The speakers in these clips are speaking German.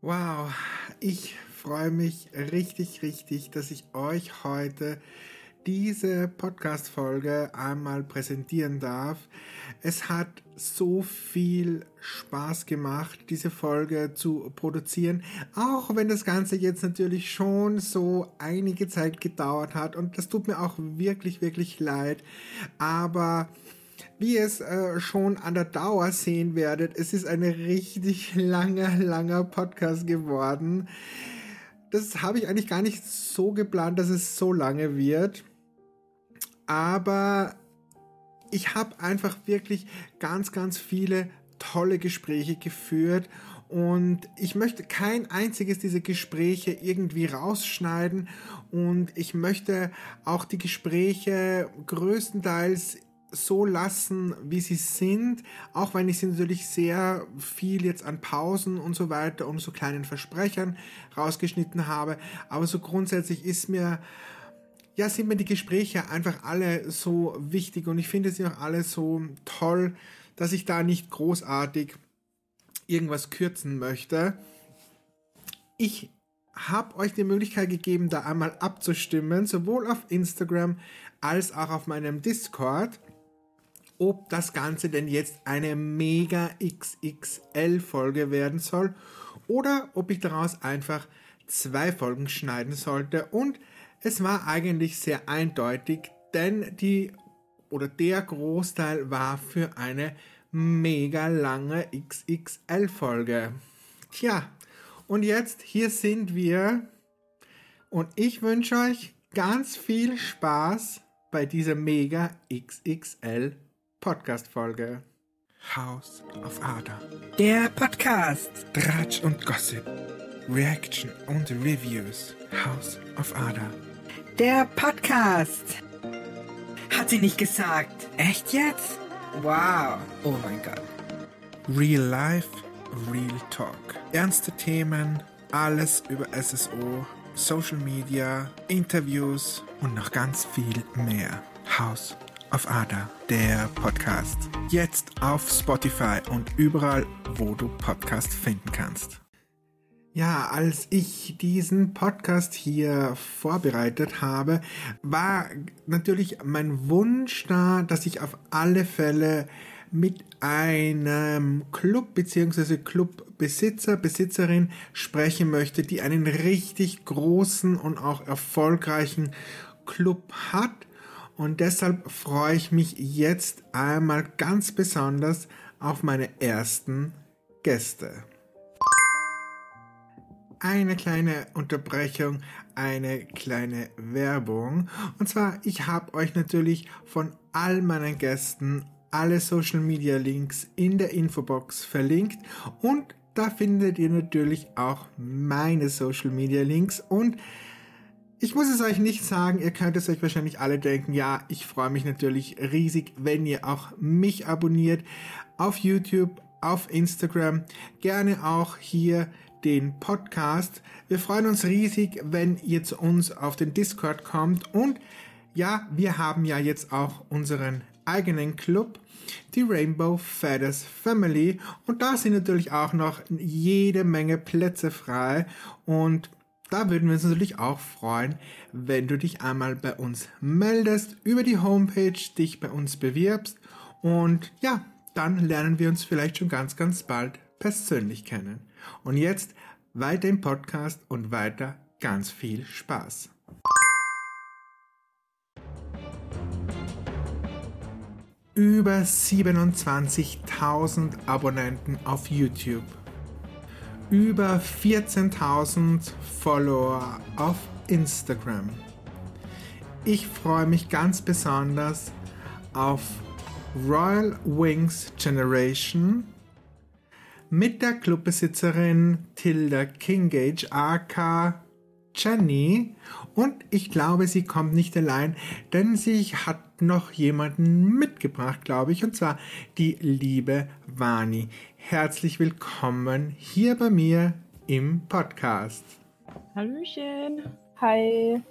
Wow, ich freue mich richtig, richtig, dass ich euch heute diese Podcast-Folge einmal präsentieren darf. Es hat so viel Spaß gemacht, diese Folge zu produzieren, auch wenn das Ganze jetzt natürlich schon so einige Zeit gedauert hat und das tut mir auch wirklich, wirklich leid, aber wie ihr es äh, schon an der Dauer sehen werdet, es ist ein richtig langer, langer Podcast geworden. Das habe ich eigentlich gar nicht so geplant, dass es so lange wird. Aber ich habe einfach wirklich ganz, ganz viele tolle Gespräche geführt und ich möchte kein einziges dieser Gespräche irgendwie rausschneiden und ich möchte auch die Gespräche größtenteils so lassen, wie sie sind, auch wenn ich sie natürlich sehr viel jetzt an Pausen und so weiter und so kleinen Versprechern rausgeschnitten habe. Aber so grundsätzlich ist mir, ja, sind mir die Gespräche einfach alle so wichtig und ich finde sie auch alle so toll, dass ich da nicht großartig irgendwas kürzen möchte. Ich habe euch die Möglichkeit gegeben, da einmal abzustimmen, sowohl auf Instagram als auch auf meinem Discord ob das Ganze denn jetzt eine Mega XXL Folge werden soll oder ob ich daraus einfach zwei Folgen schneiden sollte. Und es war eigentlich sehr eindeutig, denn die oder der Großteil war für eine mega lange XXL Folge. Tja, und jetzt hier sind wir und ich wünsche euch ganz viel Spaß bei dieser mega XXL Folge. Podcast-Folge. House of Ada. Der Podcast. Dratsch und Gossip. Reaction und Reviews. House of Ada. Der Podcast. Hat sie nicht gesagt. Echt jetzt? Wow. Oh mein Gott. Real Life, Real Talk. Ernste Themen, alles über SSO, Social Media, Interviews und noch ganz viel mehr. House auf Ada, der Podcast. Jetzt auf Spotify und überall, wo du Podcast finden kannst. Ja, als ich diesen Podcast hier vorbereitet habe, war natürlich mein Wunsch da, dass ich auf alle Fälle mit einem Club bzw. Clubbesitzer, Besitzerin sprechen möchte, die einen richtig großen und auch erfolgreichen Club hat und deshalb freue ich mich jetzt einmal ganz besonders auf meine ersten Gäste. Eine kleine Unterbrechung, eine kleine Werbung. Und zwar, ich habe euch natürlich von all meinen Gästen alle Social Media Links in der Infobox verlinkt und da findet ihr natürlich auch meine Social Media Links und ich muss es euch nicht sagen, ihr könnt es euch wahrscheinlich alle denken, ja, ich freue mich natürlich riesig, wenn ihr auch mich abonniert auf YouTube, auf Instagram, gerne auch hier den Podcast. Wir freuen uns riesig, wenn ihr zu uns auf den Discord kommt. Und ja, wir haben ja jetzt auch unseren eigenen Club, die Rainbow Feathers Family. Und da sind natürlich auch noch jede Menge Plätze frei. Und da würden wir uns natürlich auch freuen, wenn du dich einmal bei uns meldest, über die Homepage dich bei uns bewirbst und ja, dann lernen wir uns vielleicht schon ganz, ganz bald persönlich kennen. Und jetzt weiter im Podcast und weiter ganz viel Spaß. Über 27.000 Abonnenten auf YouTube über 14.000 Follower auf Instagram. Ich freue mich ganz besonders auf Royal Wings Generation mit der Clubbesitzerin Tilda Kingage aka Jenny und ich glaube, sie kommt nicht allein, denn sie hat noch jemanden mitgebracht, glaube ich, und zwar die liebe Vani. Herzlich willkommen hier bei mir im Podcast. Hallöchen. Hi.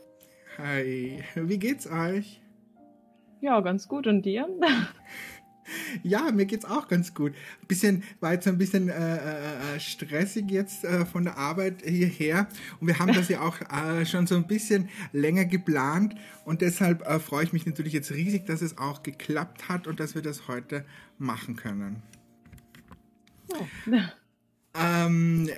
Hi. Wie geht's euch? Ja, ganz gut. Und dir? Ja, mir geht's auch ganz gut. Bisschen, war jetzt ein bisschen äh, äh, äh, stressig jetzt äh, von der Arbeit hierher und wir haben das ja auch äh, schon so ein bisschen länger geplant und deshalb äh, freue ich mich natürlich jetzt riesig, dass es auch geklappt hat und dass wir das heute machen können. Oh. Ähm,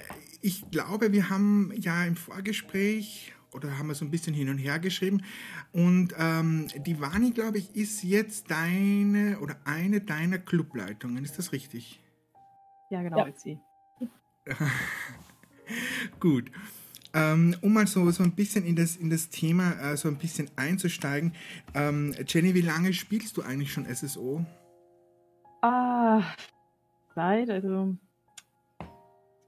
ich glaube, wir haben ja im Vorgespräch oder haben wir so ein bisschen hin und her geschrieben. Und ähm, die Vani, glaube ich, ist jetzt deine oder eine deiner Clubleitungen. Ist das richtig? Ja, genau, ja. ist sie. Gut. Ähm, um mal so, so ein bisschen in das, in das Thema äh, so ein bisschen einzusteigen. Ähm, Jenny, wie lange spielst du eigentlich schon SSO? Ah, seit, also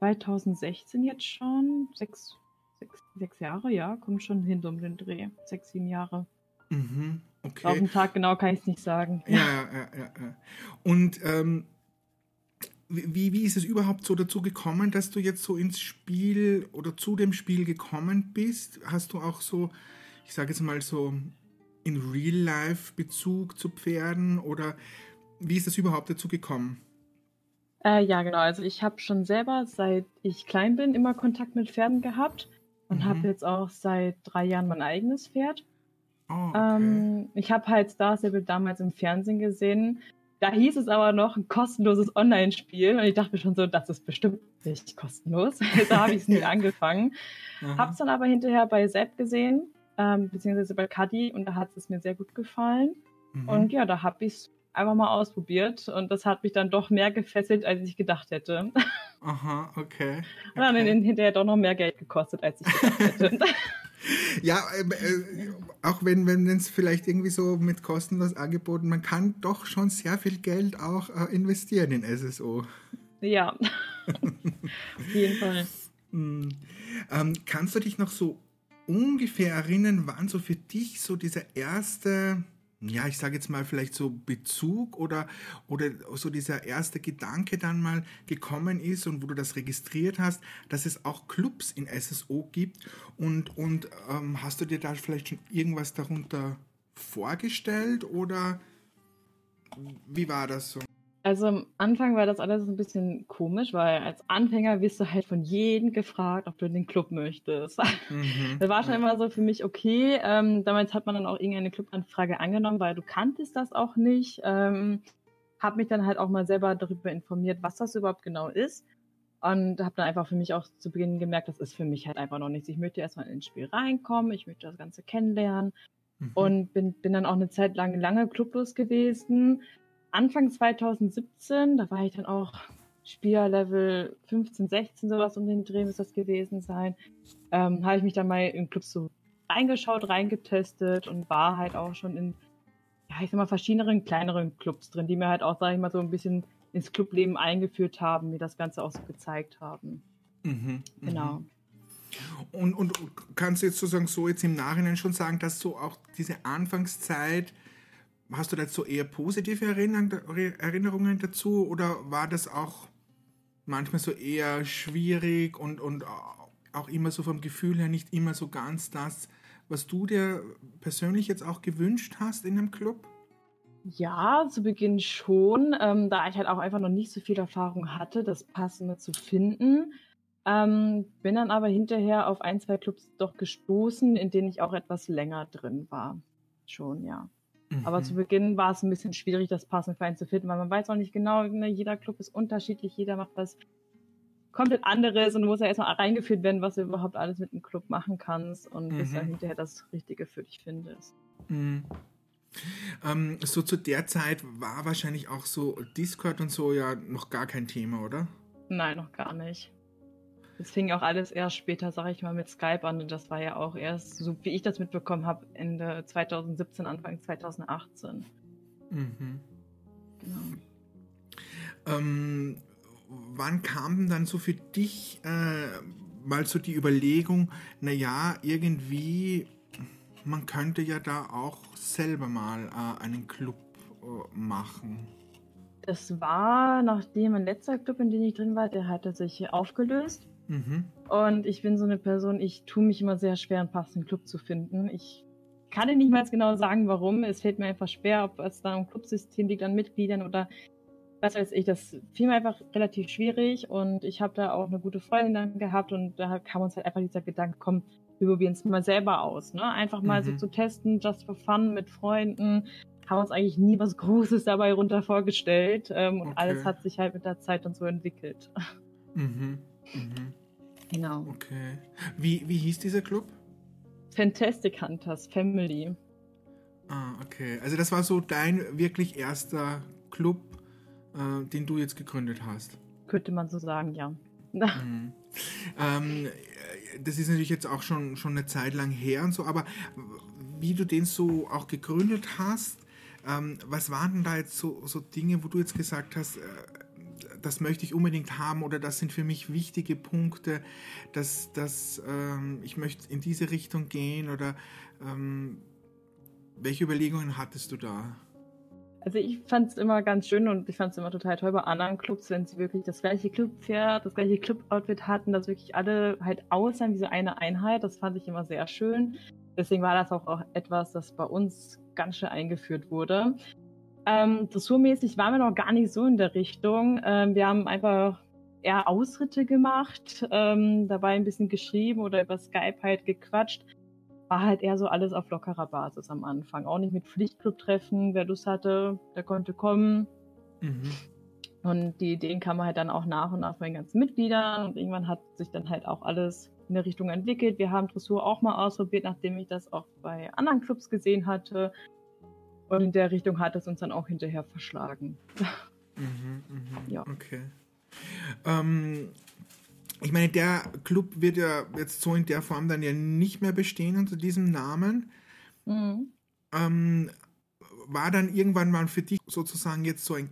2016 jetzt schon. Sechs, sechs, sechs Jahre, ja, kommt schon hin um den Dreh. Sechs, sieben Jahre. Mhm, okay. Auf den Tag genau kann ich es nicht sagen. Ja, ja, ja, ja. Und ähm, wie, wie ist es überhaupt so dazu gekommen, dass du jetzt so ins Spiel oder zu dem Spiel gekommen bist? Hast du auch so, ich sage jetzt mal so, in Real-Life Bezug zu Pferden oder wie ist es überhaupt dazu gekommen? Äh, ja, genau. Also ich habe schon selber, seit ich klein bin, immer Kontakt mit Pferden gehabt und mhm. habe jetzt auch seit drei Jahren mein eigenes Pferd. Oh, okay. ähm, ich habe halt Star Stable damals im Fernsehen gesehen. Da hieß es aber noch ein kostenloses Online-Spiel und ich dachte mir schon so, das ist bestimmt nicht kostenlos. da habe ich es nie angefangen. Habe es dann aber hinterher bei Sepp gesehen, ähm, beziehungsweise bei Cuddy und da hat es mir sehr gut gefallen. Mhm. Und ja, da habe ich es einfach mal ausprobiert und das hat mich dann doch mehr gefesselt, als ich gedacht hätte. Aha, okay. okay. Und dann hinterher doch noch mehr Geld gekostet, als ich gedacht hätte. ja, äh, äh, auch wenn wenn es vielleicht irgendwie so mit kostenlos angeboten, man kann doch schon sehr viel Geld auch äh, investieren in SSO. Ja, auf jeden Fall. Hm. Ähm, kannst du dich noch so ungefähr erinnern, wann so für dich so dieser erste ja, ich sage jetzt mal vielleicht so Bezug oder, oder so dieser erste Gedanke dann mal gekommen ist und wo du das registriert hast, dass es auch Clubs in SSO gibt und, und ähm, hast du dir da vielleicht schon irgendwas darunter vorgestellt oder wie war das so? Also am Anfang war das alles ein bisschen komisch, weil als Anfänger wirst du halt von jedem gefragt, ob du in den Club möchtest. Mhm. Das war schon immer so für mich okay. Ähm, damals hat man dann auch irgendeine Clubanfrage angenommen, weil du kanntest das auch nicht. Ähm, habe mich dann halt auch mal selber darüber informiert, was das überhaupt genau ist. Und habe dann einfach für mich auch zu Beginn gemerkt, das ist für mich halt einfach noch nichts. Ich möchte erstmal ins Spiel reinkommen, ich möchte das Ganze kennenlernen. Mhm. Und bin, bin dann auch eine Zeit lang lange clublos gewesen Anfang 2017, da war ich dann auch Spielerlevel 15, 16, sowas um den Dreh muss das gewesen sein, ähm, habe ich mich dann mal in Clubs so reingeschaut, reingetestet und war halt auch schon in, ja, ich sag mal, verschiedenen kleineren Clubs drin, die mir halt auch, sag ich mal, so ein bisschen ins Clubleben eingeführt haben, mir das Ganze auch so gezeigt haben. Mhm, genau. Mhm. Und, und kannst du jetzt sozusagen so jetzt im Nachhinein schon sagen, dass so auch diese Anfangszeit Hast du dazu eher positive Erinnerungen dazu oder war das auch manchmal so eher schwierig und, und auch immer so vom Gefühl her nicht immer so ganz das, was du dir persönlich jetzt auch gewünscht hast in einem Club? Ja, zu Beginn schon, ähm, da ich halt auch einfach noch nicht so viel Erfahrung hatte, das Passende zu finden. Ähm, bin dann aber hinterher auf ein, zwei Clubs doch gestoßen, in denen ich auch etwas länger drin war. Schon, ja. Mhm. Aber zu Beginn war es ein bisschen schwierig, das passende Verein zu finden, weil man weiß auch nicht genau, ne, jeder Club ist unterschiedlich, jeder macht was komplett anderes und muss ja erstmal reingeführt werden, was du überhaupt alles mit einem Club machen kannst und mhm. bis dann hinterher das Richtige für dich findest. Mhm. Ähm, so zu der Zeit war wahrscheinlich auch so Discord und so ja noch gar kein Thema, oder? Nein, noch gar nicht. Es fing auch alles erst später, sage ich mal, mit Skype an. Und das war ja auch erst, so wie ich das mitbekommen habe, Ende 2017, Anfang 2018. Mhm. Genau. Ähm, wann kam dann so für dich äh, mal so die Überlegung, naja, irgendwie, man könnte ja da auch selber mal äh, einen Club äh, machen? Das war, nachdem mein letzter Club, in dem ich drin war, der hatte sich aufgelöst. Mhm. Und ich bin so eine Person, ich tue mich immer sehr schwer, einen passenden Club zu finden. Ich kann dir nicht mal genau sagen, warum. Es fällt mir einfach schwer, ob es dann im Clubsystem liegt an Mitgliedern oder was weiß ich. Das fiel mir einfach relativ schwierig und ich habe da auch eine gute Freundin dann gehabt und da kam uns halt einfach dieser Gedanke, komm, wir probieren es mal selber aus. Ne? Einfach mal mhm. so zu testen, just for fun mit Freunden. Haben uns eigentlich nie was Großes dabei runter vorgestellt ähm, und okay. alles hat sich halt mit der Zeit dann so entwickelt. Mhm. Mhm. Genau. Okay. Wie, wie hieß dieser Club? Fantastic Hunters Family. Ah, okay. Also das war so dein wirklich erster Club, äh, den du jetzt gegründet hast. Könnte man so sagen, ja. Mhm. Ähm, das ist natürlich jetzt auch schon, schon eine Zeit lang her und so, aber wie du den so auch gegründet hast, ähm, was waren denn da jetzt so, so Dinge, wo du jetzt gesagt hast, äh, das möchte ich unbedingt haben oder das sind für mich wichtige Punkte, dass, dass ähm, ich möchte in diese Richtung gehen oder ähm, welche Überlegungen hattest du da? Also ich fand es immer ganz schön und ich fand es immer total toll bei anderen Clubs, wenn sie wirklich das gleiche Clubpferd, das gleiche Club-Outfit hatten, dass wirklich alle halt aussahen wie so eine Einheit. Das fand ich immer sehr schön. Deswegen war das auch, auch etwas, das bei uns ganz schön eingeführt wurde. Ähm, dressurmäßig waren wir noch gar nicht so in der Richtung. Ähm, wir haben einfach eher Ausritte gemacht, ähm, dabei ein bisschen geschrieben oder über Skype halt gequatscht. War halt eher so alles auf lockerer Basis am Anfang. Auch nicht mit Pflichtclub-Treffen. Wer Lust hatte, der konnte kommen. Mhm. Und die Ideen kamen halt dann auch nach und nach von den ganzen Mitgliedern. Und irgendwann hat sich dann halt auch alles in der Richtung entwickelt. Wir haben Dressur auch mal ausprobiert, nachdem ich das auch bei anderen Clubs gesehen hatte. Und in der Richtung hat es uns dann auch hinterher verschlagen. Mhm, mh, ja. Okay. Ähm, ich meine, der Club wird ja jetzt so in der Form dann ja nicht mehr bestehen unter diesem Namen. Mhm. Ähm, war dann irgendwann mal für dich sozusagen jetzt so ein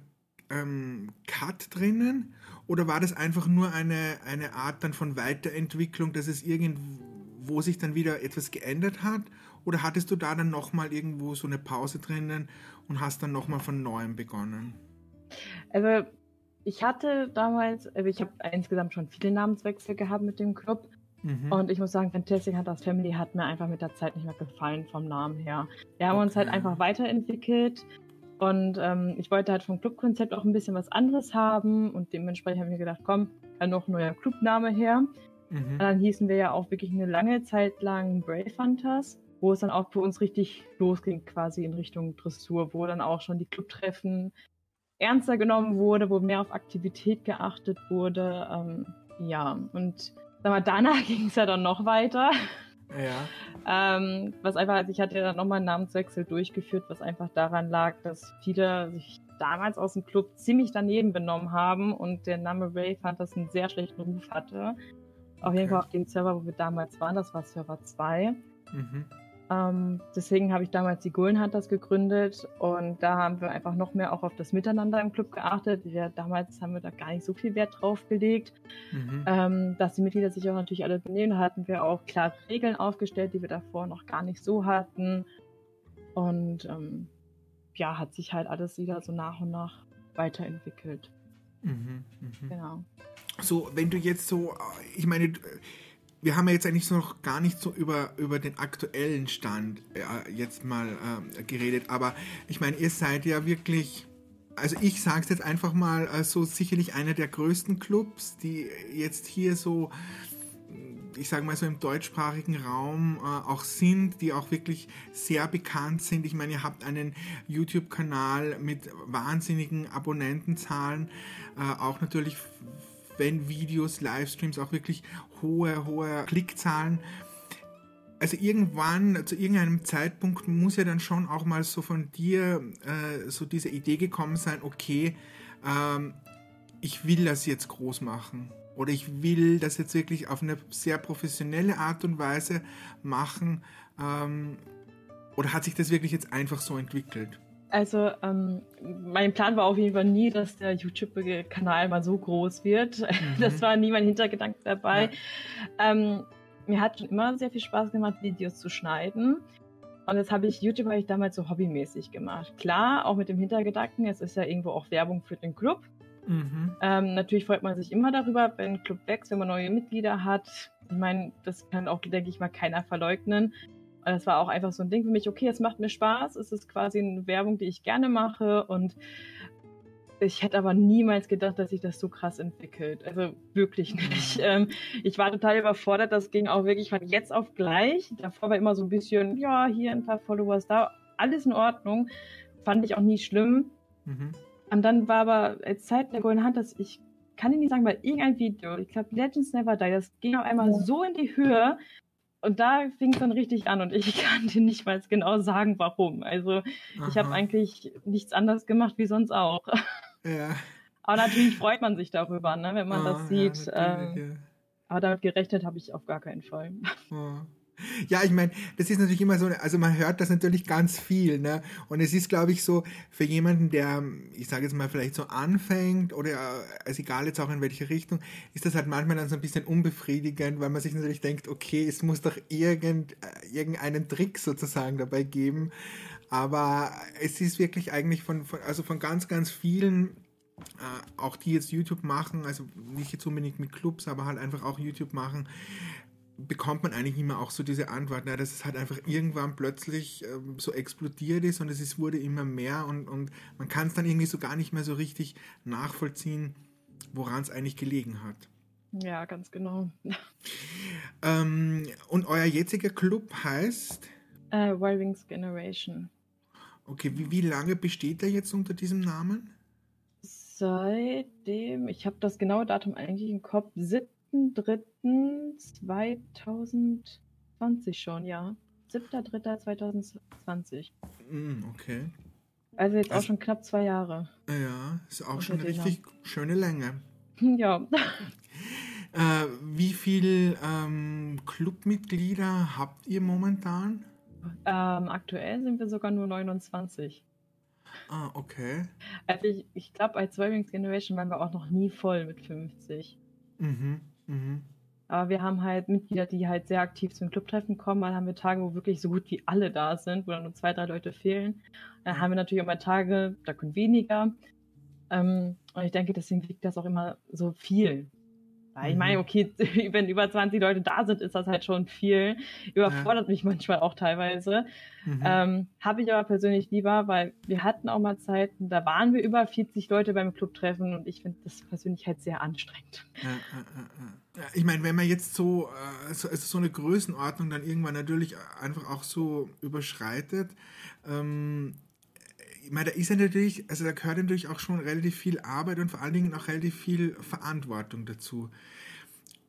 ähm, Cut drinnen? Oder war das einfach nur eine, eine Art dann von Weiterentwicklung, dass es irgendwo sich dann wieder etwas geändert hat? Oder hattest du da dann nochmal irgendwo so eine Pause drinnen und hast dann nochmal von neuem begonnen? Also ich hatte damals, also ich habe insgesamt schon viele Namenswechsel gehabt mit dem Club. Mhm. Und ich muss sagen, Fantastic Hunters Family hat mir einfach mit der Zeit nicht mehr gefallen vom Namen her. Wir haben okay. uns halt einfach weiterentwickelt und ähm, ich wollte halt vom Clubkonzept auch ein bisschen was anderes haben und dementsprechend habe ich mir gedacht, komm, kann noch ein neuer Clubname her. Mhm. Und dann hießen wir ja auch wirklich eine lange Zeit lang Brave Hunters wo es dann auch für uns richtig losging, quasi in Richtung Dressur, wo dann auch schon die Clubtreffen ernster genommen wurde, wo mehr auf Aktivität geachtet wurde. Ähm, ja, und sag mal, danach ging es ja dann noch weiter. Ja. ähm, was einfach, also ich hatte ja dann nochmal einen Namenswechsel durchgeführt, was einfach daran lag, dass viele sich damals aus dem Club ziemlich daneben benommen haben und der Name Ray fand, dass einen sehr schlechten Ruf hatte. Auf jeden Fall auf dem Server, wo wir damals waren, das war Server 2. Mhm. Ähm, deswegen habe ich damals die Golden Hunters gegründet und da haben wir einfach noch mehr auch auf das Miteinander im Club geachtet. Wir, damals haben wir da gar nicht so viel Wert drauf gelegt, mhm. ähm, dass die Mitglieder sich auch natürlich alle benehmen. Da hatten wir auch klare Regeln aufgestellt, die wir davor noch gar nicht so hatten. Und ähm, ja, hat sich halt alles wieder so nach und nach weiterentwickelt. Mhm, mh. Genau. So, wenn du jetzt so, ich meine, wir haben ja jetzt eigentlich noch gar nicht so über, über den aktuellen Stand äh, jetzt mal äh, geredet, aber ich meine, ihr seid ja wirklich, also ich sage es jetzt einfach mal, äh, so sicherlich einer der größten Clubs, die jetzt hier so, ich sage mal so im deutschsprachigen Raum äh, auch sind, die auch wirklich sehr bekannt sind. Ich meine, ihr habt einen YouTube-Kanal mit wahnsinnigen Abonnentenzahlen, äh, auch natürlich wenn Videos, Livestreams auch wirklich hohe, hohe Klickzahlen. Also irgendwann, zu irgendeinem Zeitpunkt muss ja dann schon auch mal so von dir äh, so diese Idee gekommen sein, okay, ähm, ich will das jetzt groß machen. Oder ich will das jetzt wirklich auf eine sehr professionelle Art und Weise machen. Ähm, oder hat sich das wirklich jetzt einfach so entwickelt? Also, ähm, mein Plan war auf jeden Fall nie, dass der YouTube-Kanal mal so groß wird. Mhm. Das war nie mein Hintergedanke dabei. Ja. Ähm, mir hat schon immer sehr viel Spaß gemacht, Videos zu schneiden. Und jetzt habe ich YouTube habe ich damals so hobbymäßig gemacht. Klar, auch mit dem Hintergedanken, es ist ja irgendwo auch Werbung für den Club. Mhm. Ähm, natürlich freut man sich immer darüber, wenn ein Club wächst, wenn man neue Mitglieder hat. Ich meine, das kann auch, denke ich mal, keiner verleugnen. Das war auch einfach so ein Ding für mich, okay, es macht mir Spaß, es ist quasi eine Werbung, die ich gerne mache und ich hätte aber niemals gedacht, dass sich das so krass entwickelt. Also wirklich nicht. Mhm. Ähm, ich war total überfordert. Das ging auch wirklich von jetzt auf gleich. Davor war immer so ein bisschen, ja, hier ein paar Followers, da alles in Ordnung. Fand ich auch nie schlimm. Mhm. Und dann war aber als Zeit der Golden Hand, dass ich kann Ihnen nicht sagen, bei irgendein Video, ich glaube Legends Never Die, das ging auf einmal so in die Höhe, und da fing es dann richtig an und ich kann dir nicht mal genau sagen, warum. Also Aha. ich habe eigentlich nichts anderes gemacht wie sonst auch. Ja. Aber natürlich freut man sich darüber, ne, wenn man oh, das sieht. Ja, ähm, aber damit gerechnet habe ich auf gar keinen Fall. Oh. Ja, ich meine, das ist natürlich immer so, also man hört das natürlich ganz viel, ne? Und es ist, glaube ich, so für jemanden, der, ich sage jetzt mal, vielleicht so anfängt oder also egal jetzt auch in welche Richtung, ist das halt manchmal dann so ein bisschen unbefriedigend, weil man sich natürlich denkt, okay, es muss doch irgend, äh, irgendeinen Trick sozusagen dabei geben. Aber es ist wirklich eigentlich von, von also von ganz, ganz vielen äh, auch die jetzt YouTube machen, also nicht jetzt unbedingt mit Clubs, aber halt einfach auch YouTube machen, bekommt man eigentlich immer auch so diese Antwort, na, dass es halt einfach irgendwann plötzlich ähm, so explodiert ist und es ist, wurde immer mehr und, und man kann es dann irgendwie so gar nicht mehr so richtig nachvollziehen, woran es eigentlich gelegen hat. Ja, ganz genau. ähm, und euer jetziger Club heißt? Uh, Wild Wings Generation. Okay, wie, wie lange besteht er jetzt unter diesem Namen? Seitdem, ich habe das genaue Datum eigentlich im Kopf, 7.3.2020 schon, ja. 7.3.2020. Mm, okay. Also jetzt also, auch schon knapp zwei Jahre. Ja, ist auch schon eine richtig schöne Länge. Ja. Äh, wie viele ähm, Clubmitglieder habt ihr momentan? Ähm, aktuell sind wir sogar nur 29. Ah, okay. Also ich, ich glaube, als Wings Generation waren wir auch noch nie voll mit 50. Mhm, mhm. Aber wir haben halt Mitglieder, die halt sehr aktiv zum Clubtreffen kommen. Mal haben wir Tage, wo wirklich so gut wie alle da sind, wo dann nur zwei, drei Leute fehlen. Dann haben wir natürlich auch mal Tage, da können weniger. Ähm, und ich denke, deswegen wiegt das auch immer so viel. Ich meine, mhm. okay, wenn über 20 Leute da sind, ist das halt schon viel. Überfordert ja. mich manchmal auch teilweise. Mhm. Ähm, Habe ich aber persönlich lieber, weil wir hatten auch mal Zeiten, da waren wir über 40 Leute beim Clubtreffen und ich finde das persönlich halt sehr anstrengend. Ja, ja, ich meine, wenn man jetzt so, äh, so, also so eine Größenordnung dann irgendwann natürlich einfach auch so überschreitet, ähm, ich meine, da ist ja natürlich, also da gehört natürlich auch schon relativ viel Arbeit und vor allen Dingen auch relativ viel Verantwortung dazu.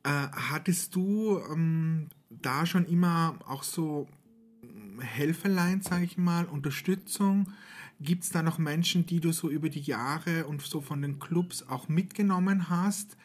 Äh, hattest du ähm, da schon immer auch so hm, Helferlein, sage ich mal, Unterstützung? Gibt es da noch Menschen, die du so über die Jahre und so von den Clubs auch mitgenommen hast?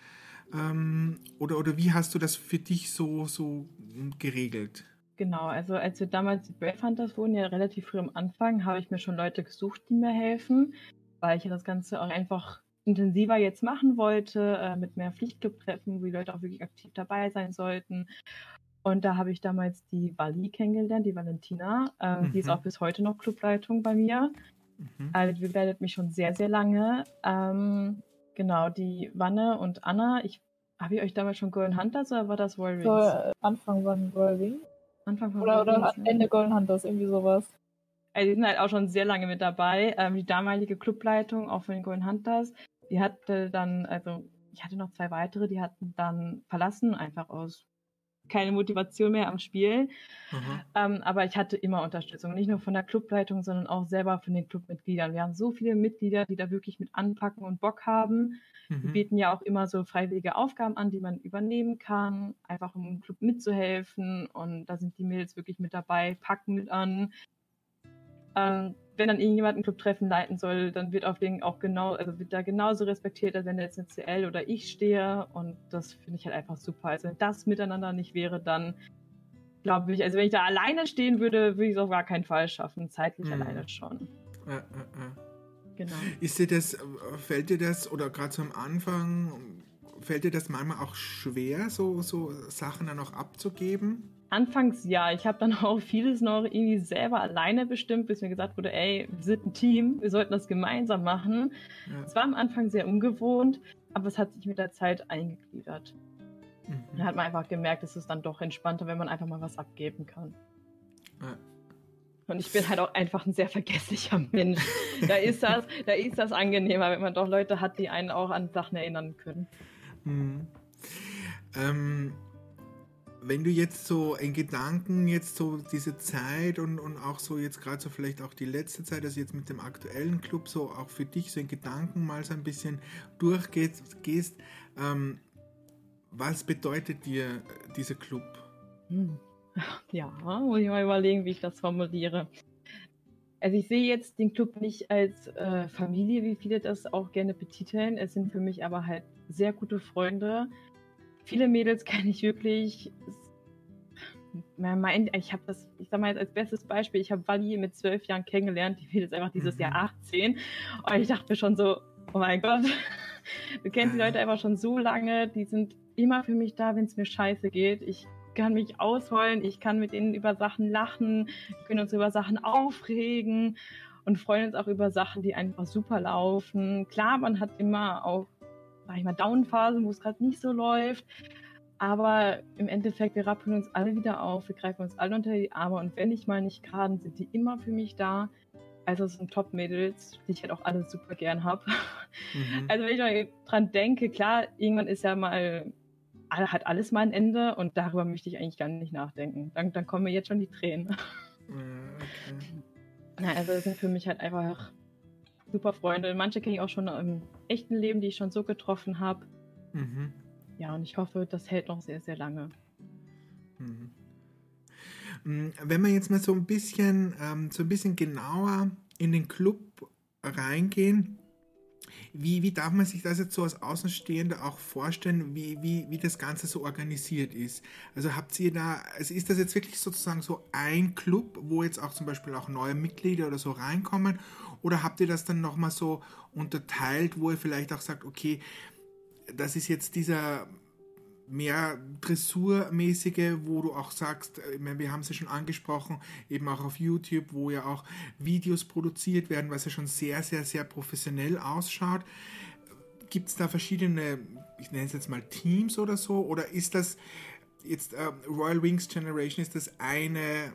Ähm, oder, oder wie hast du das für dich so, so hm, geregelt? Genau, also als wir damals die Brave Hunters wurden, ja relativ früh am Anfang, habe ich mir schon Leute gesucht, die mir helfen, weil ich ja das Ganze auch einfach intensiver jetzt machen wollte, äh, mit mehr Pflichtclub-Treffen, wo die Leute auch wirklich aktiv dabei sein sollten. Und da habe ich damals die Wally kennengelernt, die Valentina. Ähm, mhm. Die ist mhm. auch bis heute noch Clubleitung bei mir. Mhm. Also die begleitet mich schon sehr, sehr lange. Ähm, genau, die Wanne und Anna. Ich habe ich euch damals schon Golden Hunters oder war das Wings? So, äh, Anfang waren Wings. Anfang von Oder, oder Ende Golden Hunters, irgendwie sowas. Also die sind halt auch schon sehr lange mit dabei. Ähm, die damalige Clubleitung, auch von den Golden Hunters, die hatte dann, also ich hatte noch zwei weitere, die hatten dann verlassen, einfach aus keine Motivation mehr am Spiel. Mhm. Ähm, aber ich hatte immer Unterstützung, nicht nur von der Clubleitung, sondern auch selber von den Clubmitgliedern. Wir haben so viele Mitglieder, die da wirklich mit anpacken und Bock haben. Mhm. Wir bieten ja auch immer so freiwillige Aufgaben an, die man übernehmen kann, einfach um im Club mitzuhelfen. Und da sind die Mädels wirklich mit dabei, packen mit an. Ähm, wenn dann irgendjemand ein Clubtreffen leiten soll, dann wird auf den auch genau, also wird da genauso respektiert, als wenn jetzt eine CL oder ich stehe. Und das finde ich halt einfach super. Also wenn das miteinander nicht wäre, dann glaube ich, also wenn ich da alleine stehen würde, würde ich es auf gar keinen Fall schaffen. Zeitlich mhm. alleine schon. Ja, ja, ja. Genau. Ist dir das, fällt dir das, oder gerade so am Anfang, fällt dir das manchmal auch schwer, so, so Sachen dann auch abzugeben? Anfangs ja, ich habe dann auch vieles noch irgendwie selber alleine bestimmt, bis mir gesagt wurde, ey, wir sind ein Team, wir sollten das gemeinsam machen. Es ja. war am Anfang sehr ungewohnt, aber es hat sich mit der Zeit eingegliedert. Mhm. Da hat man einfach gemerkt, es ist dann doch entspannter, wenn man einfach mal was abgeben kann. Ja. Und ich bin halt auch einfach ein sehr vergesslicher Mensch. da ist das, da ist das angenehmer, wenn man doch Leute hat, die einen auch an Sachen erinnern können. Hm. Ähm, wenn du jetzt so in Gedanken jetzt so diese Zeit und, und auch so jetzt gerade so vielleicht auch die letzte Zeit, also jetzt mit dem aktuellen Club so auch für dich so in Gedanken mal so ein bisschen durchgehst, gehst, ähm, was bedeutet dir dieser Club? Hm. Ja, muss ich mal überlegen, wie ich das formuliere. Also ich sehe jetzt den Club nicht als äh, Familie, wie viele das auch gerne betiteln. Es sind für mich aber halt sehr gute Freunde. Viele Mädels kann ich wirklich. Ich habe das, ich sag mal jetzt als bestes Beispiel, ich habe Wally mit zwölf Jahren kennengelernt, die wird jetzt einfach dieses mhm. Jahr 18. Und ich dachte mir schon so, oh mein Gott, du kennst die Leute einfach schon so lange, die sind immer für mich da, wenn es mir scheiße geht. Ich kann mich ausheulen, ich kann mit ihnen über Sachen lachen, wir können uns über Sachen aufregen und freuen uns auch über Sachen, die einfach super laufen. Klar, man hat immer auch, sag ich mal, Downphasen, wo es gerade nicht so läuft. Aber im Endeffekt, wir rappeln uns alle wieder auf, wir greifen uns alle unter die Arme und wenn ich mal nicht gerade, sind die immer für mich da. Also es sind Top-Mädels, die ich halt auch alle super gern habe. Mhm. Also wenn ich mal dran denke, klar, irgendwann ist ja mal hat alles mal ein Ende und darüber möchte ich eigentlich gar nicht nachdenken. Dann, dann kommen mir jetzt schon die Tränen. Okay. Na, also das sind für mich halt einfach super Freunde. Manche kenne ich auch schon im echten Leben, die ich schon so getroffen habe. Mhm. Ja, und ich hoffe, das hält noch sehr, sehr lange. Mhm. Mm, wenn wir jetzt mal so ein bisschen, ähm, so ein bisschen genauer in den Club reingehen, wie, wie darf man sich das jetzt so als Außenstehender auch vorstellen, wie, wie, wie das Ganze so organisiert ist? Also habt ihr da, also ist das jetzt wirklich sozusagen so ein Club, wo jetzt auch zum Beispiel auch neue Mitglieder oder so reinkommen? Oder habt ihr das dann nochmal so unterteilt, wo ihr vielleicht auch sagt, okay, das ist jetzt dieser mehr Dressurmäßige, wo du auch sagst, äh, wir haben es ja schon angesprochen, eben auch auf YouTube, wo ja auch Videos produziert werden, was ja schon sehr, sehr, sehr professionell ausschaut. Gibt es da verschiedene, ich nenne es jetzt mal Teams oder so, oder ist das jetzt äh, Royal Wings Generation, ist das eine,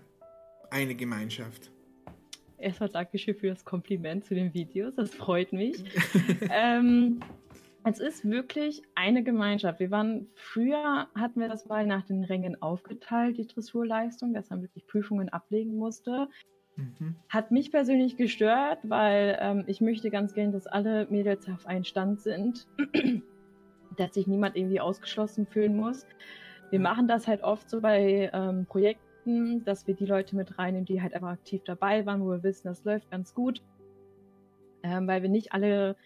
eine Gemeinschaft? Erstmal Dankeschön für das Kompliment zu den Videos, das freut mich. ähm, es ist wirklich eine Gemeinschaft. Wir waren früher hatten wir das mal nach den Rängen aufgeteilt, die Dressurleistung, dass man wirklich Prüfungen ablegen musste. Mhm. Hat mich persönlich gestört, weil ähm, ich möchte ganz gerne, dass alle Mädels auf einen Stand sind, dass sich niemand irgendwie ausgeschlossen fühlen muss. Wir machen das halt oft so bei ähm, Projekten, dass wir die Leute mit reinnehmen, die halt einfach aktiv dabei waren, wo wir wissen, das läuft ganz gut. Ähm, weil wir nicht alle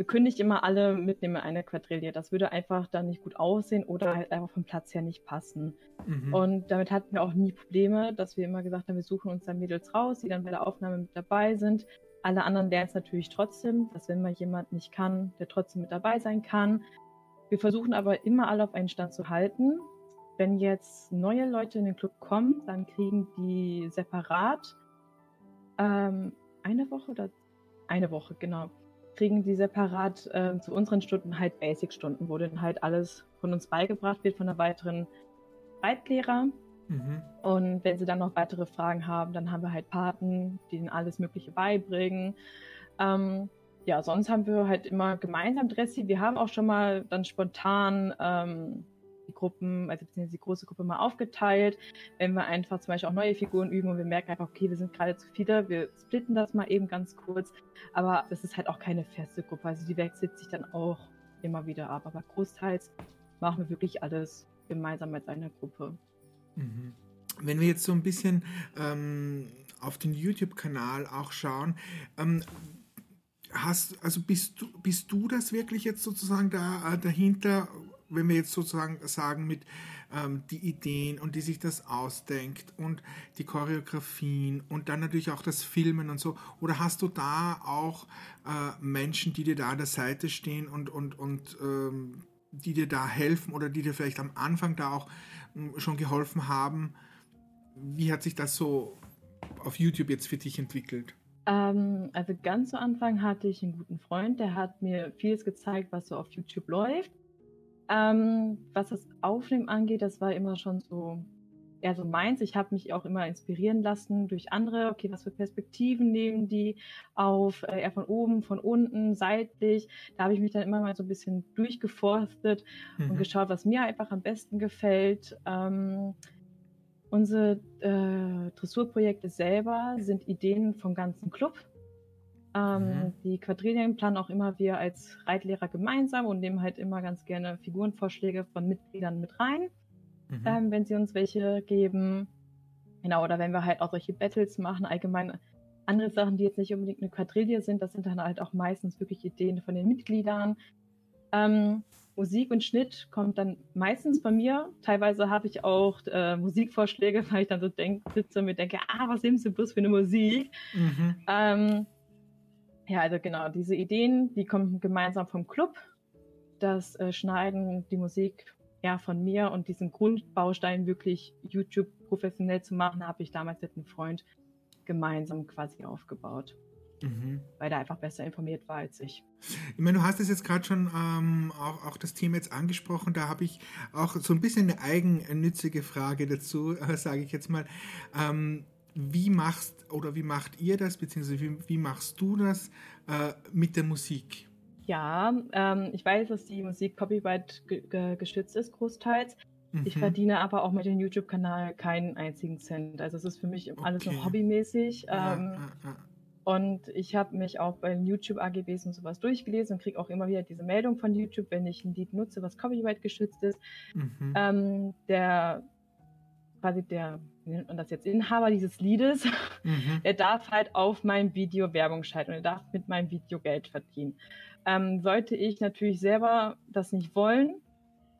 wir können nicht immer alle mitnehmen in eine Quadrille. Das würde einfach dann nicht gut aussehen oder halt einfach vom Platz her nicht passen. Mhm. Und damit hatten wir auch nie Probleme, dass wir immer gesagt haben, wir suchen uns dann Mädels raus, die dann bei der Aufnahme mit dabei sind. Alle anderen lernen es natürlich trotzdem, dass wenn mal jemand nicht kann, der trotzdem mit dabei sein kann. Wir versuchen aber immer alle auf einen Stand zu halten. Wenn jetzt neue Leute in den Club kommen, dann kriegen die separat ähm, eine Woche oder eine Woche, genau kriegen die separat äh, zu unseren Stunden halt Basic-Stunden, wo dann halt alles von uns beigebracht wird, von einer weiteren Reitlehrer. Mhm. Und wenn sie dann noch weitere Fragen haben, dann haben wir halt Paten, die ihnen alles Mögliche beibringen. Ähm, ja, sonst haben wir halt immer gemeinsam Dressi. Wir haben auch schon mal dann spontan ähm, die Gruppen, also beziehungsweise die große Gruppe mal aufgeteilt, wenn wir einfach zum Beispiel auch neue Figuren üben und wir merken einfach, okay, wir sind gerade zu viele, wir splitten das mal eben ganz kurz, aber es ist halt auch keine feste Gruppe, also die wechselt sich dann auch immer wieder ab, aber großteils machen wir wirklich alles gemeinsam als eine Gruppe. Mhm. Wenn wir jetzt so ein bisschen ähm, auf den YouTube-Kanal auch schauen, ähm, hast, also bist du, bist du das wirklich jetzt sozusagen da äh, dahinter wenn wir jetzt sozusagen sagen mit ähm, die Ideen und die sich das ausdenkt und die Choreografien und dann natürlich auch das Filmen und so, oder hast du da auch äh, Menschen, die dir da an der Seite stehen und, und, und ähm, die dir da helfen oder die dir vielleicht am Anfang da auch äh, schon geholfen haben? Wie hat sich das so auf YouTube jetzt für dich entwickelt? Ähm, also ganz zu Anfang hatte ich einen guten Freund, der hat mir vieles gezeigt, was so auf YouTube läuft. Ähm, was das Aufnehmen angeht, das war immer schon so eher so meins. Ich habe mich auch immer inspirieren lassen durch andere. Okay, was für Perspektiven nehmen die auf? Äh, eher von oben, von unten, seitlich. Da habe ich mich dann immer mal so ein bisschen durchgeforstet mhm. und geschaut, was mir einfach am besten gefällt. Ähm, unsere äh, Dressurprojekte selber sind Ideen vom ganzen Club. Ähm, mhm. Die Quadrillen planen auch immer wir als Reitlehrer gemeinsam und nehmen halt immer ganz gerne Figurenvorschläge von Mitgliedern mit rein mhm. ähm, wenn sie uns welche geben. Genau, oder wenn wir halt auch solche Battles machen, allgemein andere Sachen, die jetzt nicht unbedingt eine Quadrille sind, das sind dann halt auch meistens wirklich Ideen von den Mitgliedern. Ähm, Musik und Schnitt kommt dann meistens bei mir. Teilweise habe ich auch äh, Musikvorschläge, weil ich dann so denk, sitze und mir denke, ah, was nimmst du bloß für eine Musik? Mhm. Ähm, ja, also genau, diese Ideen, die kommen gemeinsam vom Club. Das äh, Schneiden, die Musik eher von mir und diesen Grundbaustein wirklich YouTube professionell zu machen, habe ich damals mit einem Freund gemeinsam quasi aufgebaut. Mhm. Weil der einfach besser informiert war als ich. Ich meine, du hast es jetzt gerade schon ähm, auch, auch das Thema jetzt angesprochen. Da habe ich auch so ein bisschen eine eigennützige Frage dazu, äh, sage ich jetzt mal. Ähm, wie machst oder wie macht ihr das, beziehungsweise wie, wie machst du das äh, mit der Musik? Ja, ähm, ich weiß, dass die Musik Copyright geschützt ist, großteils. Mhm. Ich verdiene aber auch mit dem YouTube-Kanal keinen einzigen Cent. Also es ist für mich okay. alles noch hobbymäßig. Ja, ähm, ja, ja. Und ich habe mich auch bei den YouTube-AGBs und sowas durchgelesen und kriege auch immer wieder diese Meldung von YouTube, wenn ich ein Lied nutze, was Copyright geschützt ist. Mhm. Ähm, der quasi der, wie nennt man das jetzt, Inhaber dieses Liedes, mhm. der darf halt auf meinem Video Werbung schalten und er darf mit meinem Video Geld verdienen. Ähm, sollte ich natürlich selber das nicht wollen,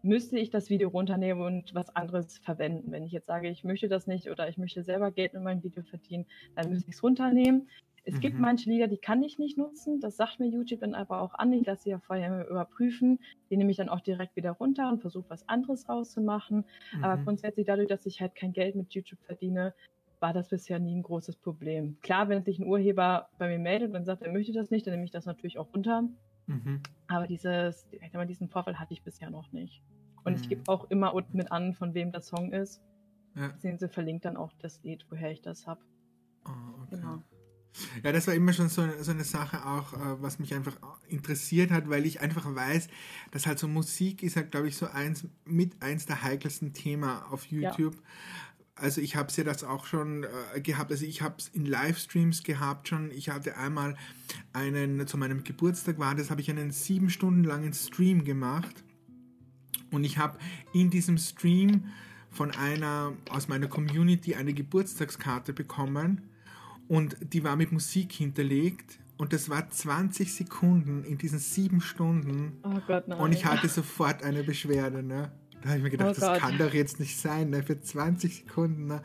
müsste ich das Video runternehmen und was anderes verwenden. Wenn ich jetzt sage, ich möchte das nicht oder ich möchte selber Geld mit meinem Video verdienen, dann müsste ich es runternehmen. Es mhm. gibt manche Lieder, die kann ich nicht nutzen. Das sagt mir YouTube dann aber auch an. Ich lasse sie ja vorher überprüfen. Die nehme ich dann auch direkt wieder runter und versuche was anderes rauszumachen. Mhm. Aber grundsätzlich dadurch, dass ich halt kein Geld mit YouTube verdiene, war das bisher nie ein großes Problem. Klar, wenn sich ein Urheber bei mir meldet und sagt, er möchte das nicht, dann nehme ich das natürlich auch runter. Mhm. Aber dieses, ich mal, diesen Vorfall hatte ich bisher noch nicht. Und mhm. ich gebe auch immer unten mit an, von wem der Song ist. Ja. Sehen Sie verlinkt dann auch das Lied, woher ich das habe. Oh, okay. Genau. Ja, das war immer schon so, so eine Sache auch, äh, was mich einfach interessiert hat, weil ich einfach weiß, dass halt so Musik ist halt, glaube ich, so eins mit eins der heikelsten Thema auf YouTube. Ja. Also ich habe ja das auch schon äh, gehabt. Also ich habe es in Livestreams gehabt schon. Ich hatte einmal einen, zu meinem Geburtstag war das, habe ich einen sieben Stunden langen Stream gemacht. Und ich habe in diesem Stream von einer aus meiner Community eine Geburtstagskarte bekommen. Und die war mit Musik hinterlegt. Und das war 20 Sekunden in diesen sieben Stunden. Oh Gott, nein. Und ich hatte sofort eine Beschwerde. Ne? Da habe ich mir gedacht, oh das kann doch jetzt nicht sein, ne? für 20 Sekunden. Ne?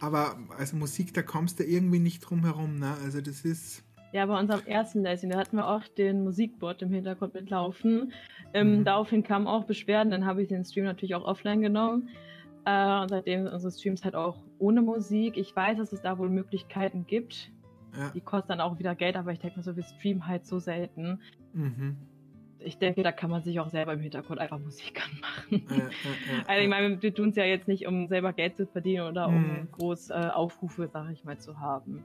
Aber also Musik, da kommst du irgendwie nicht drum herum. Ne? Also das ist... Ja, bei unserem ersten Lesson, da hatten wir auch den Musikbot im Hintergrund mitlaufen. Ähm, mhm. Daraufhin kamen auch Beschwerden, dann habe ich den Stream natürlich auch offline genommen. Äh, und seitdem sind unsere Streams halt auch ohne Musik. Ich weiß, dass es da wohl Möglichkeiten gibt. Ja. Die kosten dann auch wieder Geld, aber ich denke mal so, wir streamen halt so selten. Mhm ich denke, da kann man sich auch selber im Hintergrund einfach Musik anmachen. Äh, äh, also ich meine, wir tun es ja jetzt nicht, um selber Geld zu verdienen oder um mhm. groß äh, Aufrufe, sage ich mal, zu haben.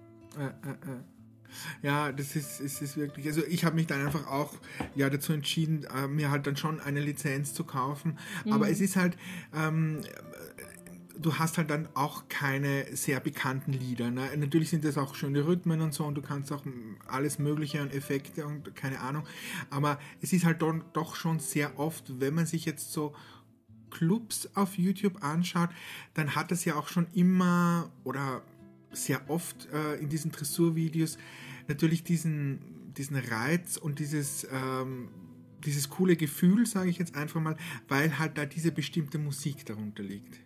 Ja, das ist, ist, ist wirklich, also ich habe mich dann einfach auch ja dazu entschieden, äh, mir halt dann schon eine Lizenz zu kaufen. Mhm. Aber es ist halt, ähm, du hast halt dann auch keine sehr bekannten Lieder. Ne? Natürlich sind das auch schöne Rhythmen und so und du kannst auch alles Mögliche und Effekte und keine Ahnung. Aber es ist halt doch, doch schon sehr oft, wenn man sich jetzt so Clubs auf YouTube anschaut, dann hat das ja auch schon immer oder sehr oft äh, in diesen Dressurvideos natürlich diesen, diesen Reiz und dieses, ähm, dieses coole Gefühl, sage ich jetzt einfach mal, weil halt da diese bestimmte Musik darunter liegt.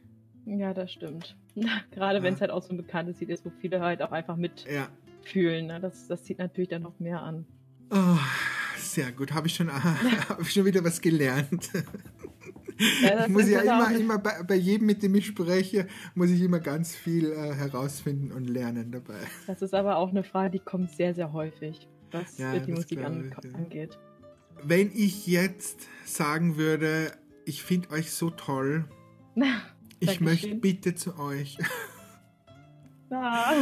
Ja, das stimmt. Gerade ja. wenn es halt auch so ein bekanntes Lied ist, wo viele halt auch einfach mitfühlen. Ja. Ne? Das, das zieht natürlich dann noch mehr an. Oh, sehr gut. Habe ich, schon, hab ich schon wieder was gelernt. Ja, ich muss ja immer, immer bei, bei, jedem, mit dem ich spreche, muss ich immer ganz viel äh, herausfinden und lernen dabei. Das ist aber auch eine Frage, die kommt sehr, sehr häufig, was ja, die Musik an, ich, angeht. Wenn ich jetzt sagen würde, ich finde euch so toll, Ich möchte bitte zu euch. Ja.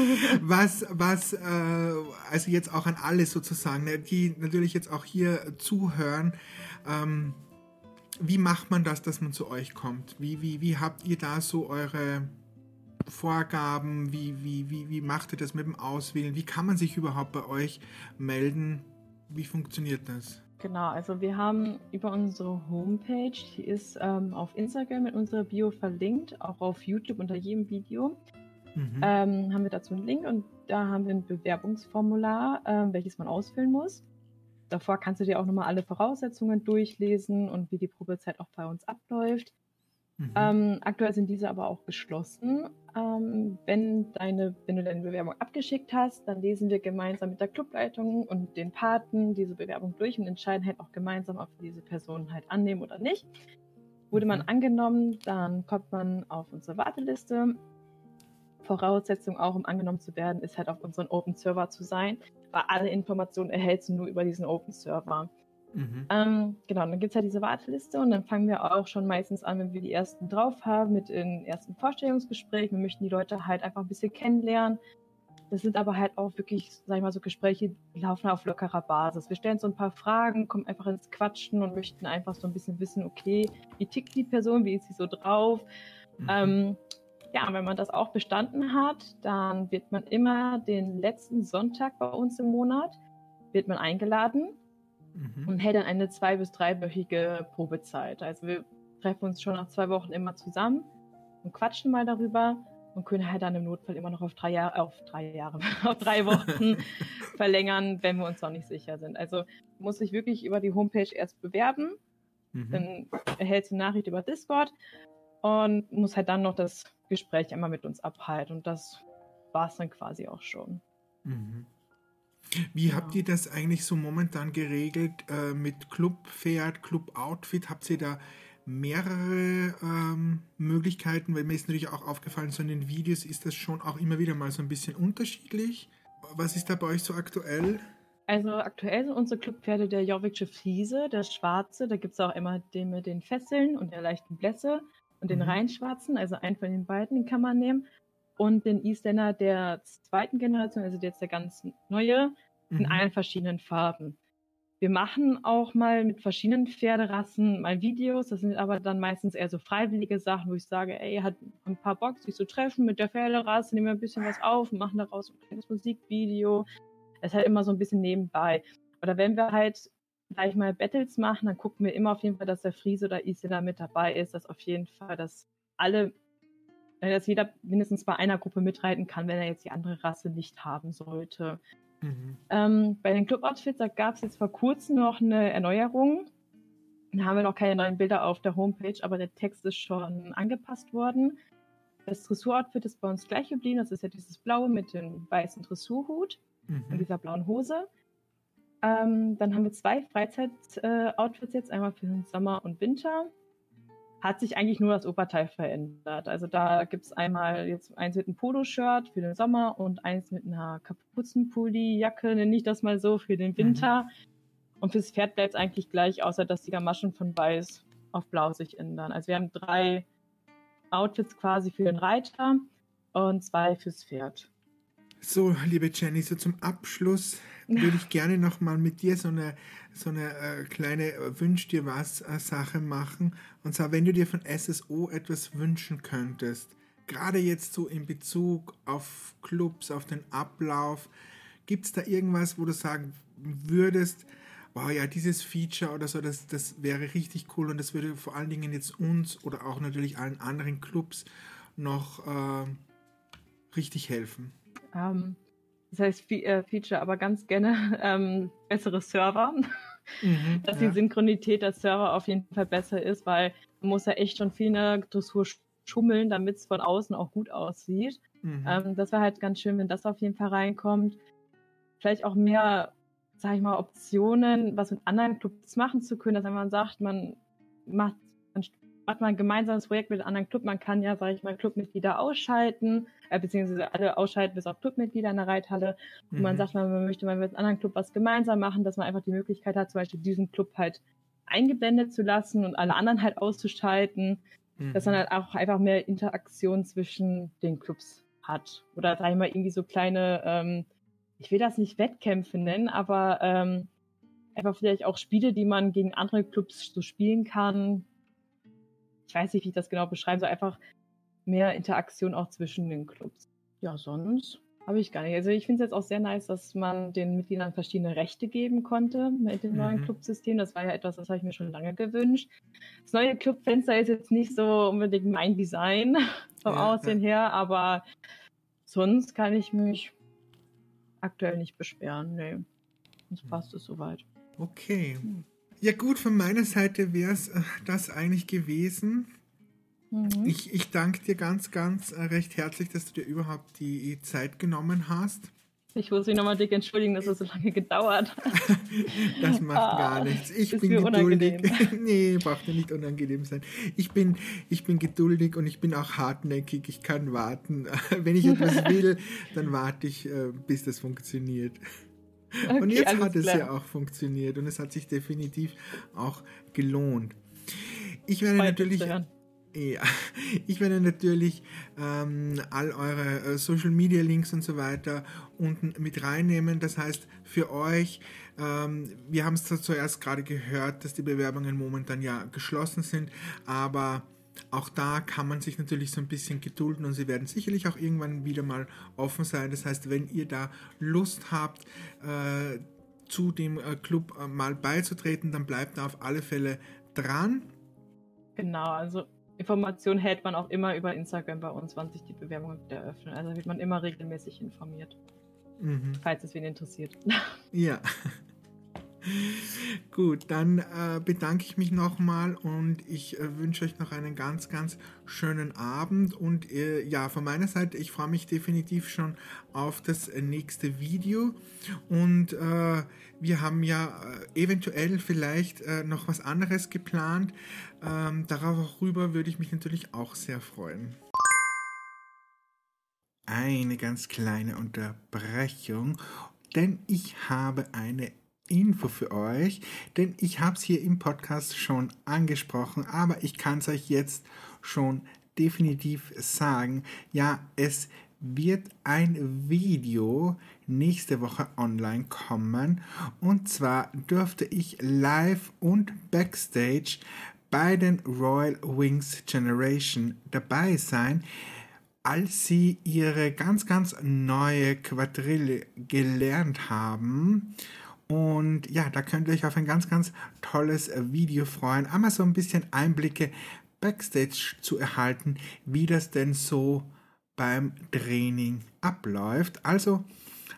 Was, was, äh, also jetzt auch an alle sozusagen, ne, die natürlich jetzt auch hier zuhören, ähm, wie macht man das, dass man zu euch kommt? Wie, wie, wie habt ihr da so eure Vorgaben? Wie, wie, wie, wie macht ihr das mit dem Auswählen? Wie kann man sich überhaupt bei euch melden? Wie funktioniert das? Genau, also wir haben über unsere Homepage, die ist ähm, auf Instagram mit unserer Bio verlinkt, auch auf YouTube unter jedem Video. Mhm. Ähm, haben wir dazu einen Link und da haben wir ein Bewerbungsformular, ähm, welches man ausfüllen muss. Davor kannst du dir auch nochmal alle Voraussetzungen durchlesen und wie die Probezeit auch bei uns abläuft. Mhm. Ähm, aktuell sind diese aber auch geschlossen. Ähm, wenn, deine, wenn du deine Bewerbung abgeschickt hast, dann lesen wir gemeinsam mit der Clubleitung und den Paten diese Bewerbung durch und entscheiden halt auch gemeinsam, ob wir diese Person halt annehmen oder nicht. Wurde man mhm. angenommen, dann kommt man auf unsere Warteliste. Voraussetzung auch, um angenommen zu werden, ist halt auf unseren Open Server zu sein, weil alle Informationen erhältst du nur über diesen Open Server. Mhm. Ähm, genau, dann gibt es halt diese Warteliste und dann fangen wir auch schon meistens an, wenn wir die ersten drauf haben, mit den ersten Vorstellungsgesprächen. Wir möchten die Leute halt einfach ein bisschen kennenlernen. Das sind aber halt auch wirklich, sag ich mal, so Gespräche, die laufen auf lockerer Basis. Wir stellen so ein paar Fragen, kommen einfach ins Quatschen und möchten einfach so ein bisschen wissen, okay, wie tickt die Person, wie ist sie so drauf? Mhm. Ähm, ja, wenn man das auch bestanden hat, dann wird man immer den letzten Sonntag bei uns im Monat, wird man eingeladen mhm. und hält dann eine zwei- bis dreiwöchige Probezeit. Also wir treffen uns schon nach zwei Wochen immer zusammen und quatschen mal darüber und können halt dann im Notfall immer noch auf drei Jahre, auf drei Jahre, auf drei Wochen verlängern, wenn wir uns noch nicht sicher sind. Also muss ich wirklich über die Homepage erst bewerben, mhm. dann erhältst du eine Nachricht über Discord und muss halt dann noch das Gespräch einmal mit uns abhalten und das war es dann quasi auch schon. Mhm. Wie ja. habt ihr das eigentlich so momentan geregelt äh, mit Clubpferd, Club-Outfit? Habt ihr da mehrere ähm, Möglichkeiten? Weil mir ist natürlich auch aufgefallen, so in den Videos ist das schon auch immer wieder mal so ein bisschen unterschiedlich. Was ist da bei euch so aktuell? Also aktuell sind unsere Clubpferde der Jorvikische Friese, der Schwarze, da gibt es auch immer den mit den Fesseln und der leichten Blässe und den mhm. Rheinschwarzen, also einen von den beiden, den kann man nehmen und den Isländer der zweiten Generation, also jetzt der ganz neue, in mhm. allen verschiedenen Farben. Wir machen auch mal mit verschiedenen Pferderassen mal Videos. Das sind aber dann meistens eher so freiwillige Sachen, wo ich sage, ey, hat ein paar Bock, sich zu treffen mit der Pferderasse, nehmen wir ein bisschen was auf und machen daraus ein kleines Musikvideo. Das ist halt immer so ein bisschen nebenbei. Oder wenn wir halt gleich mal Battles machen, dann gucken wir immer auf jeden Fall, dass der Friese oder Isländer mit dabei ist, dass auf jeden Fall, dass alle dass jeder mindestens bei einer Gruppe mitreiten kann, wenn er jetzt die andere Rasse nicht haben sollte. Mhm. Ähm, bei den Club-Outfits, da gab es jetzt vor kurzem noch eine Erneuerung. Da haben wir noch keine neuen Bilder auf der Homepage, aber der Text ist schon angepasst worden. Das Dressur-Outfit ist bei uns gleich geblieben. Das ist ja dieses blaue mit dem weißen Dressurhut mhm. und dieser blauen Hose. Ähm, dann haben wir zwei Freizeit-Outfits jetzt, einmal für den Sommer und Winter hat sich eigentlich nur das Oberteil verändert. Also da gibt es einmal jetzt eins mit einem Poloshirt für den Sommer und eins mit einer Kapuzenpulli-Jacke, nenne ich das mal so, für den Winter. Mhm. Und fürs Pferd bleibt es eigentlich gleich, außer dass die Gamaschen von weiß auf blau sich ändern. Also wir haben drei Outfits quasi für den Reiter und zwei fürs Pferd. So, liebe Jenny, so zum Abschluss würde ich gerne noch mal mit dir so eine, so eine äh, kleine äh, Wünsch dir was äh, Sache machen. Und zwar, wenn du dir von SSO etwas wünschen könntest, gerade jetzt so in Bezug auf Clubs, auf den Ablauf, gibt es da irgendwas, wo du sagen würdest, wow, ja, dieses Feature oder so, das, das wäre richtig cool und das würde vor allen Dingen jetzt uns oder auch natürlich allen anderen Clubs noch äh, richtig helfen? Um, das heißt äh, Feature, aber ganz gerne ähm, bessere Server. Mhm, dass ja. die Synchronität der Server auf jeden Fall besser ist, weil man muss ja echt schon viel in der Dressur schummeln, damit es von außen auch gut aussieht. Mhm. Ähm, das wäre halt ganz schön, wenn das auf jeden Fall reinkommt. Vielleicht auch mehr, sag ich mal, Optionen, was mit anderen Clubs machen zu können, dass man sagt, man macht, man macht mal ein gemeinsames Projekt mit einem anderen Club. Man kann ja, sage ich mal, Clubmitglieder ausschalten, äh, beziehungsweise alle ausschalten bis auf Clubmitglieder in der Reithalle. Und mhm. man sagt mal, man möchte mal mit einem anderen Club was gemeinsam machen, dass man einfach die Möglichkeit hat, zum Beispiel diesen Club halt eingeblendet zu lassen und alle anderen halt auszuschalten. mhm. dass man halt auch einfach mehr Interaktion zwischen den Clubs hat. Oder sag ich mal, irgendwie so kleine, ähm, ich will das nicht Wettkämpfe nennen, aber ähm, einfach vielleicht auch Spiele, die man gegen andere Clubs so spielen kann. Ich weiß nicht, wie ich das genau beschreiben soll. Einfach mehr Interaktion auch zwischen den Clubs. Ja, sonst habe ich gar nicht. Also ich finde es jetzt auch sehr nice, dass man den Mitgliedern verschiedene Rechte geben konnte mit dem mhm. neuen Clubsystem. Das war ja etwas, das habe ich mir schon lange gewünscht. Das neue Clubfenster ist jetzt nicht so unbedingt mein Design vom ja, Aussehen ja. her, aber sonst kann ich mich aktuell nicht beschweren. Nee, sonst mhm. passt es soweit. Okay. Ja gut, von meiner Seite wäre es äh, das eigentlich gewesen. Mhm. Ich, ich danke dir ganz, ganz äh, recht herzlich, dass du dir überhaupt die Zeit genommen hast. Ich muss mich nochmal dick entschuldigen, dass es so lange gedauert hat. das macht ah, gar nichts. Ich bin geduldig. nee, braucht ja nicht unangenehm sein. Ich bin, ich bin geduldig und ich bin auch hartnäckig. Ich kann warten. Wenn ich etwas will, dann warte ich, äh, bis das funktioniert. Okay, und jetzt hat es ja auch funktioniert und es hat sich definitiv auch gelohnt. Ich werde Freut natürlich ja, ich werde natürlich ähm, all eure äh, Social Media Links und so weiter unten mit reinnehmen. Das heißt, für euch, ähm, wir haben es zuerst gerade gehört, dass die Bewerbungen momentan ja geschlossen sind, aber auch da kann man sich natürlich so ein bisschen gedulden und sie werden sicherlich auch irgendwann wieder mal offen sein. Das heißt, wenn ihr da Lust habt, äh, zu dem äh, Club äh, mal beizutreten, dann bleibt da auf alle Fälle dran. Genau, also Informationen hält man auch immer über Instagram bei uns, wann sich die Bewerbungen wieder öffnen. Also wird man immer regelmäßig informiert. Mhm. Falls es wen interessiert. Ja. Gut, dann äh, bedanke ich mich nochmal und ich äh, wünsche euch noch einen ganz, ganz schönen Abend. Und äh, ja, von meiner Seite, ich freue mich definitiv schon auf das nächste Video. Und äh, wir haben ja äh, eventuell vielleicht äh, noch was anderes geplant. Ähm, darüber würde ich mich natürlich auch sehr freuen. Eine ganz kleine Unterbrechung, denn ich habe eine Info für euch, denn ich habe es hier im Podcast schon angesprochen, aber ich kann es euch jetzt schon definitiv sagen. Ja, es wird ein Video nächste Woche online kommen und zwar dürfte ich live und backstage bei den Royal Wings Generation dabei sein als sie ihre ganz, ganz neue Quadrille gelernt haben. Und ja, da könnt ihr euch auf ein ganz, ganz tolles Video freuen. Einmal so ein bisschen Einblicke backstage zu erhalten, wie das denn so beim Training abläuft. Also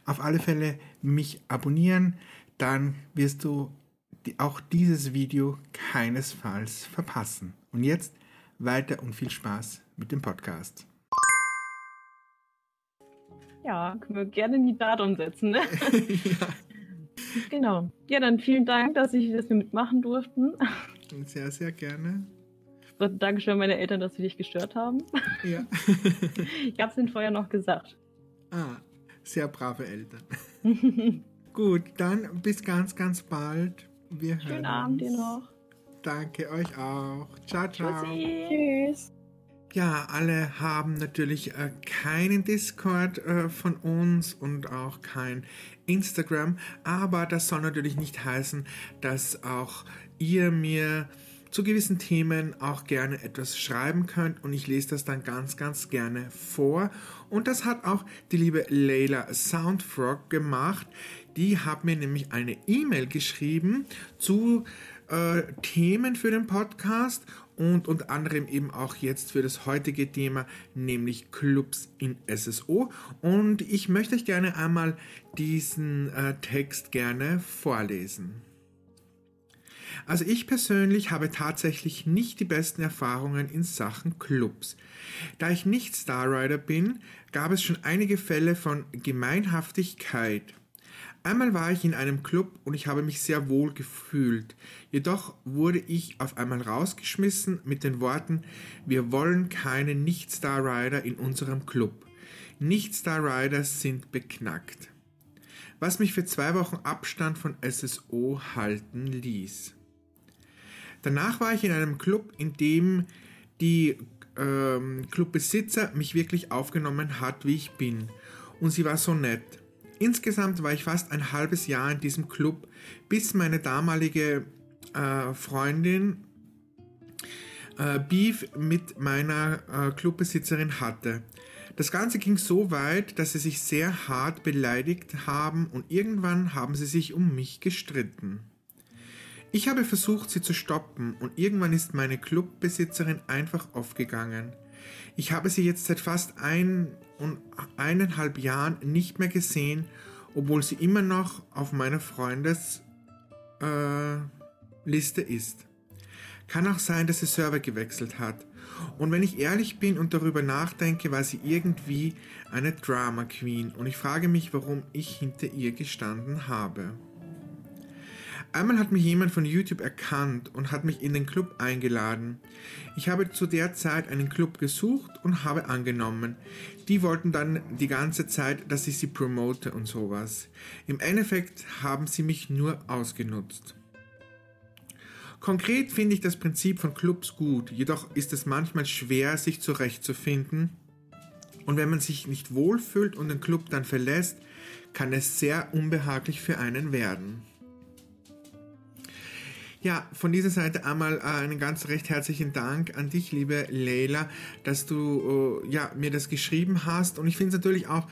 auf alle Fälle mich abonnieren, dann wirst du auch dieses Video keinesfalls verpassen. Und jetzt weiter und viel Spaß mit dem Podcast. Ja, können wir gerne in die Tat umsetzen. Ne? ja. Genau. Ja, dann vielen Dank, dass ich das mitmachen durften. Sehr, sehr gerne. Dankeschön an meine Eltern, dass sie dich gestört haben. Ja. ich habe es ihnen vorher noch gesagt. Ah, sehr brave Eltern. Gut, dann bis ganz, ganz bald. Wir Schönen Abend dir noch. Danke euch auch. Ciao, ciao. Tschüssi. Tschüss. Ja, alle haben natürlich äh, keinen Discord äh, von uns und auch kein Instagram, aber das soll natürlich nicht heißen, dass auch ihr mir zu gewissen Themen auch gerne etwas schreiben könnt und ich lese das dann ganz, ganz gerne vor. Und das hat auch die liebe Leila Soundfrog gemacht. Die hat mir nämlich eine E-Mail geschrieben zu äh, Themen für den Podcast und unter anderem eben auch jetzt für das heutige Thema, nämlich Clubs in SSO. Und ich möchte euch gerne einmal diesen äh, Text gerne vorlesen. Also ich persönlich habe tatsächlich nicht die besten Erfahrungen in Sachen Clubs. Da ich nicht Starrider bin, gab es schon einige Fälle von Gemeinhaftigkeit. Einmal war ich in einem Club und ich habe mich sehr wohl gefühlt. Jedoch wurde ich auf einmal rausgeschmissen mit den Worten, wir wollen keine Nicht-Star-Rider in unserem Club. Nicht-Star-Riders sind beknackt. Was mich für zwei Wochen Abstand von SSO halten ließ. Danach war ich in einem Club, in dem die ähm, Clubbesitzer mich wirklich aufgenommen hat, wie ich bin. Und sie war so nett. Insgesamt war ich fast ein halbes Jahr in diesem Club, bis meine damalige äh, Freundin äh, Beef mit meiner äh, Clubbesitzerin hatte. Das Ganze ging so weit, dass sie sich sehr hart beleidigt haben und irgendwann haben sie sich um mich gestritten. Ich habe versucht, sie zu stoppen und irgendwann ist meine Clubbesitzerin einfach aufgegangen. Ich habe sie jetzt seit fast ein und eineinhalb Jahren nicht mehr gesehen, obwohl sie immer noch auf meiner Freundesliste äh, ist. Kann auch sein, dass sie Server gewechselt hat. Und wenn ich ehrlich bin und darüber nachdenke, war sie irgendwie eine Drama Queen und ich frage mich, warum ich hinter ihr gestanden habe. Einmal hat mich jemand von YouTube erkannt und hat mich in den Club eingeladen. Ich habe zu der Zeit einen Club gesucht und habe angenommen. Die wollten dann die ganze Zeit, dass ich sie promote und sowas. Im Endeffekt haben sie mich nur ausgenutzt. Konkret finde ich das Prinzip von Clubs gut, jedoch ist es manchmal schwer, sich zurechtzufinden. Und wenn man sich nicht wohlfühlt und den Club dann verlässt, kann es sehr unbehaglich für einen werden. Ja, von dieser Seite einmal äh, einen ganz recht herzlichen Dank an dich, liebe Leila, dass du äh, ja, mir das geschrieben hast. Und ich finde es natürlich auch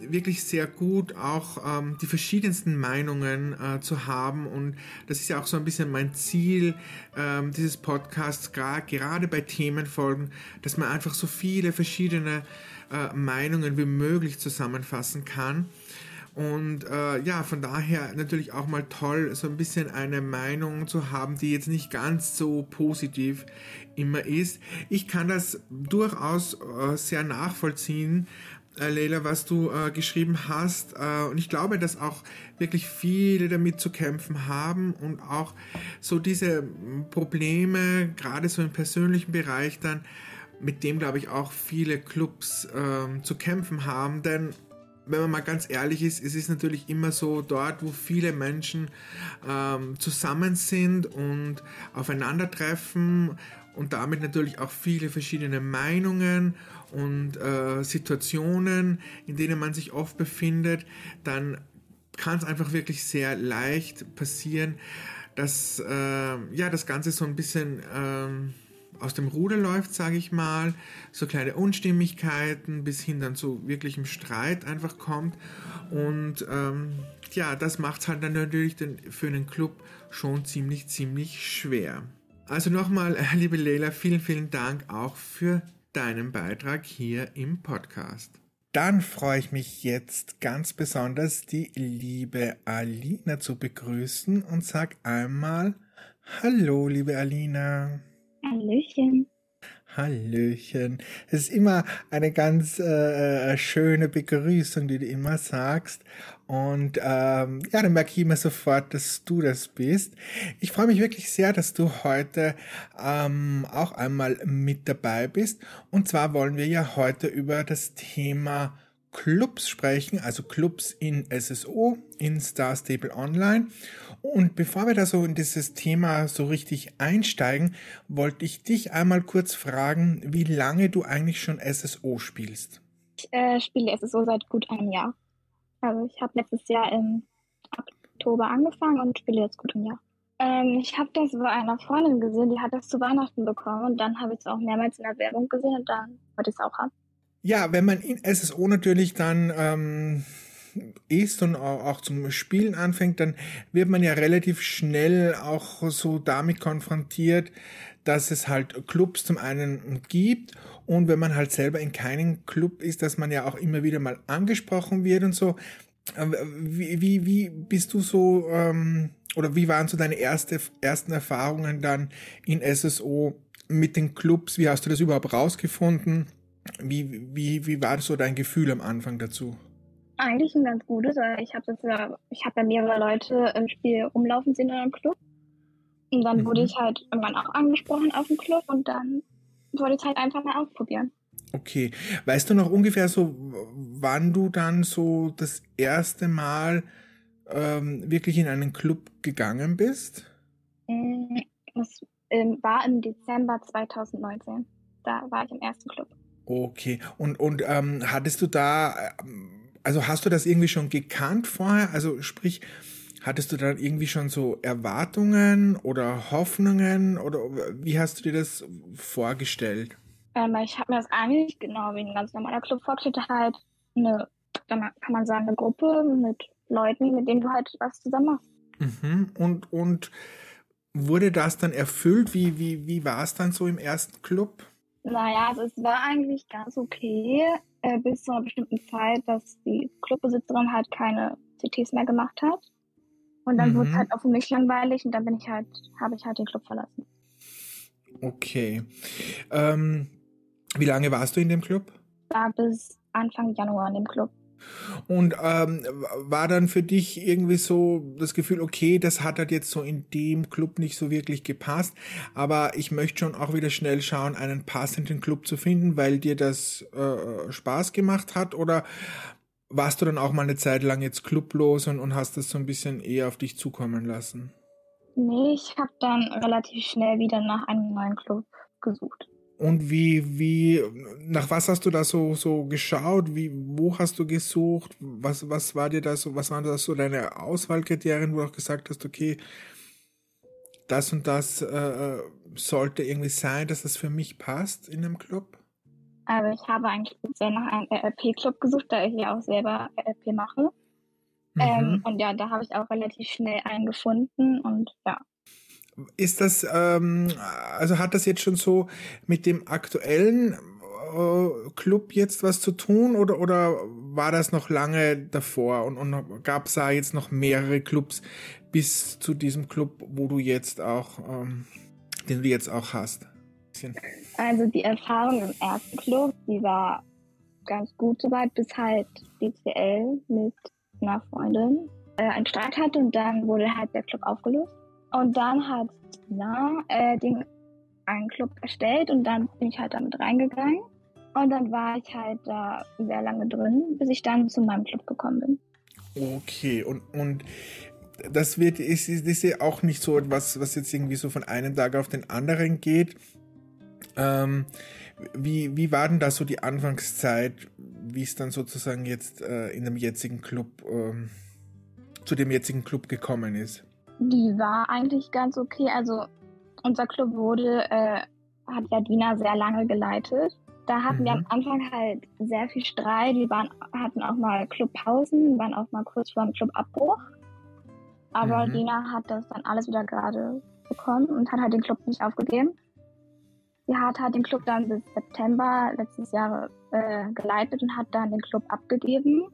wirklich sehr gut, auch ähm, die verschiedensten Meinungen äh, zu haben. Und das ist ja auch so ein bisschen mein Ziel ähm, dieses Podcasts, gerade bei Themenfolgen, dass man einfach so viele verschiedene äh, Meinungen wie möglich zusammenfassen kann. Und äh, ja, von daher natürlich auch mal toll, so ein bisschen eine Meinung zu haben, die jetzt nicht ganz so positiv immer ist. Ich kann das durchaus äh, sehr nachvollziehen, äh, Leila, was du äh, geschrieben hast. Äh, und ich glaube, dass auch wirklich viele damit zu kämpfen haben und auch so diese Probleme, gerade so im persönlichen Bereich dann, mit dem, glaube ich, auch viele Clubs ähm, zu kämpfen haben. Denn wenn man mal ganz ehrlich ist, es ist natürlich immer so dort, wo viele Menschen ähm, zusammen sind und aufeinandertreffen und damit natürlich auch viele verschiedene Meinungen und äh, Situationen, in denen man sich oft befindet, dann kann es einfach wirklich sehr leicht passieren, dass äh, ja das Ganze so ein bisschen äh, aus dem Ruder läuft, sage ich mal, so kleine Unstimmigkeiten bis hin dann zu wirklichem Streit einfach kommt und ähm, ja, das macht es halt dann natürlich den, für einen Club schon ziemlich, ziemlich schwer. Also nochmal, liebe Leila, vielen, vielen Dank auch für deinen Beitrag hier im Podcast. Dann freue ich mich jetzt ganz besonders, die liebe Alina zu begrüßen und sag einmal Hallo, liebe Alina. Hallöchen. Hallöchen. Es ist immer eine ganz äh, äh, schöne Begrüßung, die du immer sagst. Und ähm, ja, dann merke ich immer sofort, dass du das bist. Ich freue mich wirklich sehr, dass du heute ähm, auch einmal mit dabei bist. Und zwar wollen wir ja heute über das Thema Clubs sprechen, also Clubs in SSO, in Star Stable Online. Und bevor wir da so in dieses Thema so richtig einsteigen, wollte ich dich einmal kurz fragen, wie lange du eigentlich schon SSO spielst. Ich äh, spiele SSO seit gut einem Jahr. Also ich habe letztes Jahr im Oktober angefangen und spiele jetzt gut ein Jahr. Ähm, ich habe das bei einer Freundin gesehen, die hat das zu Weihnachten bekommen und dann habe ich es auch mehrmals in der Werbung gesehen und dann wollte ich es auch haben. Ja, wenn man in SSO natürlich dann ähm, ist und auch zum Spielen anfängt, dann wird man ja relativ schnell auch so damit konfrontiert, dass es halt Clubs zum einen gibt und wenn man halt selber in keinem Club ist, dass man ja auch immer wieder mal angesprochen wird und so. Ähm, wie, wie, wie bist du so, ähm, oder wie waren so deine erste, ersten Erfahrungen dann in SSO mit den Clubs? Wie hast du das überhaupt rausgefunden? Wie, wie, wie war so dein Gefühl am Anfang dazu? Eigentlich ein ganz gutes, weil ich habe ja, ich habe ja mehrere Leute im Spiel rumlaufen sehen in einem Club. Und dann mhm. wurde ich halt irgendwann auch angesprochen auf dem Club und dann wollte ich halt einfach mal ausprobieren. Okay. Weißt du noch ungefähr so, wann du dann so das erste Mal ähm, wirklich in einen Club gegangen bist? Mm, das ähm, war im Dezember 2019. Da war ich im ersten Club. Okay. Und, und ähm, hattest du da, also hast du das irgendwie schon gekannt vorher? Also sprich, hattest du dann irgendwie schon so Erwartungen oder Hoffnungen oder wie hast du dir das vorgestellt? Ähm, ich habe mir das eigentlich genau wie ein ganz normaler Club vorgestellt, halt eine, kann man sagen, eine Gruppe mit Leuten, mit denen du halt was zusammen machst. Mhm. Und, und wurde das dann erfüllt? Wie, wie, wie war es dann so im ersten Club? Naja, also es war eigentlich ganz okay, äh, bis zu einer bestimmten Zeit, dass die Clubbesitzerin halt keine CTs mehr gemacht hat. Und dann mhm. wurde es halt auch für mich langweilig und dann bin ich halt, habe ich halt den Club verlassen. Okay. Ähm, wie lange warst du in dem Club? War bis Anfang Januar in dem Club. Und ähm, war dann für dich irgendwie so das Gefühl, okay, das hat halt jetzt so in dem Club nicht so wirklich gepasst, aber ich möchte schon auch wieder schnell schauen, einen passenden Club zu finden, weil dir das äh, Spaß gemacht hat oder warst du dann auch mal eine Zeit lang jetzt clublos und, und hast das so ein bisschen eher auf dich zukommen lassen? Nee, ich habe dann relativ schnell wieder nach einem neuen Club gesucht. Und wie, wie, nach was hast du da so, so geschaut? Wie, wo hast du gesucht? Was, was war dir da so, was waren da so deine Auswahlkriterien, wo du auch gesagt hast, okay, das und das äh, sollte irgendwie sein, dass das für mich passt in einem Club? Also ich habe eigentlich speziell nach einem RLP-Club gesucht, da ich ja auch selber RLP mache. Mhm. Ähm, und ja, da habe ich auch relativ schnell einen gefunden und ja. Ist das, ähm, also hat das jetzt schon so mit dem aktuellen äh, Club jetzt was zu tun oder, oder war das noch lange davor und, und gab es da jetzt noch mehrere Clubs bis zu diesem Club, wo du jetzt auch, ähm, den du jetzt auch hast? Also die Erfahrung im ersten Club, die war ganz gut soweit, bis halt DCL mit einer Freundin äh, einen Streit hatte und dann wurde halt der Club aufgelöst. Und dann hat Tina äh, den, einen Club erstellt und dann bin ich halt damit reingegangen. Und dann war ich halt da sehr lange drin, bis ich dann zu meinem Club gekommen bin. Okay, und, und das wird, ist, ist ja auch nicht so etwas, was jetzt irgendwie so von einem Tag auf den anderen geht. Ähm, wie, wie war denn da so die Anfangszeit, wie es dann sozusagen jetzt äh, in dem jetzigen Club, ähm, zu dem jetzigen Club gekommen ist? Die war eigentlich ganz okay. Also unser Club wurde, äh, hat ja Dina sehr lange geleitet. Da hatten mhm. wir am mhm. Anfang halt sehr viel Streit. Wir waren, hatten auch mal Clubpausen, waren auch mal kurz vor dem Clubabbruch. Aber mhm. Dina hat das dann alles wieder gerade bekommen und hat halt den Club nicht aufgegeben. Sie hat halt den Club dann bis September letztes Jahr äh, geleitet und hat dann den Club abgegeben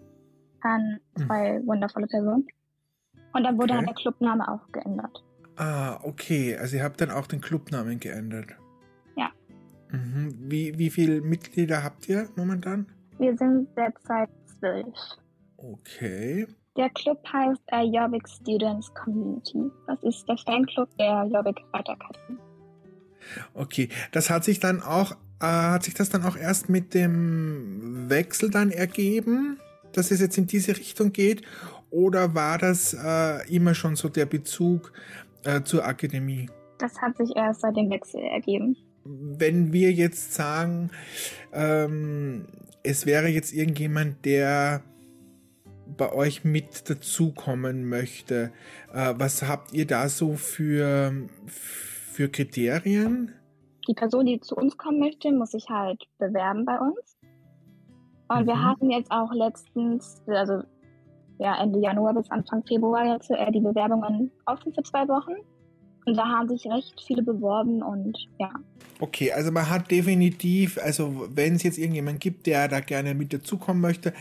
an mhm. zwei mhm. wundervolle Personen. Und dann wurde okay. der Clubname auch geändert. Ah, okay. Also ihr habt dann auch den Clubnamen geändert. Ja. Mhm. Wie, wie viele Mitglieder habt ihr momentan? Wir sind derzeit zwölf. Okay. Der Club heißt äh, Jobbik Students Community. Das ist der Fanclub der Jobbik Weiterkarte. Okay, das hat sich dann auch, äh, hat sich das dann auch erst mit dem Wechsel dann ergeben, dass es jetzt in diese Richtung geht? Oder war das äh, immer schon so der Bezug äh, zur Akademie? Das hat sich erst seit dem Wechsel ergeben. Wenn wir jetzt sagen, ähm, es wäre jetzt irgendjemand, der bei euch mit dazukommen möchte, äh, was habt ihr da so für, für Kriterien? Die Person, die zu uns kommen möchte, muss sich halt bewerben bei uns. Und mhm. wir hatten jetzt auch letztens, also ja, Ende Januar bis Anfang Februar jetzt äh, die Bewerbungen offen für zwei Wochen. Und da haben sich recht viele beworben und ja. Okay, also man hat definitiv, also wenn es jetzt irgendjemand gibt, der da gerne mit dazukommen möchte,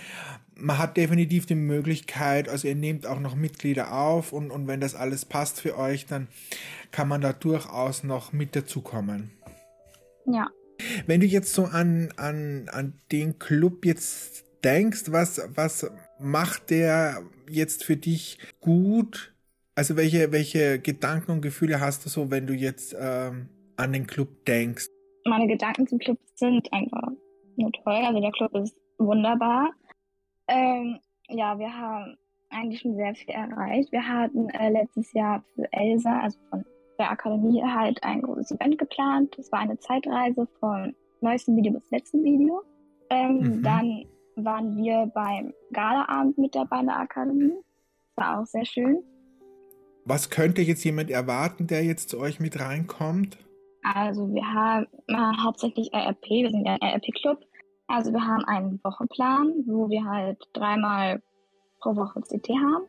man hat definitiv die Möglichkeit, also ihr nehmt auch noch Mitglieder auf und, und wenn das alles passt für euch, dann kann man da durchaus noch mit dazukommen. Ja. Wenn du jetzt so an, an, an den Club jetzt denkst, was, was macht der jetzt für dich gut? Also welche, welche Gedanken und Gefühle hast du so, wenn du jetzt ähm, an den Club denkst? Meine Gedanken zum Club sind einfach nur toll. Also der Club ist wunderbar. Ähm, ja, wir haben eigentlich schon sehr viel erreicht. Wir hatten äh, letztes Jahr für Elsa, also von der Akademie halt ein großes Event geplant. Das war eine Zeitreise von neuestem Video bis letzten Video. Ähm, mhm. Dann waren wir beim Galaabend mit der Akademie. Das war auch sehr schön. Was könnte jetzt jemand erwarten, der jetzt zu euch mit reinkommt? Also wir haben äh, hauptsächlich RRP, wir sind ja ein RRP-Club. Also wir haben einen Wochenplan, wo wir halt dreimal pro Woche CT haben.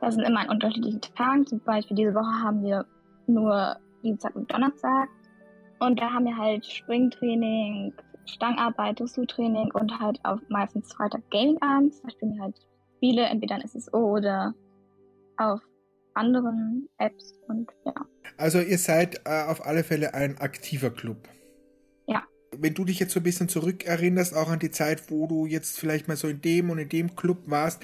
Das sind immer an unterschiedlichen Tagen. Zum Beispiel diese Woche haben wir nur Dienstag und Donnerstag. Und da haben wir halt Springtraining, Stangarbeit, Dessous-Training und halt auch meistens Freitag Gaming-Abends. Da spielen wir halt Spiele, entweder in SSO oder auf anderen Apps und ja. Also ihr seid äh, auf alle Fälle ein aktiver Club. Ja. Wenn du dich jetzt so ein bisschen zurückerinnerst, auch an die Zeit, wo du jetzt vielleicht mal so in dem und in dem Club warst,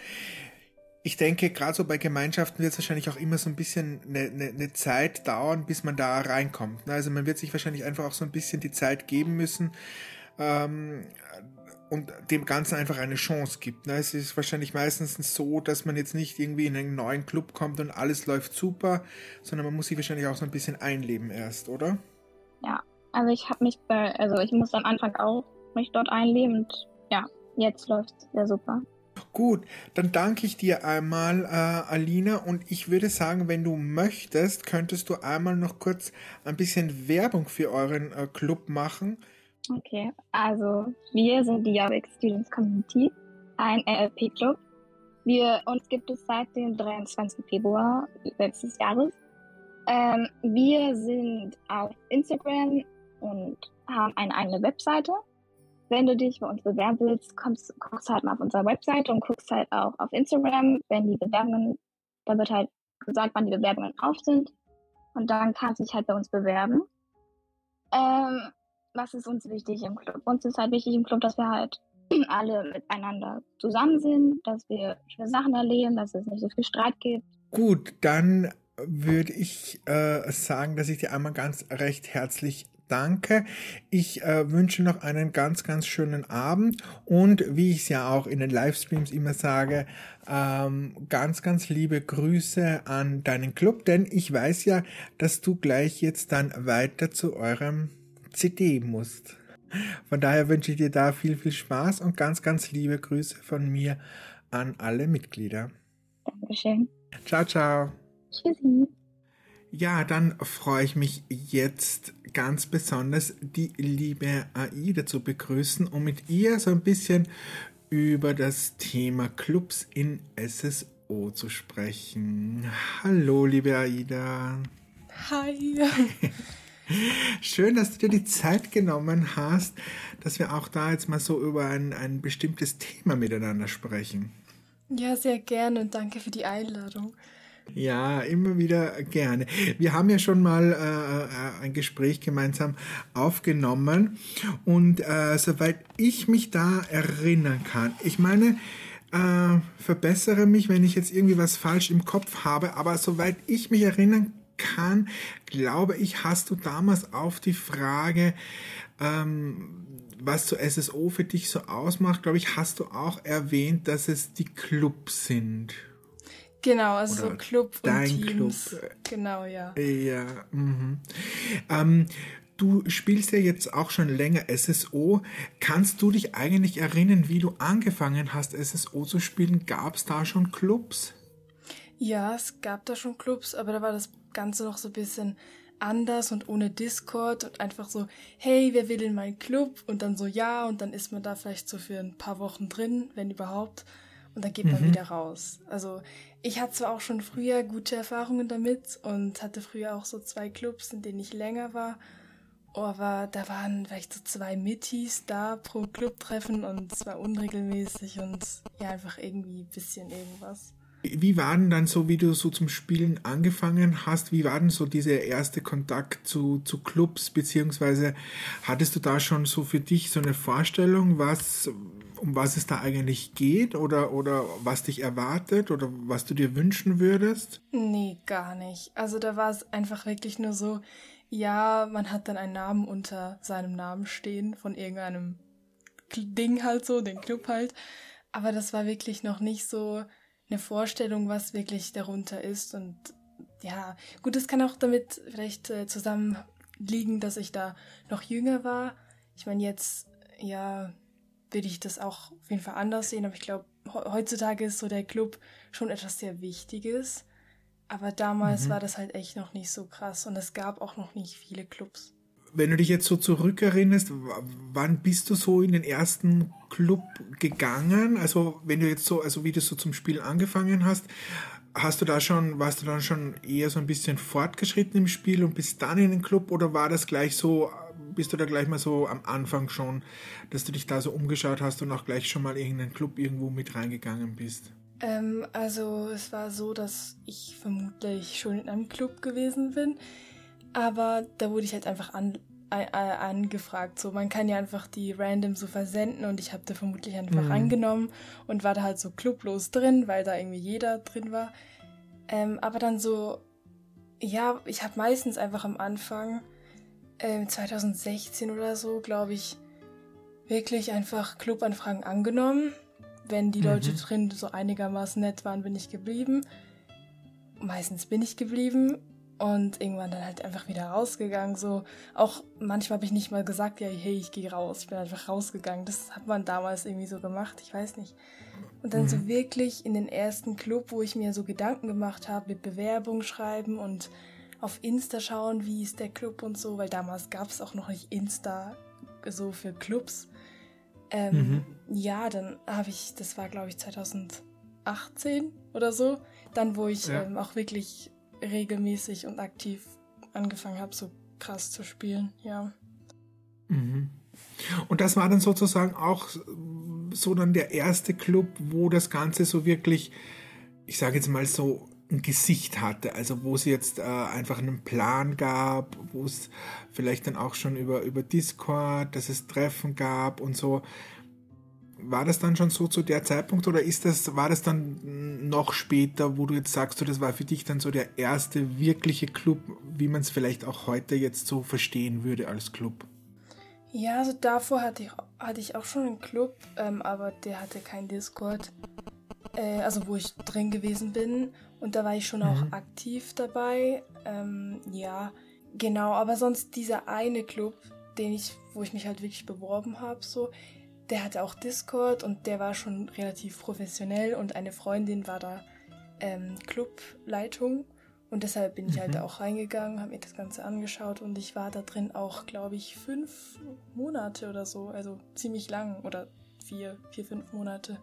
ich denke, gerade so bei Gemeinschaften wird es wahrscheinlich auch immer so ein bisschen eine, eine, eine, Zeit dauern, bis man da reinkommt. Also man wird sich wahrscheinlich einfach auch so ein bisschen die Zeit geben müssen ähm, und dem Ganzen einfach eine Chance gibt. Es ist wahrscheinlich meistens so, dass man jetzt nicht irgendwie in einen neuen Club kommt und alles läuft super, sondern man muss sich wahrscheinlich auch so ein bisschen einleben erst, oder? Ja, also ich habe mich bei, also ich musste am Anfang auch mich dort einleben und ja, jetzt läuft es sehr super. Gut, dann danke ich dir einmal, äh, Alina, und ich würde sagen, wenn du möchtest, könntest du einmal noch kurz ein bisschen Werbung für euren äh, Club machen. Okay, also wir sind die Javik Students Community, ein RLP-Club. Wir, uns gibt es seit dem 23. Februar letztes Jahres. Ähm, wir sind auf Instagram und haben eine eigene Webseite wenn du dich bei uns bewerben willst, kommst, guckst halt mal auf unserer Webseite und guckst halt auch auf Instagram, wenn die Bewerbungen, da wird halt gesagt, wann die Bewerbungen auf sind. Und dann kannst du dich halt bei uns bewerben. Ähm, was ist uns wichtig im Club? Uns ist halt wichtig im Club, dass wir halt alle miteinander zusammen sind, dass wir schöne Sachen erleben, dass es nicht so viel Streit gibt. Gut, dann würde ich äh, sagen, dass ich dir einmal ganz recht herzlich danke. Ich äh, wünsche noch einen ganz, ganz schönen Abend und wie ich es ja auch in den Livestreams immer sage, ähm, ganz, ganz liebe Grüße an deinen Club, denn ich weiß ja, dass du gleich jetzt dann weiter zu eurem CD musst. Von daher wünsche ich dir da viel, viel Spaß und ganz, ganz liebe Grüße von mir an alle Mitglieder. Dankeschön. Ciao, ciao. Tschüssi. Ja, dann freue ich mich jetzt ganz besonders, die liebe Aida zu begrüßen und mit ihr so ein bisschen über das Thema Clubs in SSO zu sprechen. Hallo, liebe Aida. Hi. Schön, dass du dir die Zeit genommen hast, dass wir auch da jetzt mal so über ein, ein bestimmtes Thema miteinander sprechen. Ja, sehr gerne und danke für die Einladung. Ja, immer wieder gerne. Wir haben ja schon mal äh, äh, ein Gespräch gemeinsam aufgenommen und äh, soweit ich mich da erinnern kann, ich meine, äh, verbessere mich, wenn ich jetzt irgendwie was falsch im Kopf habe, aber soweit ich mich erinnern kann, glaube ich, hast du damals auf die Frage, ähm, was zu SSO für dich so ausmacht, glaube ich, hast du auch erwähnt, dass es die Clubs sind. Genau, also so Club und Teams. Club. Genau, ja. Ja. Mhm. Ähm, du spielst ja jetzt auch schon länger SSO. Kannst du dich eigentlich erinnern, wie du angefangen hast, SSO zu spielen? Gab es da schon Clubs? Ja, es gab da schon Clubs, aber da war das Ganze noch so ein bisschen anders und ohne Discord und einfach so, hey, wer will in meinen Club? Und dann so, ja, und dann ist man da vielleicht so für ein paar Wochen drin, wenn überhaupt. Und dann geht man mhm. wieder raus. Also ich hatte zwar auch schon früher gute Erfahrungen damit und hatte früher auch so zwei Clubs, in denen ich länger war. Aber da waren vielleicht so zwei Mittis da pro Clubtreffen und es war unregelmäßig und ja, einfach irgendwie ein bisschen irgendwas. Wie war denn dann so, wie du so zum Spielen angefangen hast, wie war denn so dieser erste Kontakt zu, zu Clubs, beziehungsweise hattest du da schon so für dich so eine Vorstellung, was, um was es da eigentlich geht oder, oder was dich erwartet oder was du dir wünschen würdest? Nee, gar nicht. Also da war es einfach wirklich nur so, ja, man hat dann einen Namen unter seinem Namen stehen von irgendeinem Ding halt so, den Club halt. Aber das war wirklich noch nicht so eine Vorstellung, was wirklich darunter ist und ja, gut, es kann auch damit vielleicht äh, zusammenliegen, dass ich da noch jünger war. Ich meine, jetzt, ja, würde ich das auch auf jeden Fall anders sehen, aber ich glaube, heutzutage ist so der Club schon etwas sehr Wichtiges. Aber damals mhm. war das halt echt noch nicht so krass und es gab auch noch nicht viele Clubs. Wenn du dich jetzt so zurückerinnerst, wann bist du so in den ersten Club gegangen? Also wenn du jetzt so, also wie du so zum Spiel angefangen hast, hast du da schon, warst du dann schon eher so ein bisschen fortgeschritten im Spiel und bist dann in den Club oder war das gleich so, bist du da gleich mal so am Anfang schon, dass du dich da so umgeschaut hast und auch gleich schon mal irgendeinen Club irgendwo mit reingegangen bist? Ähm, also es war so, dass ich vermutlich schon in einem Club gewesen bin, aber da wurde ich halt einfach an, äh, angefragt. So, man kann ja einfach die random so versenden und ich habe da vermutlich einfach mhm. angenommen und war da halt so clublos drin, weil da irgendwie jeder drin war. Ähm, aber dann so, ja, ich habe meistens einfach am Anfang, äh, 2016 oder so, glaube ich, wirklich einfach Clubanfragen angenommen wenn die Leute mhm. drin so einigermaßen nett waren, bin ich geblieben. Meistens bin ich geblieben und irgendwann dann halt einfach wieder rausgegangen. So auch manchmal habe ich nicht mal gesagt, ja, hey, ich gehe raus. Ich bin einfach rausgegangen. Das hat man damals irgendwie so gemacht. Ich weiß nicht. Und dann mhm. so wirklich in den ersten Club, wo ich mir so Gedanken gemacht habe mit Bewerbung schreiben und auf Insta schauen, wie ist der Club und so, weil damals gab es auch noch nicht Insta so für Clubs. Ähm, mhm. Ja, dann habe ich, das war glaube ich 2018 oder so, dann wo ich ja. ähm, auch wirklich regelmäßig und aktiv angefangen habe, so krass zu spielen, ja. Mhm. Und das war dann sozusagen auch so dann der erste Club, wo das Ganze so wirklich, ich sage jetzt mal so, ein Gesicht hatte, also wo es jetzt äh, einfach einen Plan gab, wo es vielleicht dann auch schon über, über Discord, dass es Treffen gab und so. War das dann schon so zu der Zeitpunkt oder ist das, war das dann noch später, wo du jetzt sagst, du, das war für dich dann so der erste wirkliche Club, wie man es vielleicht auch heute jetzt so verstehen würde als Club? Ja, also davor hatte ich, hatte ich auch schon einen Club, ähm, aber der hatte kein Discord. Äh, also wo ich drin gewesen bin. Und da war ich schon mhm. auch aktiv dabei. Ähm, ja, genau. Aber sonst dieser eine Club, den ich, wo ich mich halt wirklich beworben habe, so, der hatte auch Discord und der war schon relativ professionell und eine Freundin war da ähm, Clubleitung. Und deshalb bin ich halt mhm. halt auch reingegangen, habe mir das Ganze angeschaut und ich war da drin auch, glaube ich, fünf Monate oder so. Also ziemlich lang oder vier, vier, fünf Monate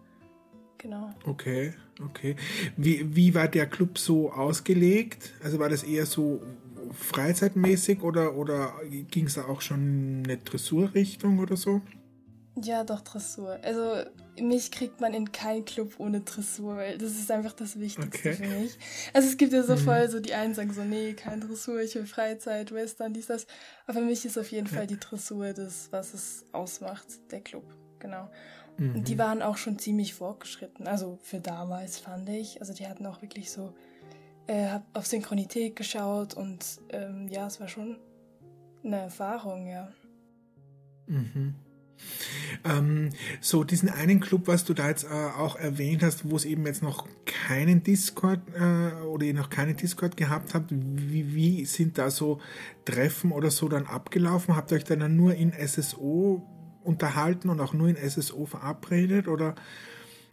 genau. Okay, okay. Wie, wie war der Club so ausgelegt? Also war das eher so freizeitmäßig oder, oder ging es da auch schon in eine Dressurrichtung oder so? Ja, doch, Dressur. Also mich kriegt man in keinen Club ohne Dressur, weil das ist einfach das Wichtigste okay. für mich. Also es gibt ja so mhm. voll so, die einen sagen so, nee, kein Dressur, ich will Freizeit, Western, dies, das. Aber für mich ist auf jeden ja. Fall die Dressur das, was es ausmacht, der Club. Genau. Mhm. Die waren auch schon ziemlich fortgeschritten. Also für damals fand ich. Also die hatten auch wirklich so, äh, hab auf Synchronität geschaut und ähm, ja, es war schon eine Erfahrung, ja. Mhm. Ähm, so, diesen einen Club, was du da jetzt äh, auch erwähnt hast, wo es eben jetzt noch keinen Discord äh, oder ihr noch keinen Discord gehabt habt, wie, wie sind da so Treffen oder so dann abgelaufen? Habt ihr euch dann nur in SSO unterhalten und auch nur in SSO verabredet oder,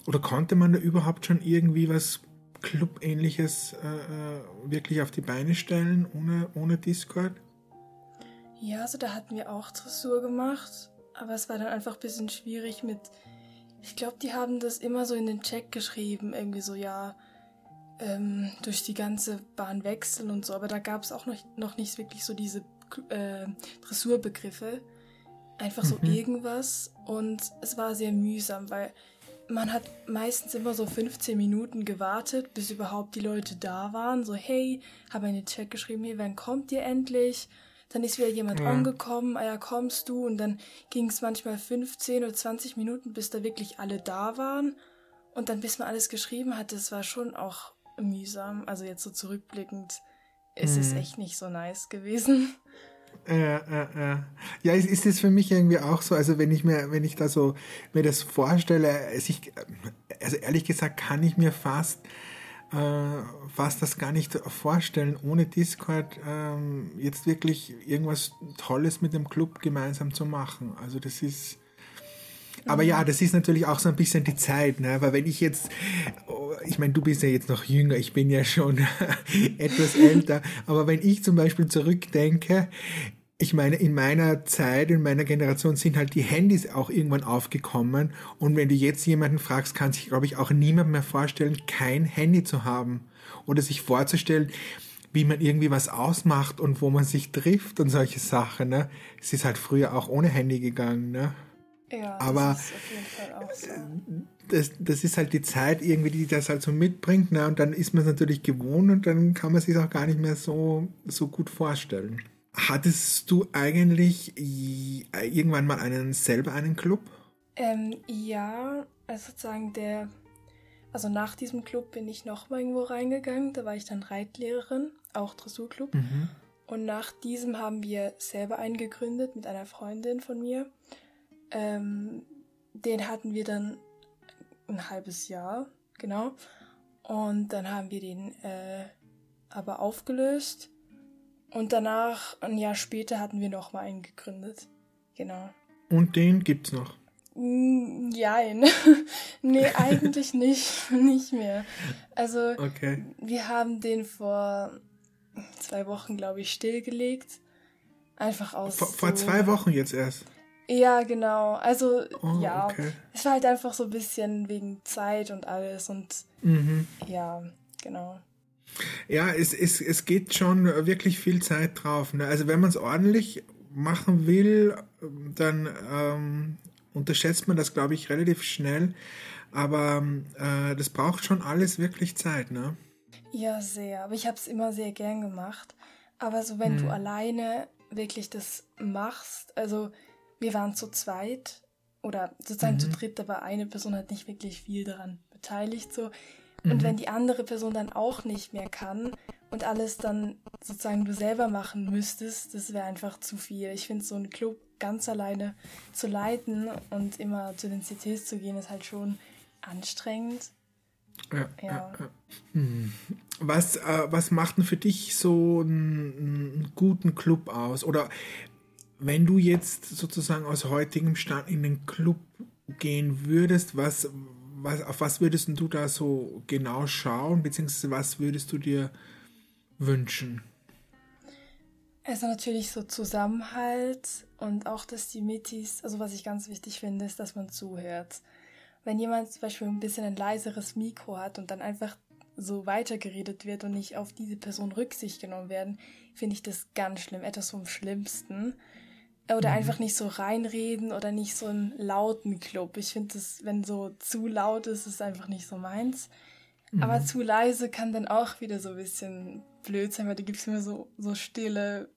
oder konnte man da überhaupt schon irgendwie was Club-ähnliches äh, äh, wirklich auf die Beine stellen ohne, ohne Discord? Ja, also da hatten wir auch Dressur gemacht, aber es war dann einfach ein bisschen schwierig mit. Ich glaube, die haben das immer so in den Check geschrieben, irgendwie so, ja, ähm, durch die ganze Bahn wechseln und so, aber da gab es auch noch, noch nicht wirklich so diese äh, Dressurbegriffe einfach so mhm. irgendwas und es war sehr mühsam, weil man hat meistens immer so 15 Minuten gewartet, bis überhaupt die Leute da waren. So, hey, habe einen Chat geschrieben, hey, wann kommt ihr endlich? Dann ist wieder jemand ja. angekommen, ah ja, kommst du? Und dann ging es manchmal 15 oder 20 Minuten, bis da wirklich alle da waren. Und dann, bis man alles geschrieben hat, das war schon auch mühsam. Also jetzt so zurückblickend, ist mhm. es echt nicht so nice gewesen. Äh, äh, äh. Ja, ist, ist es für mich irgendwie auch so, also wenn ich mir, wenn ich da so mir das vorstelle, also, ich, also ehrlich gesagt kann ich mir fast äh, fast das gar nicht vorstellen, ohne Discord ähm, jetzt wirklich irgendwas Tolles mit dem Club gemeinsam zu machen. Also das ist. Aber ja, das ist natürlich auch so ein bisschen die Zeit, ne? Weil wenn ich jetzt, oh, ich meine, du bist ja jetzt noch jünger, ich bin ja schon etwas älter, aber wenn ich zum Beispiel zurückdenke, ich meine, in meiner Zeit, in meiner Generation sind halt die Handys auch irgendwann aufgekommen. Und wenn du jetzt jemanden fragst, kann sich, glaube ich, auch niemand mehr vorstellen, kein Handy zu haben. Oder sich vorzustellen, wie man irgendwie was ausmacht und wo man sich trifft und solche Sachen. Ne? Es ist halt früher auch ohne Handy gegangen. Ne? Ja, Aber das ist auf jeden Fall auch so. das, das ist halt die Zeit irgendwie, die das halt so mitbringt. Ne? Und dann ist man es natürlich gewohnt und dann kann man sich auch gar nicht mehr so, so gut vorstellen. Hattest du eigentlich irgendwann mal einen selber einen Club? Ähm, ja, also sozusagen der, also nach diesem Club bin ich noch mal irgendwo reingegangen. Da war ich dann Reitlehrerin, auch Dressurclub. Mhm. Und nach diesem haben wir selber einen gegründet mit einer Freundin von mir. Ähm, den hatten wir dann ein halbes Jahr, genau. Und dann haben wir den äh, aber aufgelöst. Und danach, ein Jahr später, hatten wir noch mal einen gegründet. Genau. Und den gibt's noch? Jein. nee, eigentlich nicht. Nicht mehr. Also, Okay. wir haben den vor zwei Wochen, glaube ich, stillgelegt. Einfach aus. Vor, vor zwei Wochen jetzt erst. Ja, genau. Also, Oh, ja. okay. Es war halt einfach so ein bisschen wegen Zeit und alles und Mhm. ja, genau. Ja, es, es, es geht schon wirklich viel Zeit drauf. Ne? Also wenn man es ordentlich machen will, dann ähm, unterschätzt man das, glaube ich, relativ schnell. Aber äh, das braucht schon alles wirklich Zeit. Ne? Ja, sehr. Aber ich habe es immer sehr gern gemacht. Aber so, wenn Hm. du alleine wirklich das machst, also wir waren zu zweit oder sozusagen Mhm. zu dritt, aber eine Person hat nicht wirklich viel daran beteiligt so. Und Mhm. wenn die andere Person dann auch nicht mehr kann und alles dann sozusagen du selber machen müsstest, das wäre einfach zu viel. Ich finde so einen Club ganz alleine zu leiten und immer zu den CTs zu gehen, ist halt schon anstrengend. Ja, Ja. ja, ja. Hm. Was, äh, was macht denn für dich so einen, einen guten Club aus? Oder wenn du jetzt sozusagen aus heutigem Stand in den Club gehen würdest, was, was, auf was würdest du da so genau schauen, beziehungsweise was würdest du dir wünschen? Also natürlich so Zusammenhalt und auch, dass die Mitis, also was ich ganz wichtig finde, ist, dass man zuhört. Wenn jemand zum Beispiel ein bisschen ein leiseres Mikro hat und dann einfach so weitergeredet wird und nicht auf diese Person Rücksicht genommen werden, finde ich das ganz schlimm, etwas vom Schlimmsten. Oder einfach nicht so reinreden oder nicht so einen lauten Club. Ich finde das, wenn so zu laut ist, ist einfach nicht so meins. Aber zu leise kann dann auch wieder so ein bisschen blöd sein, weil da gibt es immer so, so Stille,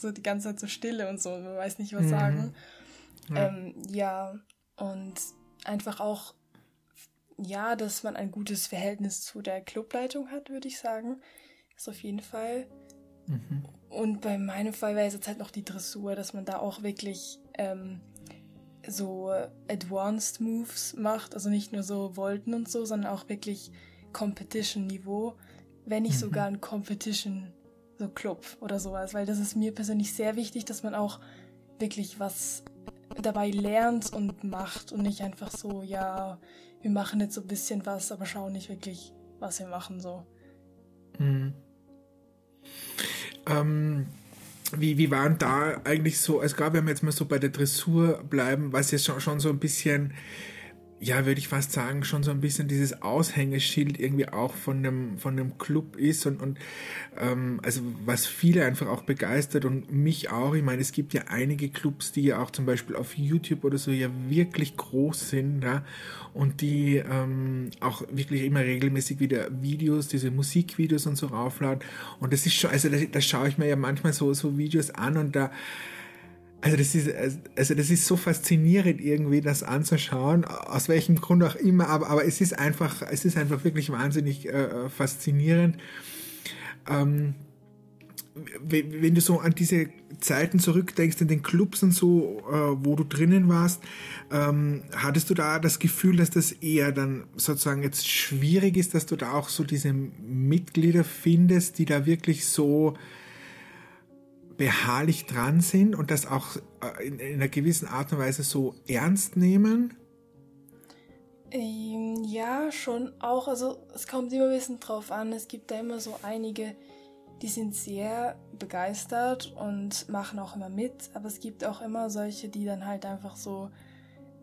so die ganze Zeit so Stille und so, man weiß nicht, was Mhm. sagen. Ja. Ähm, ja, und einfach auch, ja, dass man ein gutes Verhältnis zu der Clubleitung hat, würde ich sagen. Ist auf jeden Fall. Mhm. Und bei meinem Fall wäre es jetzt halt noch die Dressur, dass man da auch wirklich ähm, so Advanced Moves macht. Also nicht nur so Volten und so, sondern auch wirklich Competition-Niveau. Wenn nicht Mhm. sogar ein Competition, so Club oder sowas. Weil das ist mir persönlich sehr wichtig, dass man auch wirklich was dabei lernt und macht und nicht einfach so, ja, wir machen jetzt so ein bisschen was, aber schauen nicht wirklich, was wir machen, so. Mhm. Ähm, wie, wie waren da eigentlich so, also gerade wenn wir jetzt mal so bei der Dressur bleiben, was jetzt schon, schon so ein bisschen, ja, würde ich fast sagen, schon so ein bisschen dieses Aushängeschild irgendwie auch von dem, von dem Club ist und, und ähm, also was viele einfach auch begeistert und mich auch. Ich meine, es gibt ja einige Clubs, die ja auch zum Beispiel auf YouTube oder so ja wirklich groß sind, ja, und die ähm, auch wirklich immer regelmäßig wieder Videos, diese Musikvideos und so raufladen. Und das ist schon, also da, da schaue ich mir ja manchmal so, so Videos an und da also das ist, also das ist so faszinierend irgendwie, das anzuschauen, aus welchem Grund auch immer, aber, aber es ist einfach, es ist einfach wirklich wahnsinnig äh, faszinierend. Ähm, wenn du so an diese Zeiten zurückdenkst, in den Clubs und so, äh, wo du drinnen warst, ähm, hattest du da das Gefühl, dass das eher dann sozusagen jetzt schwierig ist, dass du da auch so diese Mitglieder findest, die da wirklich so beharrlich dran sind und das auch äh, in, in einer gewissen Art und Weise so ernst nehmen? Ähm, ja, schon auch. Also es kommt immer ein bisschen drauf an. Es gibt da immer so einige, die sind sehr begeistert und machen auch immer mit. Aber es gibt auch immer solche, die dann halt einfach so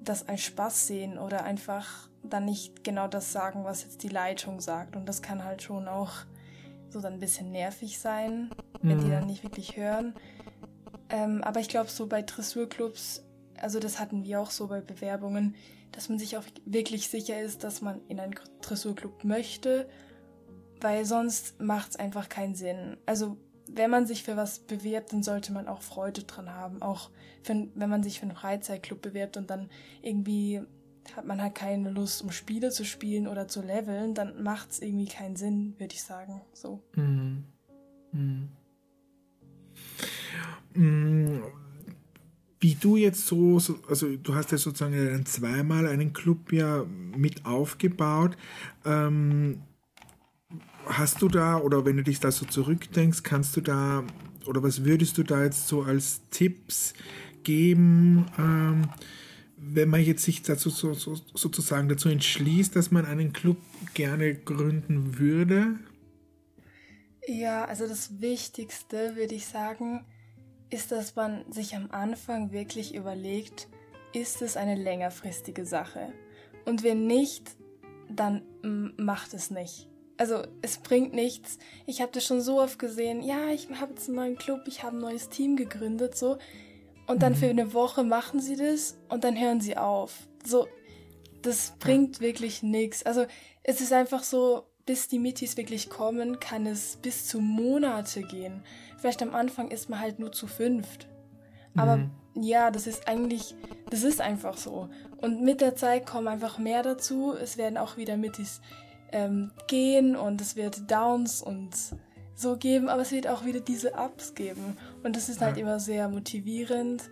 das als Spaß sehen oder einfach dann nicht genau das sagen, was jetzt die Leitung sagt. Und das kann halt schon auch so dann ein bisschen nervig sein, wenn mhm. die dann nicht wirklich hören. Ähm, aber ich glaube, so bei Dressurclubs, also das hatten wir auch so bei Bewerbungen, dass man sich auch wirklich sicher ist, dass man in einen Dressurclub möchte, weil sonst macht es einfach keinen Sinn. Also wenn man sich für was bewirbt, dann sollte man auch Freude dran haben. Auch für, wenn man sich für einen Freizeitclub bewirbt und dann irgendwie hat man halt keine Lust, um Spiele zu spielen oder zu leveln, dann macht es irgendwie keinen Sinn, würde ich sagen. So. Mhm. Mhm. Wie du jetzt so, also du hast ja sozusagen zweimal einen Club ja mit aufgebaut. Ähm, hast du da, oder wenn du dich da so zurückdenkst, kannst du da, oder was würdest du da jetzt so als Tipps geben, ähm, wenn man jetzt sich dazu so, so, sozusagen dazu entschließt, dass man einen Club gerne gründen würde? Ja, also das Wichtigste würde ich sagen, ist, dass man sich am Anfang wirklich überlegt, ist es eine längerfristige Sache? Und wenn nicht, dann macht es nicht. Also es bringt nichts. Ich habe das schon so oft gesehen. Ja, ich habe jetzt einen neuen Club, ich habe ein neues Team gegründet, so. Und dann mhm. für eine Woche machen sie das und dann hören sie auf. So, das bringt wirklich nichts. Also es ist einfach so, bis die Mitis wirklich kommen, kann es bis zu Monate gehen. Vielleicht am Anfang ist man halt nur zu fünft. Aber mhm. ja, das ist eigentlich, das ist einfach so. Und mit der Zeit kommen einfach mehr dazu. Es werden auch wieder Mittis ähm, gehen und es wird Downs und so geben, aber es wird auch wieder diese Ups geben. Und das ist halt ja. immer sehr motivierend.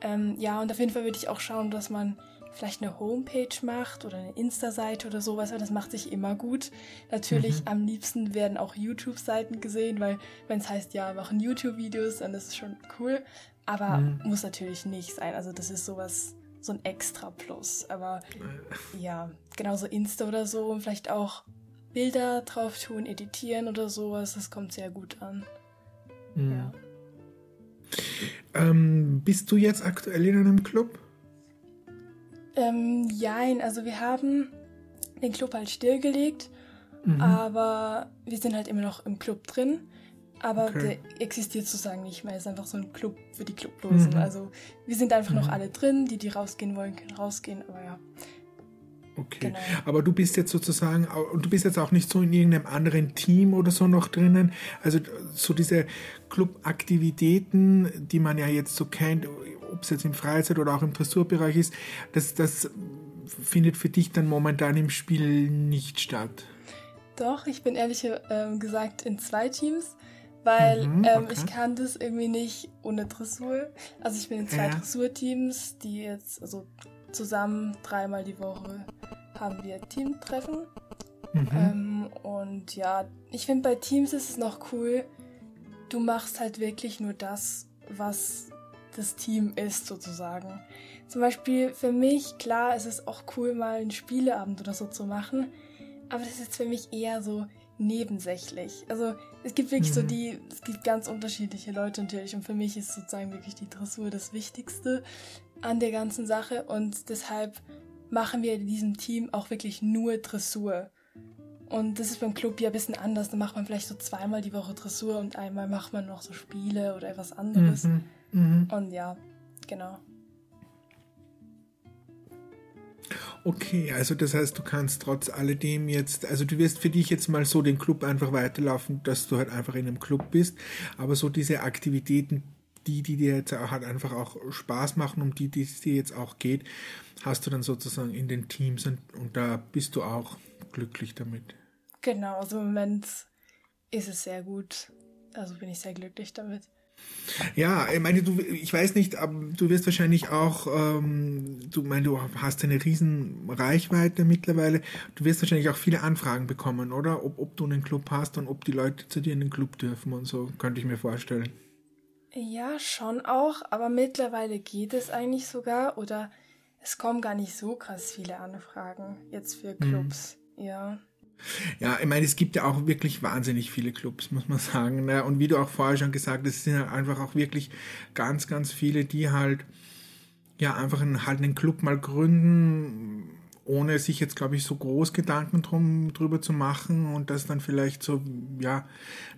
Ähm, ja, und auf jeden Fall würde ich auch schauen, dass man vielleicht eine Homepage macht oder eine Insta-Seite oder sowas, weil das macht sich immer gut. Natürlich mhm. am liebsten werden auch YouTube-Seiten gesehen, weil wenn es heißt, ja, machen YouTube-Videos, dann ist es schon cool. Aber mhm. muss natürlich nicht sein. Also das ist sowas, so ein extra Plus. Aber ja, genauso Insta oder so und vielleicht auch Bilder drauf tun, editieren oder sowas, das kommt sehr gut an. Mhm. Ja. Ähm, bist du jetzt aktuell in einem Club? Ähm, jein, also wir haben den Club halt stillgelegt, mhm. aber wir sind halt immer noch im Club drin. Aber okay. der existiert sozusagen nicht mehr. ist einfach so ein Club für die Clublosen. Mhm. Also wir sind einfach mhm. noch alle drin. Die, die rausgehen wollen, können rausgehen. Aber ja. Okay. Genau. Aber du bist jetzt sozusagen, und du bist jetzt auch nicht so in irgendeinem anderen Team oder so noch drinnen. Also so diese Clubaktivitäten, die man ja jetzt so kennt, ob es jetzt im Freizeit oder auch im Dressurbereich ist, das, das findet für dich dann momentan im Spiel nicht statt. Doch, ich bin ehrlich äh, gesagt in zwei Teams, weil mhm, ähm, ich kann das irgendwie nicht ohne Dressur. Also ich bin in zwei ja. Dressurteams, die jetzt also zusammen dreimal die Woche haben wir Teamtreffen. Mhm. Ähm, und ja, ich finde bei Teams ist es noch cool, du machst halt wirklich nur das, was das Team ist, sozusagen. Zum Beispiel für mich, klar, es ist auch cool, mal einen Spieleabend oder so zu machen, aber das ist für mich eher so nebensächlich. Also es gibt wirklich mhm. so die, es gibt ganz unterschiedliche Leute natürlich und für mich ist sozusagen wirklich die Dressur das Wichtigste an der ganzen Sache und deshalb machen wir in diesem Team auch wirklich nur Dressur. Und das ist beim Club ja ein bisschen anders. Da macht man vielleicht so zweimal die Woche Dressur und einmal macht man noch so Spiele oder etwas anderes. Mhm. Mhm. Und ja, genau. Okay, also das heißt, du kannst trotz alledem jetzt, also du wirst für dich jetzt mal so den Club einfach weiterlaufen, dass du halt einfach in einem Club bist, aber so diese Aktivitäten, die, die dir jetzt halt einfach auch Spaß machen, um die, die es dir jetzt auch geht, hast du dann sozusagen in den Teams und, und da bist du auch glücklich damit. Genau, also im Moment ist es sehr gut. also bin ich sehr glücklich damit. Ja, ich meine, du, ich weiß nicht, aber du wirst wahrscheinlich auch, ähm, du meine, du hast eine riesen Reichweite mittlerweile. Du wirst wahrscheinlich auch viele Anfragen bekommen, oder? Ob, ob du einen Club hast und ob die Leute zu dir in den Club dürfen und so, könnte ich mir vorstellen. Ja, schon auch, aber mittlerweile geht es eigentlich sogar oder es kommen gar nicht so krass viele Anfragen jetzt für mhm. Clubs. Mhm. Ja. Ja, ich meine, es gibt ja auch wirklich wahnsinnig viele Clubs, muss man sagen. Ne? Und wie du auch vorher schon gesagt hast, es sind ja einfach auch wirklich ganz, ganz viele, die halt ja einfach einen, halt einen Club mal gründen, ohne sich jetzt, glaube ich, so groß Gedanken drum, drüber zu machen und das dann vielleicht so, ja,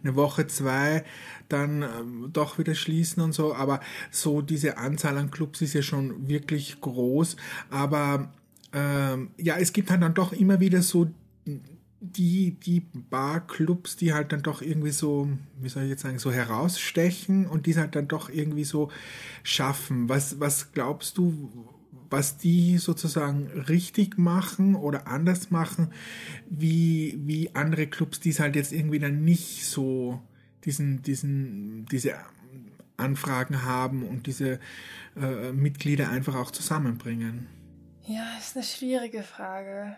eine Woche, zwei dann ähm, doch wieder schließen und so. Aber so diese Anzahl an Clubs ist ja schon wirklich groß. Aber ähm, ja, es gibt halt dann doch immer wieder so die, die Barclubs, die halt dann doch irgendwie so, wie soll ich jetzt sagen, so herausstechen und die es halt dann doch irgendwie so schaffen. Was, was glaubst du, was die sozusagen richtig machen oder anders machen, wie, wie andere Clubs, die es halt jetzt irgendwie dann nicht so diesen, diesen, diese Anfragen haben und diese äh, Mitglieder einfach auch zusammenbringen? Ja, ist eine schwierige Frage.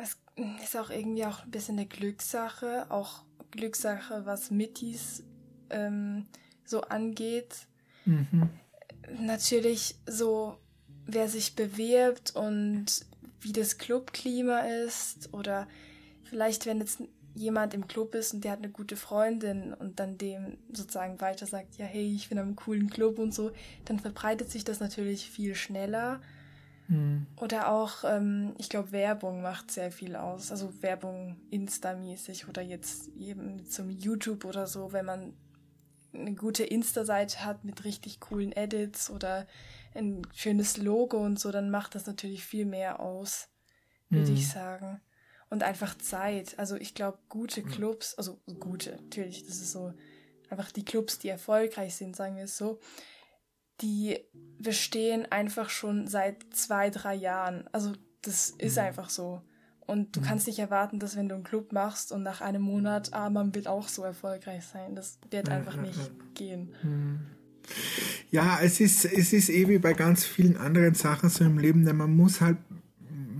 Es ist auch irgendwie auch ein bisschen eine Glückssache, auch Glückssache, was Mittis ähm, so angeht. Mhm. Natürlich so, wer sich bewirbt und wie das Clubklima ist oder vielleicht, wenn jetzt jemand im Club ist und der hat eine gute Freundin und dann dem sozusagen weiter sagt, ja, hey, ich bin am coolen Club und so, dann verbreitet sich das natürlich viel schneller. Mhm. Oder auch, ähm, ich glaube, Werbung macht sehr viel aus. Also Werbung Insta-mäßig oder jetzt eben zum YouTube oder so, wenn man eine gute Insta-Seite hat mit richtig coolen Edits oder ein schönes Logo und so, dann macht das natürlich viel mehr aus, würde mhm. ich sagen. Und einfach Zeit. Also ich glaube, gute Clubs, also gute, natürlich, das ist so einfach die Clubs, die erfolgreich sind, sagen wir es so, die bestehen einfach schon seit zwei, drei Jahren. Also das ist mhm. einfach so. Und du mhm. kannst nicht erwarten, dass wenn du einen Club machst und nach einem Monat, ah, man wird auch so erfolgreich sein. Das wird einfach nicht gehen. Mhm. Ja, es ist, es ist eh wie bei ganz vielen anderen Sachen so im Leben, denn man muss halt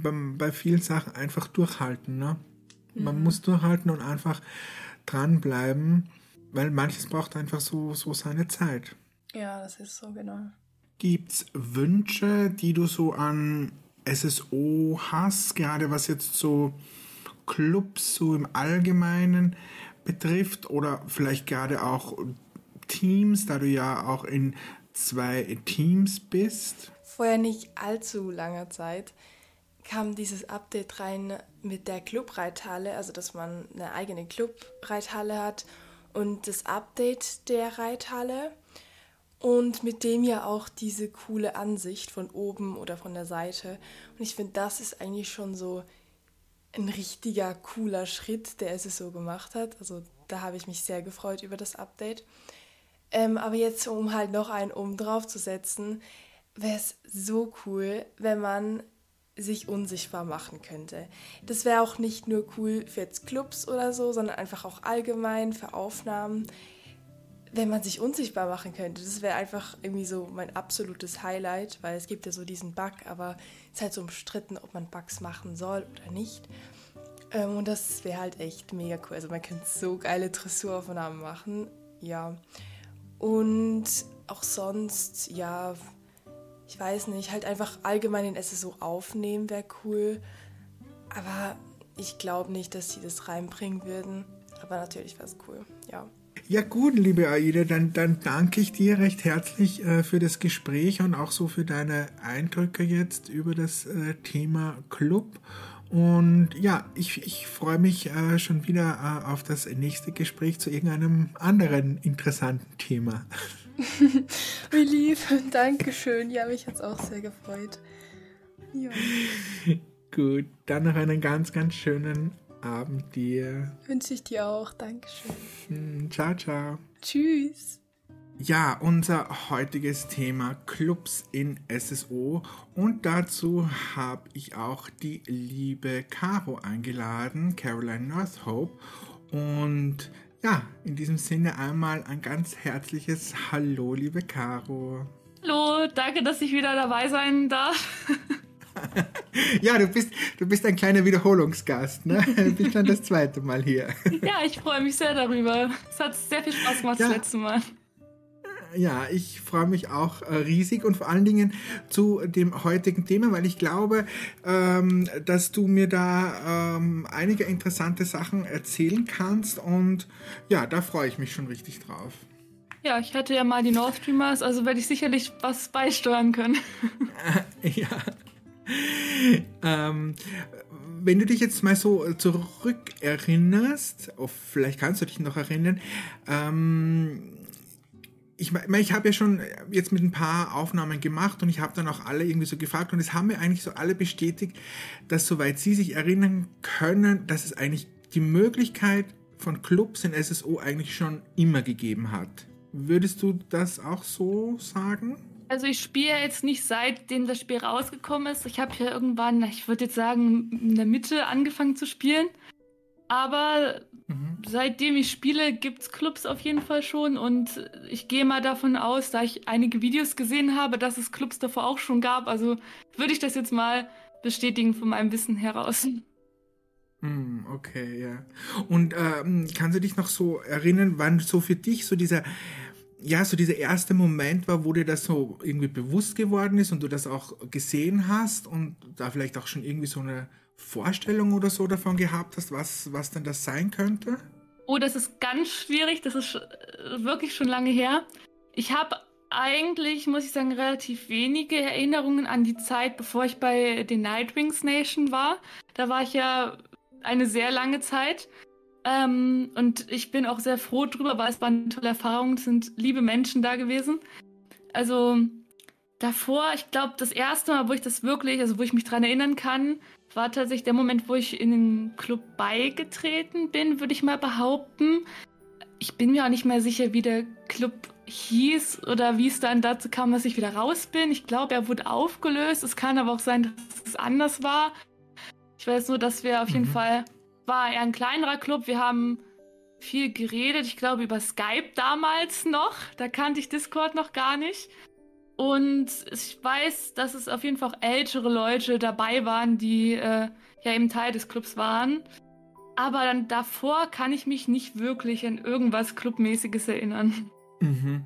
bei, bei vielen Sachen einfach durchhalten. Ne? Man mhm. muss durchhalten und einfach dranbleiben, weil manches braucht einfach so, so seine Zeit. Ja, das ist so, genau. Gibt's Wünsche, die du so an SSO hast, gerade was jetzt so Clubs so im Allgemeinen betrifft oder vielleicht gerade auch Teams, da du ja auch in zwei Teams bist? Vorher nicht allzu langer Zeit kam dieses Update rein mit der Clubreithalle, also dass man eine eigene Clubreithalle hat und das Update der Reithalle und mit dem ja auch diese coole Ansicht von oben oder von der Seite. Und ich finde, das ist eigentlich schon so ein richtiger cooler Schritt, der es so gemacht hat. Also da habe ich mich sehr gefreut über das Update. Ähm, aber jetzt, um halt noch einen oben drauf zu setzen, wäre es so cool, wenn man sich unsichtbar machen könnte. Das wäre auch nicht nur cool für jetzt Clubs oder so, sondern einfach auch allgemein für Aufnahmen wenn man sich unsichtbar machen könnte. Das wäre einfach irgendwie so mein absolutes Highlight, weil es gibt ja so diesen Bug, aber es ist halt so umstritten, ob man Bugs machen soll oder nicht. Ähm, und das wäre halt echt mega cool. Also man könnte so geile Dressuraufnahmen machen. Ja. Und auch sonst, ja, ich weiß nicht, halt einfach allgemein den SSO aufnehmen wäre cool. Aber ich glaube nicht, dass sie das reinbringen würden. Aber natürlich wäre es cool, ja. Ja gut, liebe Aida, dann, dann danke ich dir recht herzlich äh, für das Gespräch und auch so für deine Eindrücke jetzt über das äh, Thema Club. Und ja, ich, ich freue mich äh, schon wieder äh, auf das nächste Gespräch zu irgendeinem anderen interessanten Thema. Wie lieb, Dankeschön. Ja, mich hat es auch sehr gefreut. Ja. Gut, dann noch einen ganz, ganz schönen Abend dir. Wünsche ich dir auch. Dankeschön. Hm, ciao, ciao. Tschüss. Ja, unser heutiges Thema Clubs in SSO und dazu habe ich auch die liebe Caro eingeladen, Caroline Northope und Ja, in diesem Sinne einmal ein ganz herzliches Hallo, liebe Caro. Hallo, danke, dass ich wieder dabei sein darf. ja, du bist, du bist ein kleiner Wiederholungsgast, ne? Du bist dann das zweite Mal hier. ja, ich freue mich sehr darüber. Es hat sehr viel Spaß gemacht ja. das letzte Mal. Ja, ich freue mich auch äh, riesig und vor allen Dingen zu dem heutigen Thema, weil ich glaube, ähm, dass du mir da ähm, einige interessante Sachen erzählen kannst und ja, da freue ich mich schon richtig drauf. Ja, ich hatte ja mal die Nord Streamers, also werde ich sicherlich was beisteuern können. ja. Ähm, wenn du dich jetzt mal so zurückerinnerst, oh, vielleicht kannst du dich noch erinnern, ähm, ich ich habe ja schon jetzt mit ein paar Aufnahmen gemacht und ich habe dann auch alle irgendwie so gefragt und es haben mir eigentlich so alle bestätigt, dass soweit sie sich erinnern können, dass es eigentlich die Möglichkeit von Clubs in SSO eigentlich schon immer gegeben hat. Würdest du das auch so sagen? Also ich spiele jetzt nicht seitdem das Spiel rausgekommen ist. Ich habe ja irgendwann, ich würde jetzt sagen, in der Mitte angefangen zu spielen. Aber mhm. seitdem ich spiele, gibt es Clubs auf jeden Fall schon. Und ich gehe mal davon aus, da ich einige Videos gesehen habe, dass es Clubs davor auch schon gab. Also würde ich das jetzt mal bestätigen von meinem Wissen heraus. Hm, okay, ja. Und ähm, kannst du dich noch so erinnern, wann so für dich so dieser, ja, so dieser erste Moment war, wo dir das so irgendwie bewusst geworden ist und du das auch gesehen hast und da vielleicht auch schon irgendwie so eine Vorstellung oder so davon gehabt hast, was, was denn das sein könnte? Oh, das ist ganz schwierig. Das ist äh, wirklich schon lange her. Ich habe eigentlich, muss ich sagen, relativ wenige Erinnerungen an die Zeit, bevor ich bei den Nightwings Nation war. Da war ich ja eine sehr lange Zeit. Ähm, und ich bin auch sehr froh drüber, weil es war eine tolle Erfahrung. Es sind liebe Menschen da gewesen. Also davor, ich glaube, das erste Mal, wo ich das wirklich, also wo ich mich dran erinnern kann, war tatsächlich der Moment, wo ich in den Club beigetreten bin, würde ich mal behaupten. Ich bin mir auch nicht mehr sicher, wie der Club hieß oder wie es dann dazu kam, dass ich wieder raus bin. Ich glaube, er wurde aufgelöst. Es kann aber auch sein, dass es anders war. Ich weiß nur, dass wir auf jeden mhm. Fall, war eher ein kleinerer Club. Wir haben viel geredet. Ich glaube, über Skype damals noch. Da kannte ich Discord noch gar nicht. Und ich weiß, dass es auf jeden Fall ältere Leute dabei waren, die äh, ja eben Teil des Clubs waren. Aber dann davor kann ich mich nicht wirklich an irgendwas Clubmäßiges erinnern. Mhm.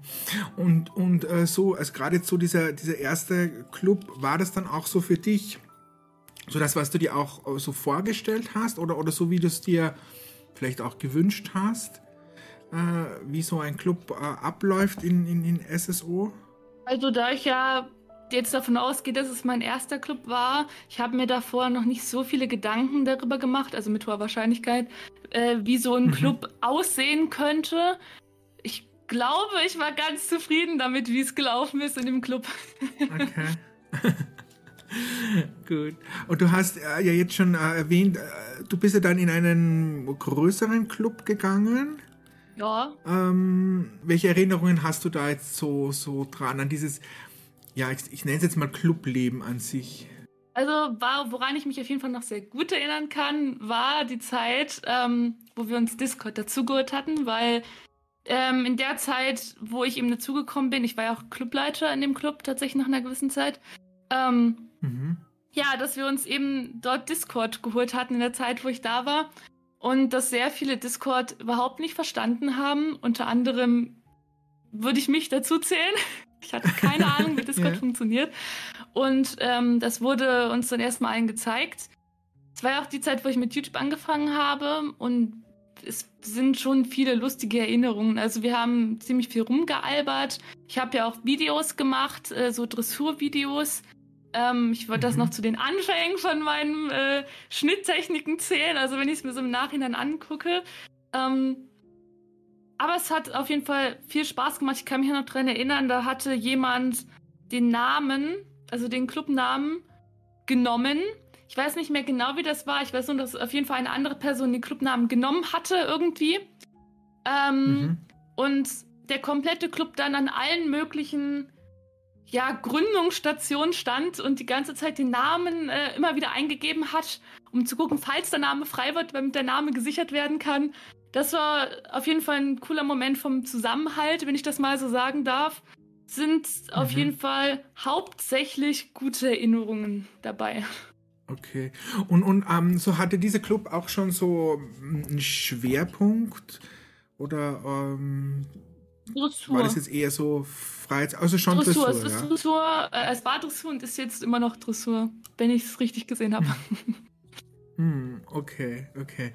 Und, und äh, so, also gerade so dieser, dieser erste Club, war das dann auch so für dich, so das, was du dir auch äh, so vorgestellt hast oder, oder so, wie du es dir vielleicht auch gewünscht hast, äh, wie so ein Club äh, abläuft in, in, in SSO? Also da ich ja jetzt davon ausgehe, dass es mein erster Club war, ich habe mir davor noch nicht so viele Gedanken darüber gemacht, also mit hoher Wahrscheinlichkeit, äh, wie so ein mhm. Club aussehen könnte. Ich glaube, ich war ganz zufrieden damit, wie es gelaufen ist in dem Club. Okay. Gut. Und du hast äh, ja jetzt schon äh, erwähnt, äh, du bist ja dann in einen größeren Club gegangen. Ja. Ähm, welche Erinnerungen hast du da jetzt so, so dran an dieses, ja, ich, ich nenne es jetzt mal Clubleben an sich? Also, war, woran ich mich auf jeden Fall noch sehr gut erinnern kann, war die Zeit, ähm, wo wir uns Discord dazugeholt hatten, weil ähm, in der Zeit, wo ich eben dazugekommen bin, ich war ja auch Clubleiter in dem Club tatsächlich nach einer gewissen Zeit, ähm, mhm. ja, dass wir uns eben dort Discord geholt hatten in der Zeit, wo ich da war und dass sehr viele Discord überhaupt nicht verstanden haben. Unter anderem würde ich mich dazu zählen. Ich hatte keine Ahnung, wie Discord ja. funktioniert. Und ähm, das wurde uns dann erstmal allen gezeigt. Es war ja auch die Zeit, wo ich mit YouTube angefangen habe und es sind schon viele lustige Erinnerungen. Also wir haben ziemlich viel rumgealbert. Ich habe ja auch Videos gemacht, äh, so Dressurvideos. Ähm, ich würde mhm. das noch zu den Anfängen von meinen äh, Schnitttechniken zählen, also wenn ich es mir so im Nachhinein angucke. Ähm, aber es hat auf jeden Fall viel Spaß gemacht. Ich kann mich noch daran erinnern, da hatte jemand den Namen, also den Clubnamen, genommen. Ich weiß nicht mehr genau, wie das war. Ich weiß nur, dass auf jeden Fall eine andere Person den Clubnamen genommen hatte irgendwie. Ähm, mhm. Und der komplette Club dann an allen möglichen ja, Gründungsstation stand und die ganze Zeit den Namen äh, immer wieder eingegeben hat, um zu gucken, falls der Name frei wird, damit der Name gesichert werden kann. Das war auf jeden Fall ein cooler Moment vom Zusammenhalt, wenn ich das mal so sagen darf. Sind mhm. auf jeden Fall hauptsächlich gute Erinnerungen dabei. Okay. Und, und ähm, so hatte dieser Club auch schon so einen Schwerpunkt? Oder ähm, Dressur. War das jetzt eher so frei? Also schon Dressur. Dressur, es, ist ja? Dressur äh, es war Dressur und ist jetzt immer noch Dressur, wenn ich es richtig gesehen habe. Hm, okay, okay.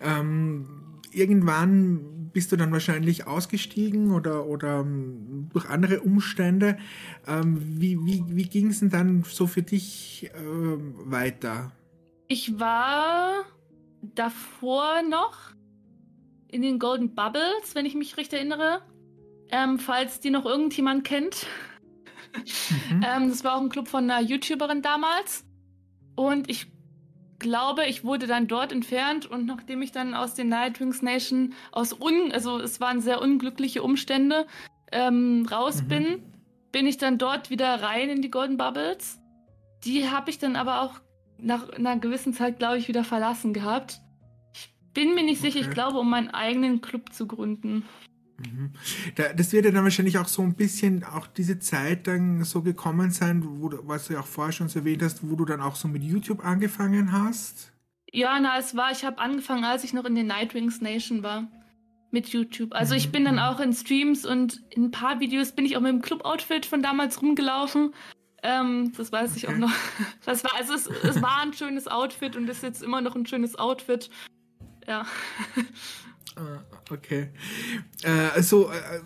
Ähm, irgendwann bist du dann wahrscheinlich ausgestiegen oder, oder ähm, durch andere Umstände. Ähm, wie wie, wie ging es denn dann so für dich äh, weiter? Ich war davor noch in den Golden Bubbles, wenn ich mich recht erinnere. Ähm, falls die noch irgendjemand kennt. Mhm. ähm, das war auch ein Club von einer YouTuberin damals. Und ich glaube, ich wurde dann dort entfernt und nachdem ich dann aus den Nightwings Nation aus un, also es waren sehr unglückliche Umstände, ähm, raus mhm. bin, bin ich dann dort wieder rein in die Golden Bubbles. Die habe ich dann aber auch nach einer gewissen Zeit, glaube ich, wieder verlassen gehabt. Ich bin mir nicht okay. sicher, ich glaube, um meinen eigenen Club zu gründen. Mhm. Das wird ja dann wahrscheinlich auch so ein bisschen auch diese Zeit dann so gekommen sein, wo du, was du ja auch vorher schon so erwähnt hast, wo du dann auch so mit YouTube angefangen hast. Ja, na, es war, ich habe angefangen, als ich noch in den Nightwings Nation war. Mit YouTube. Also ich bin dann mhm. auch in Streams und in ein paar Videos bin ich auch mit dem Club-Outfit von damals rumgelaufen. Ähm, das weiß okay. ich auch noch. Das war, also es, es war ein schönes Outfit und ist jetzt immer noch ein schönes Outfit. Ja. Ah, okay. Äh, also, äh,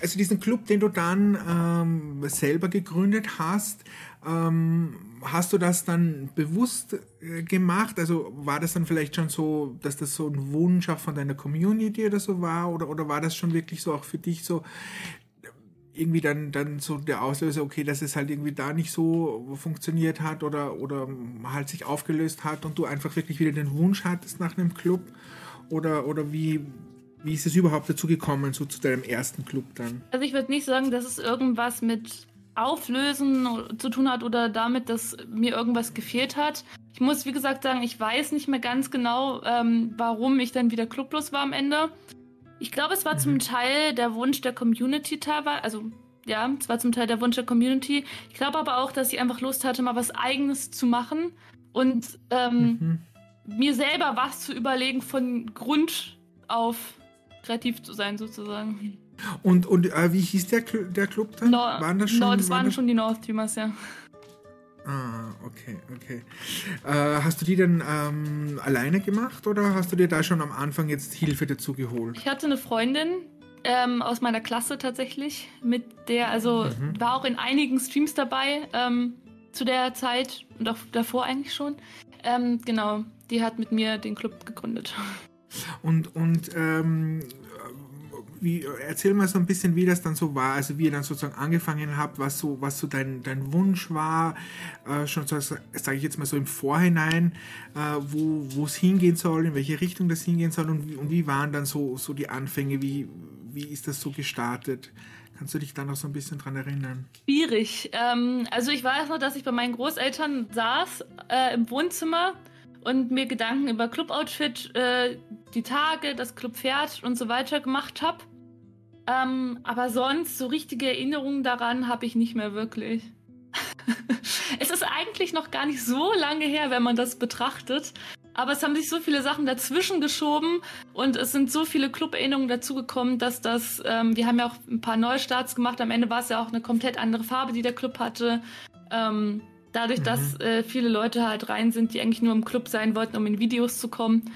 also diesen Club, den du dann ähm, selber gegründet hast, ähm, hast du das dann bewusst äh, gemacht? Also war das dann vielleicht schon so, dass das so ein Wunsch auch von deiner Community oder so war? Oder, oder war das schon wirklich so auch für dich so irgendwie dann, dann so der Auslöser, okay, dass es halt irgendwie da nicht so funktioniert hat oder, oder halt sich aufgelöst hat und du einfach wirklich wieder den Wunsch hattest nach einem Club? Oder, oder wie, wie ist es überhaupt dazu gekommen, so zu deinem ersten Club dann? Also ich würde nicht sagen, dass es irgendwas mit Auflösen zu tun hat oder damit, dass mir irgendwas gefehlt hat. Ich muss, wie gesagt, sagen, ich weiß nicht mehr ganz genau, ähm, warum ich dann wieder clublos war am Ende. Ich glaube, es war mhm. zum Teil der Wunsch der Community teilweise, also ja, es war zum Teil der Wunsch der Community. Ich glaube aber auch, dass ich einfach Lust hatte, mal was Eigenes zu machen und ähm, mhm mir selber was zu überlegen, von Grund auf kreativ zu sein, sozusagen. Und, und äh, wie hieß der, der Club dann? No, waren das schon? No, das waren, waren schon die North-Teamers, ja. Ah, okay, okay. Äh, hast du die dann ähm, alleine gemacht oder hast du dir da schon am Anfang jetzt Hilfe dazu geholt? Ich hatte eine Freundin ähm, aus meiner Klasse tatsächlich, mit der, also mhm. war auch in einigen Streams dabei ähm, zu der Zeit und auch davor eigentlich schon. Ähm, genau, die hat mit mir den Club gegründet. Und, und ähm, wie, erzähl mal so ein bisschen, wie das dann so war, also wie ihr dann sozusagen angefangen habt, was so, was so dein, dein Wunsch war, äh, schon so, sage ich jetzt mal so im Vorhinein, äh, wo es hingehen soll, in welche Richtung das hingehen soll und, und wie waren dann so, so die Anfänge, wie, wie ist das so gestartet? Kannst du dich da noch so ein bisschen dran erinnern? Schwierig. Ähm, also ich weiß noch, dass ich bei meinen Großeltern saß äh, im Wohnzimmer und mir Gedanken über Club-Outfit, äh, die Tage, das Club-Pferd und so weiter gemacht habe. Ähm, aber sonst so richtige Erinnerungen daran habe ich nicht mehr wirklich. es ist eigentlich noch gar nicht so lange her, wenn man das betrachtet. Aber es haben sich so viele Sachen dazwischen geschoben und es sind so viele Club-Erinnerungen dazugekommen, dass das, ähm, wir haben ja auch ein paar Neustarts gemacht. Am Ende war es ja auch eine komplett andere Farbe, die der Club hatte. Ähm, Dadurch, mhm. dass äh, viele Leute halt rein sind, die eigentlich nur im Club sein wollten, um in Videos zu kommen.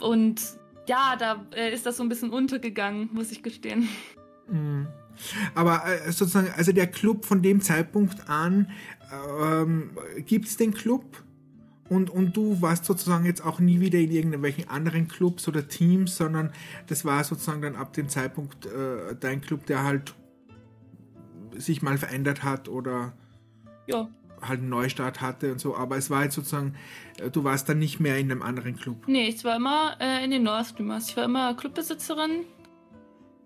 Und ja, da äh, ist das so ein bisschen untergegangen, muss ich gestehen. Mhm. Aber äh, sozusagen, also der Club von dem Zeitpunkt an, ähm, gibt es den Club? Und, und du warst sozusagen jetzt auch nie wieder in irgendwelchen anderen Clubs oder Teams, sondern das war sozusagen dann ab dem Zeitpunkt äh, dein Club, der halt sich mal verändert hat oder. Ja, halt einen Neustart hatte und so, aber es war jetzt sozusagen, äh, du warst dann nicht mehr in einem anderen Club. Nee, ich war immer äh, in den North Streamers. Ich war immer Clubbesitzerin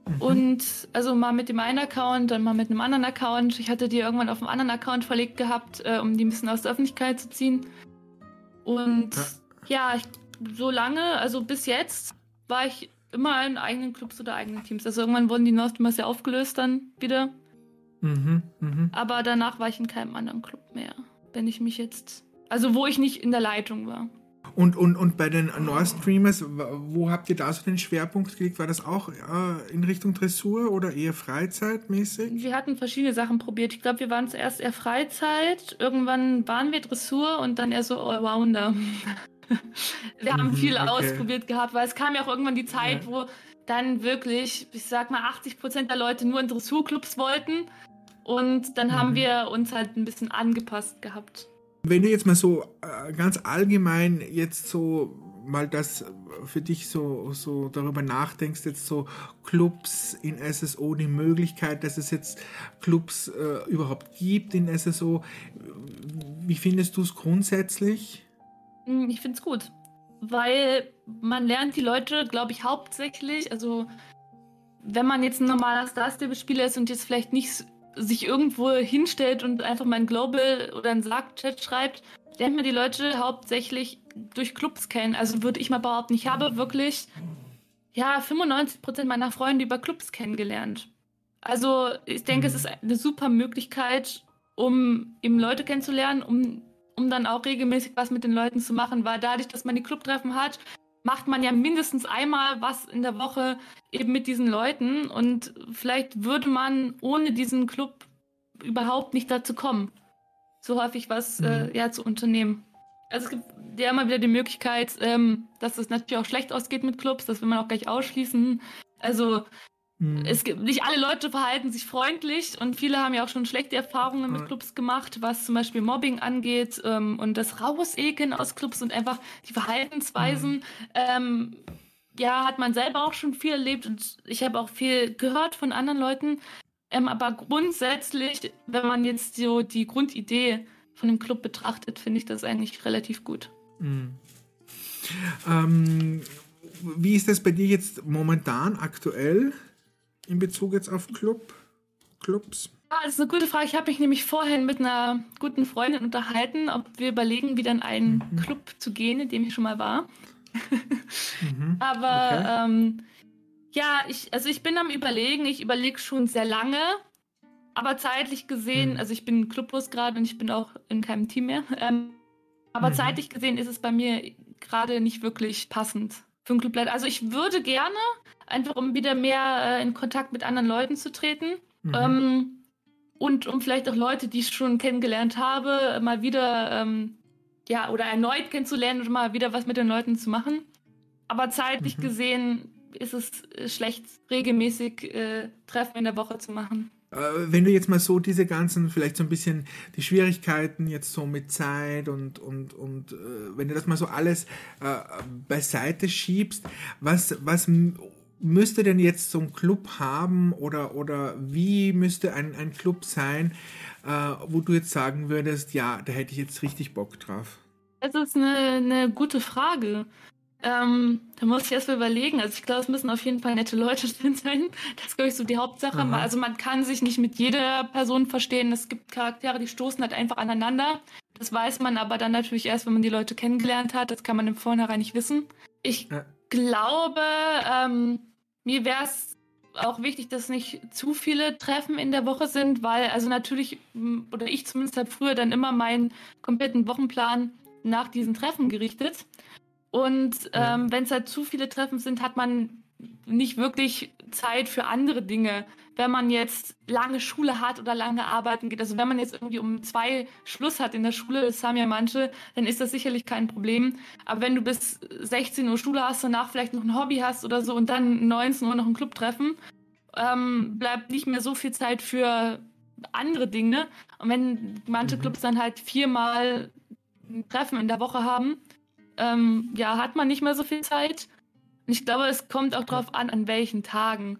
Mhm. Und also mal mit dem einen Account, dann mal mit einem anderen Account. Ich hatte die irgendwann auf einem anderen Account verlegt gehabt, äh, um die ein bisschen aus der Öffentlichkeit zu ziehen. Und ja, ja ich, so lange, also bis jetzt, war ich immer in eigenen Clubs oder eigenen Teams. Also irgendwann wurden die Nostimers ja aufgelöst dann wieder. Mhm, mh. Aber danach war ich in keinem anderen Club mehr. Wenn ich mich jetzt. Also wo ich nicht in der Leitung war. Und, und, und bei den Nord Streamers, wo habt ihr da so den Schwerpunkt gelegt? War das auch äh, in Richtung Dressur oder eher freizeitmäßig? Wir hatten verschiedene Sachen probiert. Ich glaube, wir waren zuerst eher Freizeit, irgendwann waren wir Dressur und dann eher so Allrounder. wir haben mhm, viel okay. ausprobiert gehabt, weil es kam ja auch irgendwann die Zeit, ja. wo dann wirklich, ich sag mal, 80 Prozent der Leute nur in Dressurclubs wollten. Und dann mhm. haben wir uns halt ein bisschen angepasst gehabt. Wenn du jetzt mal so äh, ganz allgemein jetzt so mal das für dich so, so darüber nachdenkst, jetzt so Clubs in SSO, die Möglichkeit, dass es jetzt Clubs äh, überhaupt gibt in SSO, wie findest du es grundsätzlich? Hm, ich finde es gut, weil man lernt die Leute, glaube ich, hauptsächlich, also wenn man jetzt ein normaler Star Stable-Spieler ist und jetzt vielleicht nicht sich irgendwo hinstellt und einfach mal ein Global oder ein Sarg-Chat schreibt, lernt man die Leute hauptsächlich durch Clubs kennen. Also würde ich mal behaupten, ich habe wirklich ja 95% meiner Freunde über Clubs kennengelernt. Also ich denke, es ist eine super Möglichkeit, um eben Leute kennenzulernen, um um dann auch regelmäßig was mit den Leuten zu machen, weil dadurch, dass man die Clubtreffen hat, macht man ja mindestens einmal was in der Woche eben mit diesen Leuten und vielleicht würde man ohne diesen Club überhaupt nicht dazu kommen, so häufig was äh, mhm. äh, ja, zu unternehmen. Also es gibt ja immer wieder die Möglichkeit, ähm, dass es natürlich auch schlecht ausgeht mit Clubs, das will man auch gleich ausschließen. Also Mhm. Es gibt nicht alle Leute verhalten sich freundlich und viele haben ja auch schon schlechte Erfahrungen mit Clubs gemacht, was zum Beispiel Mobbing angeht ähm, und das Rausekeln aus Clubs und einfach die Verhaltensweisen. Mhm. Ähm, ja, hat man selber auch schon viel erlebt und ich habe auch viel gehört von anderen Leuten. Ähm, aber grundsätzlich, wenn man jetzt so die Grundidee von dem Club betrachtet, finde ich das eigentlich relativ gut. Mhm. Ähm, wie ist das bei dir jetzt momentan aktuell? In Bezug jetzt auf Club, Clubs? Ja, das ist eine gute Frage. Ich habe mich nämlich vorhin mit einer guten Freundin unterhalten, ob wir überlegen, wieder in einen mhm. Club zu gehen, in dem ich schon mal war. mhm. Aber okay. ähm, ja, ich, also ich bin am überlegen, ich überlege schon sehr lange, aber zeitlich gesehen, mhm. also ich bin clublos gerade und ich bin auch in keinem Team mehr. Ähm, aber mhm. zeitlich gesehen ist es bei mir gerade nicht wirklich passend Clubleiter. Also ich würde gerne, einfach um wieder mehr äh, in Kontakt mit anderen Leuten zu treten. Mhm. Ähm, und um vielleicht auch Leute, die ich schon kennengelernt habe, mal wieder, ähm, ja, oder erneut kennenzulernen und mal wieder was mit den Leuten zu machen. Aber zeitlich mhm. gesehen ist es schlecht, regelmäßig äh, Treffen in der Woche zu machen. Äh, wenn du jetzt mal so diese ganzen, vielleicht so ein bisschen die Schwierigkeiten jetzt so mit Zeit und, und, und äh, wenn du das mal so alles äh, beiseite schiebst, was, was müsste denn jetzt so ein Club haben oder, oder wie müsste ein, ein Club sein, wo du jetzt sagen würdest, ja, da hätte ich jetzt richtig Bock drauf? Das ist eine, eine gute Frage. Ähm, da muss ich erst mal überlegen. Also ich glaube, es müssen auf jeden Fall nette Leute drin sein. Das ist, glaube ich, so die Hauptsache. Aha. Also man kann sich nicht mit jeder Person verstehen. Es gibt Charaktere, die stoßen halt einfach aneinander. Das weiß man aber dann natürlich erst, wenn man die Leute kennengelernt hat. Das kann man im Vornherein nicht wissen. Ich ja. glaube, ähm, mir wäre es auch wichtig, dass nicht zu viele Treffen in der Woche sind, weil also natürlich, oder ich zumindest habe früher dann immer meinen kompletten Wochenplan nach diesen Treffen gerichtet. Und ähm, wenn es halt zu viele Treffen sind, hat man nicht wirklich Zeit für andere Dinge. Wenn man jetzt lange Schule hat oder lange arbeiten geht, also wenn man jetzt irgendwie um zwei Schluss hat in der Schule, das haben ja manche, dann ist das sicherlich kein Problem. Aber wenn du bis 16 Uhr Schule hast, danach vielleicht noch ein Hobby hast oder so und dann 19 Uhr noch ein Club treffen, ähm, bleibt nicht mehr so viel Zeit für andere Dinge. Und wenn manche mhm. Clubs dann halt viermal ein Treffen in der Woche haben, ähm, ja, hat man nicht mehr so viel Zeit. Und ich glaube, es kommt auch darauf an, an welchen Tagen.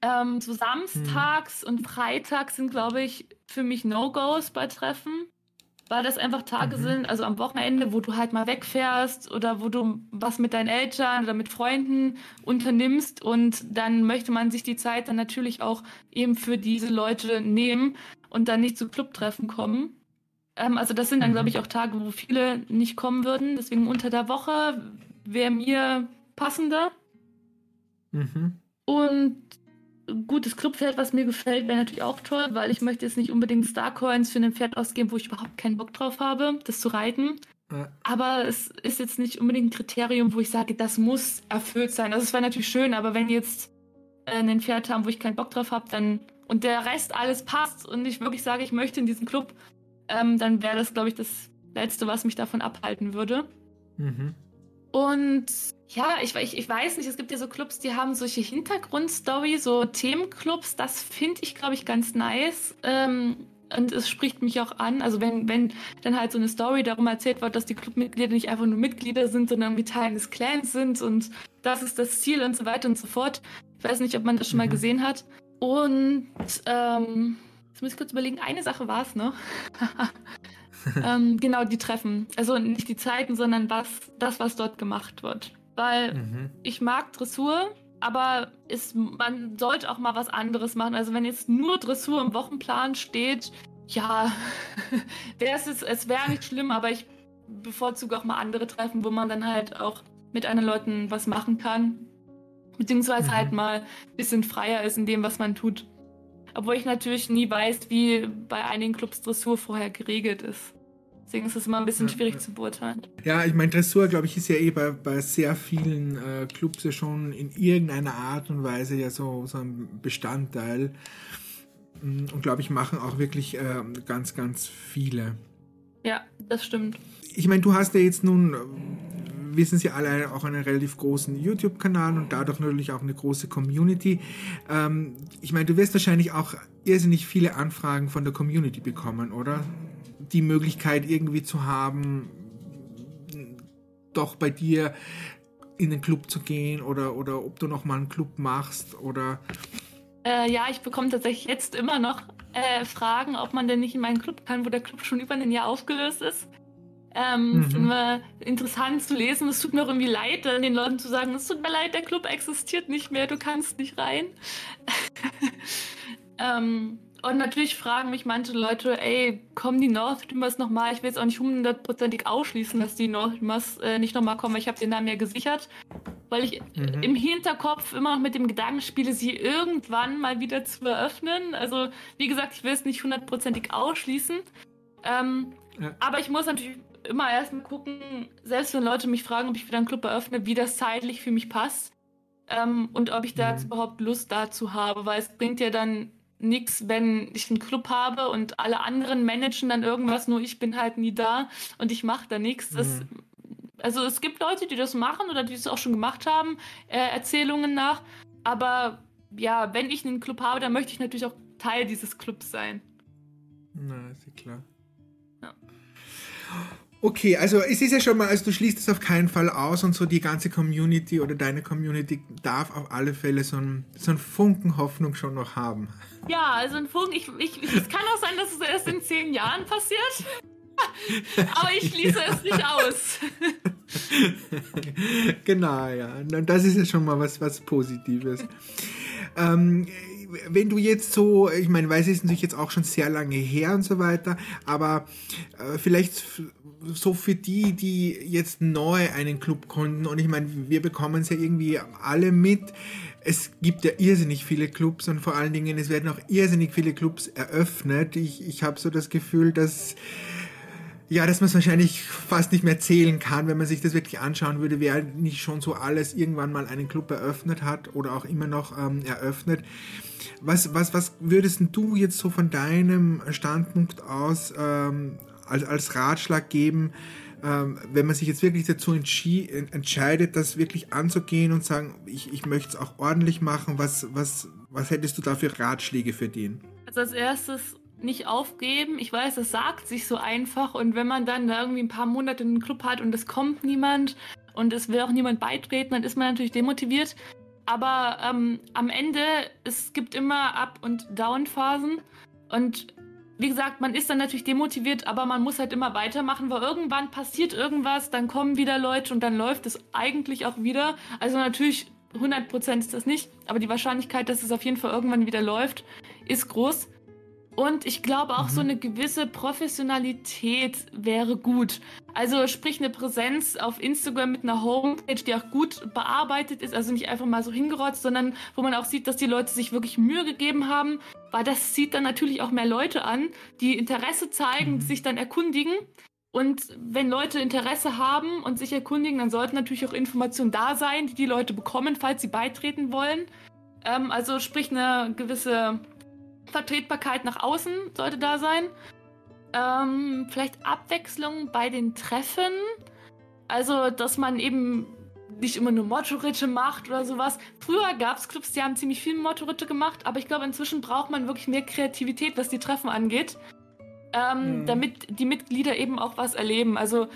Ähm, so samstags hm. und freitags sind, glaube ich, für mich No-Gos bei Treffen. weil das einfach Tage mhm. sind, also am Wochenende, wo du halt mal wegfährst oder wo du was mit deinen Eltern oder mit Freunden unternimmst und dann möchte man sich die Zeit dann natürlich auch eben für diese Leute nehmen und dann nicht zu Clubtreffen kommen. Ähm, also das sind dann, mhm. glaube ich, auch Tage, wo viele nicht kommen würden. Deswegen unter der Woche wäre mir passender. Mhm. Und gutes Clubpferd, was mir gefällt, wäre natürlich auch toll, weil ich möchte jetzt nicht unbedingt Starcoins für ein Pferd ausgeben, wo ich überhaupt keinen Bock drauf habe, das zu reiten. Ja. Aber es ist jetzt nicht unbedingt ein Kriterium, wo ich sage, das muss erfüllt sein. Also es wäre natürlich schön, aber wenn jetzt äh, ein Pferd haben, wo ich keinen Bock drauf habe, dann und der Rest alles passt und ich wirklich sage, ich möchte in diesen Club, ähm, dann wäre das, glaube ich, das Letzte, was mich davon abhalten würde. Mhm. Und ja, ich, ich, ich weiß nicht, es gibt ja so Clubs, die haben solche Hintergrundstory, so Themenclubs. Das finde ich, glaube ich, ganz nice. Ähm, und es spricht mich auch an. Also wenn, wenn dann halt so eine Story darum erzählt wird, dass die Clubmitglieder nicht einfach nur Mitglieder sind, sondern irgendwie Teil des Clans sind und das ist das Ziel und so weiter und so fort. Ich weiß nicht, ob man das schon mhm. mal gesehen hat. Und ähm, jetzt muss ich kurz überlegen, eine Sache war es noch. ähm, genau, die Treffen. Also nicht die Zeiten, sondern was, das, was dort gemacht wird. Weil mhm. ich mag Dressur, aber ist, man sollte auch mal was anderes machen. Also wenn jetzt nur Dressur im Wochenplan steht, ja, es, es wäre nicht schlimm, aber ich bevorzuge auch mal andere Treffen, wo man dann halt auch mit anderen Leuten was machen kann. Beziehungsweise mhm. halt mal ein bisschen freier ist in dem, was man tut. Obwohl ich natürlich nie weiß, wie bei einigen Clubs Dressur vorher geregelt ist. Deswegen ist es immer ein bisschen schwierig ja. zu beurteilen. Ja, ich meine, Dressur, glaube ich, ist ja eh bei, bei sehr vielen äh, Clubs ja schon in irgendeiner Art und Weise ja so, so ein Bestandteil. Mm, und glaube ich, machen auch wirklich äh, ganz, ganz viele. Ja, das stimmt. Ich meine, du hast ja jetzt nun wissen Sie alle, auch einen relativ großen YouTube-Kanal und dadurch natürlich auch eine große Community. Ähm, ich meine, du wirst wahrscheinlich auch irrsinnig viele Anfragen von der Community bekommen, oder? Die Möglichkeit irgendwie zu haben, doch bei dir in den Club zu gehen oder, oder ob du noch mal einen Club machst oder... Äh, ja, ich bekomme tatsächlich jetzt immer noch äh, Fragen, ob man denn nicht in meinen Club kann, wo der Club schon über ein Jahr aufgelöst ist. Ähm, mhm. ist immer interessant zu lesen. Es tut mir auch irgendwie leid, den Leuten zu sagen, es tut mir leid, der Club existiert nicht mehr, du kannst nicht rein. ähm, und natürlich fragen mich manche Leute, ey, kommen die Northrimers nochmal? Ich will jetzt auch nicht hundertprozentig ausschließen, dass die Northrimers äh, nicht nochmal kommen, weil ich habe den Namen ja gesichert. Weil ich mhm. im Hinterkopf immer noch mit dem Gedanken spiele, sie irgendwann mal wieder zu eröffnen. Also, wie gesagt, ich will es nicht hundertprozentig ausschließen. Ähm, ja. Aber ich muss natürlich immer erstmal gucken, selbst wenn Leute mich fragen, ob ich wieder einen Club eröffne, wie das zeitlich für mich passt. Ähm, und ob ich da mhm. überhaupt Lust dazu habe, weil es bringt ja dann nichts, wenn ich einen Club habe und alle anderen managen dann irgendwas, nur ich bin halt nie da und ich mache da nichts. Mhm. also es gibt Leute, die das machen oder die es auch schon gemacht haben, äh, Erzählungen nach. Aber ja, wenn ich einen Club habe, dann möchte ich natürlich auch Teil dieses Clubs sein. Na, ist ja klar. Ja. Okay, also es ist ja schon mal, also du schließt es auf keinen Fall aus und so die ganze Community oder deine Community darf auf alle Fälle so einen, so einen Funken Hoffnung schon noch haben. Ja, also ein Funken, ich, ich, es kann auch sein, dass es erst in zehn Jahren passiert. Aber ich schließe es nicht aus. genau, ja. Und das ist ja schon mal was, was Positives. Ähm, wenn du jetzt so, ich meine, weiß es ist natürlich jetzt auch schon sehr lange her und so weiter, aber äh, vielleicht so für die, die jetzt neu einen Club gründen, und ich meine, wir bekommen es ja irgendwie alle mit, es gibt ja irrsinnig viele Clubs und vor allen Dingen, es werden auch irrsinnig viele Clubs eröffnet. Ich, ich habe so das Gefühl, dass ja, dass man es wahrscheinlich fast nicht mehr zählen kann, wenn man sich das wirklich anschauen würde, wer nicht schon so alles irgendwann mal einen Club eröffnet hat oder auch immer noch ähm, eröffnet. Was, was, was würdest du jetzt so von deinem Standpunkt aus ähm, als, als Ratschlag geben, ähm, wenn man sich jetzt wirklich dazu entscheidet, das wirklich anzugehen und sagen, ich, ich möchte es auch ordentlich machen, was, was, was hättest du da für Ratschläge für den? Also als erstes nicht aufgeben. Ich weiß, es sagt sich so einfach und wenn man dann da irgendwie ein paar Monate einen Club hat und es kommt niemand und es will auch niemand beitreten, dann ist man natürlich demotiviert. Aber ähm, am Ende, es gibt immer Up- und Down-Phasen und wie gesagt, man ist dann natürlich demotiviert, aber man muss halt immer weitermachen, weil irgendwann passiert irgendwas, dann kommen wieder Leute und dann läuft es eigentlich auch wieder. Also natürlich 100% ist das nicht, aber die Wahrscheinlichkeit, dass es auf jeden Fall irgendwann wieder läuft, ist groß. Und ich glaube auch mhm. so eine gewisse Professionalität wäre gut. Also sprich eine Präsenz auf Instagram mit einer Homepage, die auch gut bearbeitet ist, also nicht einfach mal so hingerotzt, sondern wo man auch sieht, dass die Leute sich wirklich Mühe gegeben haben, weil das zieht dann natürlich auch mehr Leute an, die Interesse zeigen, mhm. sich dann erkundigen. Und wenn Leute Interesse haben und sich erkundigen, dann sollten natürlich auch Informationen da sein, die die Leute bekommen, falls sie beitreten wollen. Ähm, also sprich eine gewisse Vertretbarkeit nach außen sollte da sein. Ähm, vielleicht Abwechslung bei den Treffen. Also, dass man eben nicht immer nur Motoritte macht oder sowas. Früher gab es Clubs, die haben ziemlich viel Motoritte gemacht, aber ich glaube, inzwischen braucht man wirklich mehr Kreativität, was die Treffen angeht, ähm, mhm. damit die Mitglieder eben auch was erleben. Also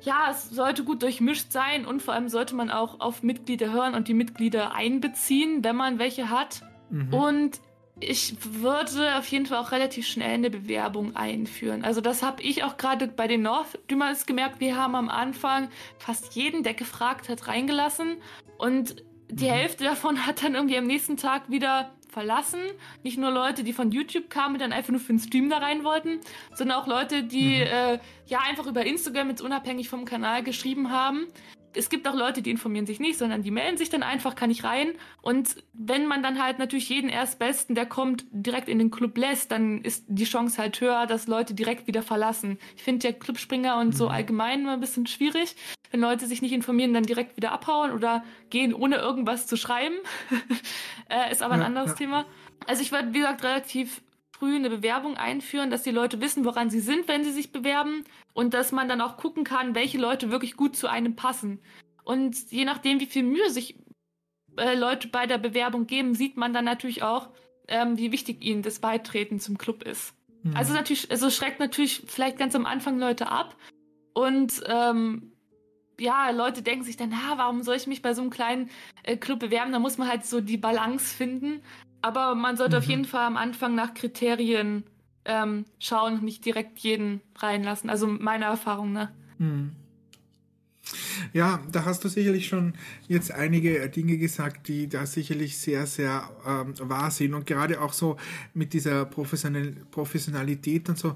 ja, es sollte gut durchmischt sein und vor allem sollte man auch auf Mitglieder hören und die Mitglieder einbeziehen, wenn man welche hat. Mhm. Und ich würde auf jeden Fall auch relativ schnell eine Bewerbung einführen. Also das habe ich auch gerade bei den Northdomers gemerkt. Wir haben am Anfang fast jeden, der gefragt hat, reingelassen. Und die mhm. Hälfte davon hat dann irgendwie am nächsten Tag wieder verlassen. Nicht nur Leute, die von YouTube kamen und dann einfach nur für den Stream da rein wollten, sondern auch Leute, die mhm. äh, ja einfach über Instagram jetzt unabhängig vom Kanal geschrieben haben es gibt auch Leute, die informieren sich nicht, sondern die melden sich dann einfach, kann ich rein. Und wenn man dann halt natürlich jeden Erstbesten, der kommt, direkt in den Club lässt, dann ist die Chance halt höher, dass Leute direkt wieder verlassen. Ich finde ja Clubspringer und so mhm. allgemein immer ein bisschen schwierig, wenn Leute sich nicht informieren, dann direkt wieder abhauen oder gehen, ohne irgendwas zu schreiben. äh, ist aber ein anderes ja. Thema. Also ich würde, wie gesagt, relativ früh eine Bewerbung einführen, dass die Leute wissen, woran sie sind, wenn sie sich bewerben und dass man dann auch gucken kann, welche Leute wirklich gut zu einem passen. Und je nachdem, wie viel Mühe sich äh, Leute bei der Bewerbung geben, sieht man dann natürlich auch, ähm, wie wichtig ihnen das Beitreten zum Club ist. Mhm. Also natürlich, also schreckt natürlich vielleicht ganz am Anfang Leute ab und ähm, ja, Leute denken sich dann, na, warum soll ich mich bei so einem kleinen äh, Club bewerben? Da muss man halt so die Balance finden. Aber man sollte mhm. auf jeden Fall am Anfang nach Kriterien ähm, schauen und nicht direkt jeden reinlassen. Also meine Erfahrung, ne? Mhm. Ja, da hast du sicherlich schon jetzt einige Dinge gesagt, die da sicherlich sehr, sehr ähm, wahr sind und gerade auch so mit dieser Professional Professionalität und so.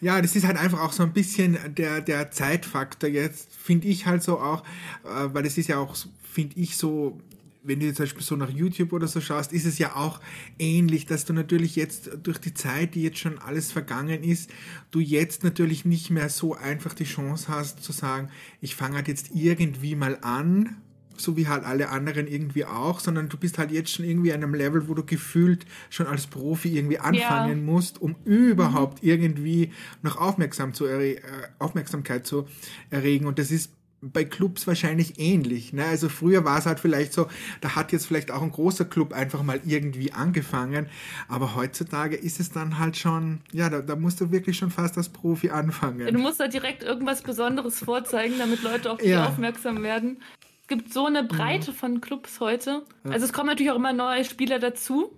Ja, das ist halt einfach auch so ein bisschen der, der Zeitfaktor jetzt, finde ich halt so auch, äh, weil es ist ja auch, finde ich, so wenn du zum Beispiel so nach YouTube oder so schaust, ist es ja auch ähnlich, dass du natürlich jetzt durch die Zeit, die jetzt schon alles vergangen ist, du jetzt natürlich nicht mehr so einfach die Chance hast zu sagen, ich fange halt jetzt irgendwie mal an, so wie halt alle anderen irgendwie auch, sondern du bist halt jetzt schon irgendwie an einem Level, wo du gefühlt schon als Profi irgendwie anfangen ja. musst, um überhaupt mhm. irgendwie noch aufmerksam zu äh, Aufmerksamkeit zu erregen. Und das ist bei Clubs wahrscheinlich ähnlich. Ne? Also früher war es halt vielleicht so, da hat jetzt vielleicht auch ein großer Club einfach mal irgendwie angefangen, aber heutzutage ist es dann halt schon, ja, da, da musst du wirklich schon fast als Profi anfangen. du musst da direkt irgendwas Besonderes vorzeigen, damit Leute auf dich ja. aufmerksam werden. Es gibt so eine Breite mhm. von Clubs heute. Ja. Also es kommen natürlich auch immer neue Spieler dazu.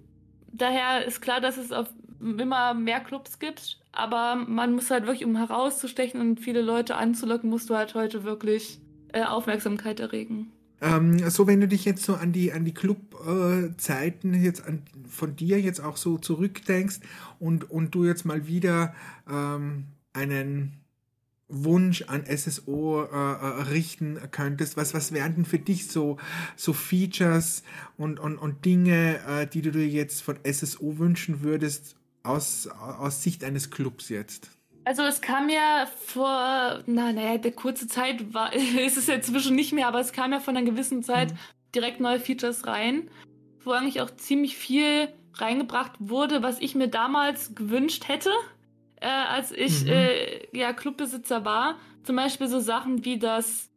Daher ist klar, dass es auf immer mehr Clubs gibt, aber man muss halt wirklich, um herauszustechen und viele Leute anzulocken, musst du halt heute wirklich äh, Aufmerksamkeit erregen. Ähm, so, wenn du dich jetzt so an die, an die Clubzeiten äh, jetzt an, von dir jetzt auch so zurückdenkst und, und du jetzt mal wieder ähm, einen Wunsch an SSO äh, äh, richten könntest, was, was wären denn für dich so, so Features und, und, und Dinge, äh, die du dir jetzt von SSO wünschen würdest, aus, aus Sicht eines Clubs jetzt? Also es kam ja vor, na, naja, der kurze Zeit war, ist es ja inzwischen nicht mehr, aber es kam ja von einer gewissen Zeit mhm. direkt neue Features rein, wo eigentlich auch ziemlich viel reingebracht wurde, was ich mir damals gewünscht hätte, äh, als ich mhm. äh, ja Clubbesitzer war. Zum Beispiel so Sachen wie das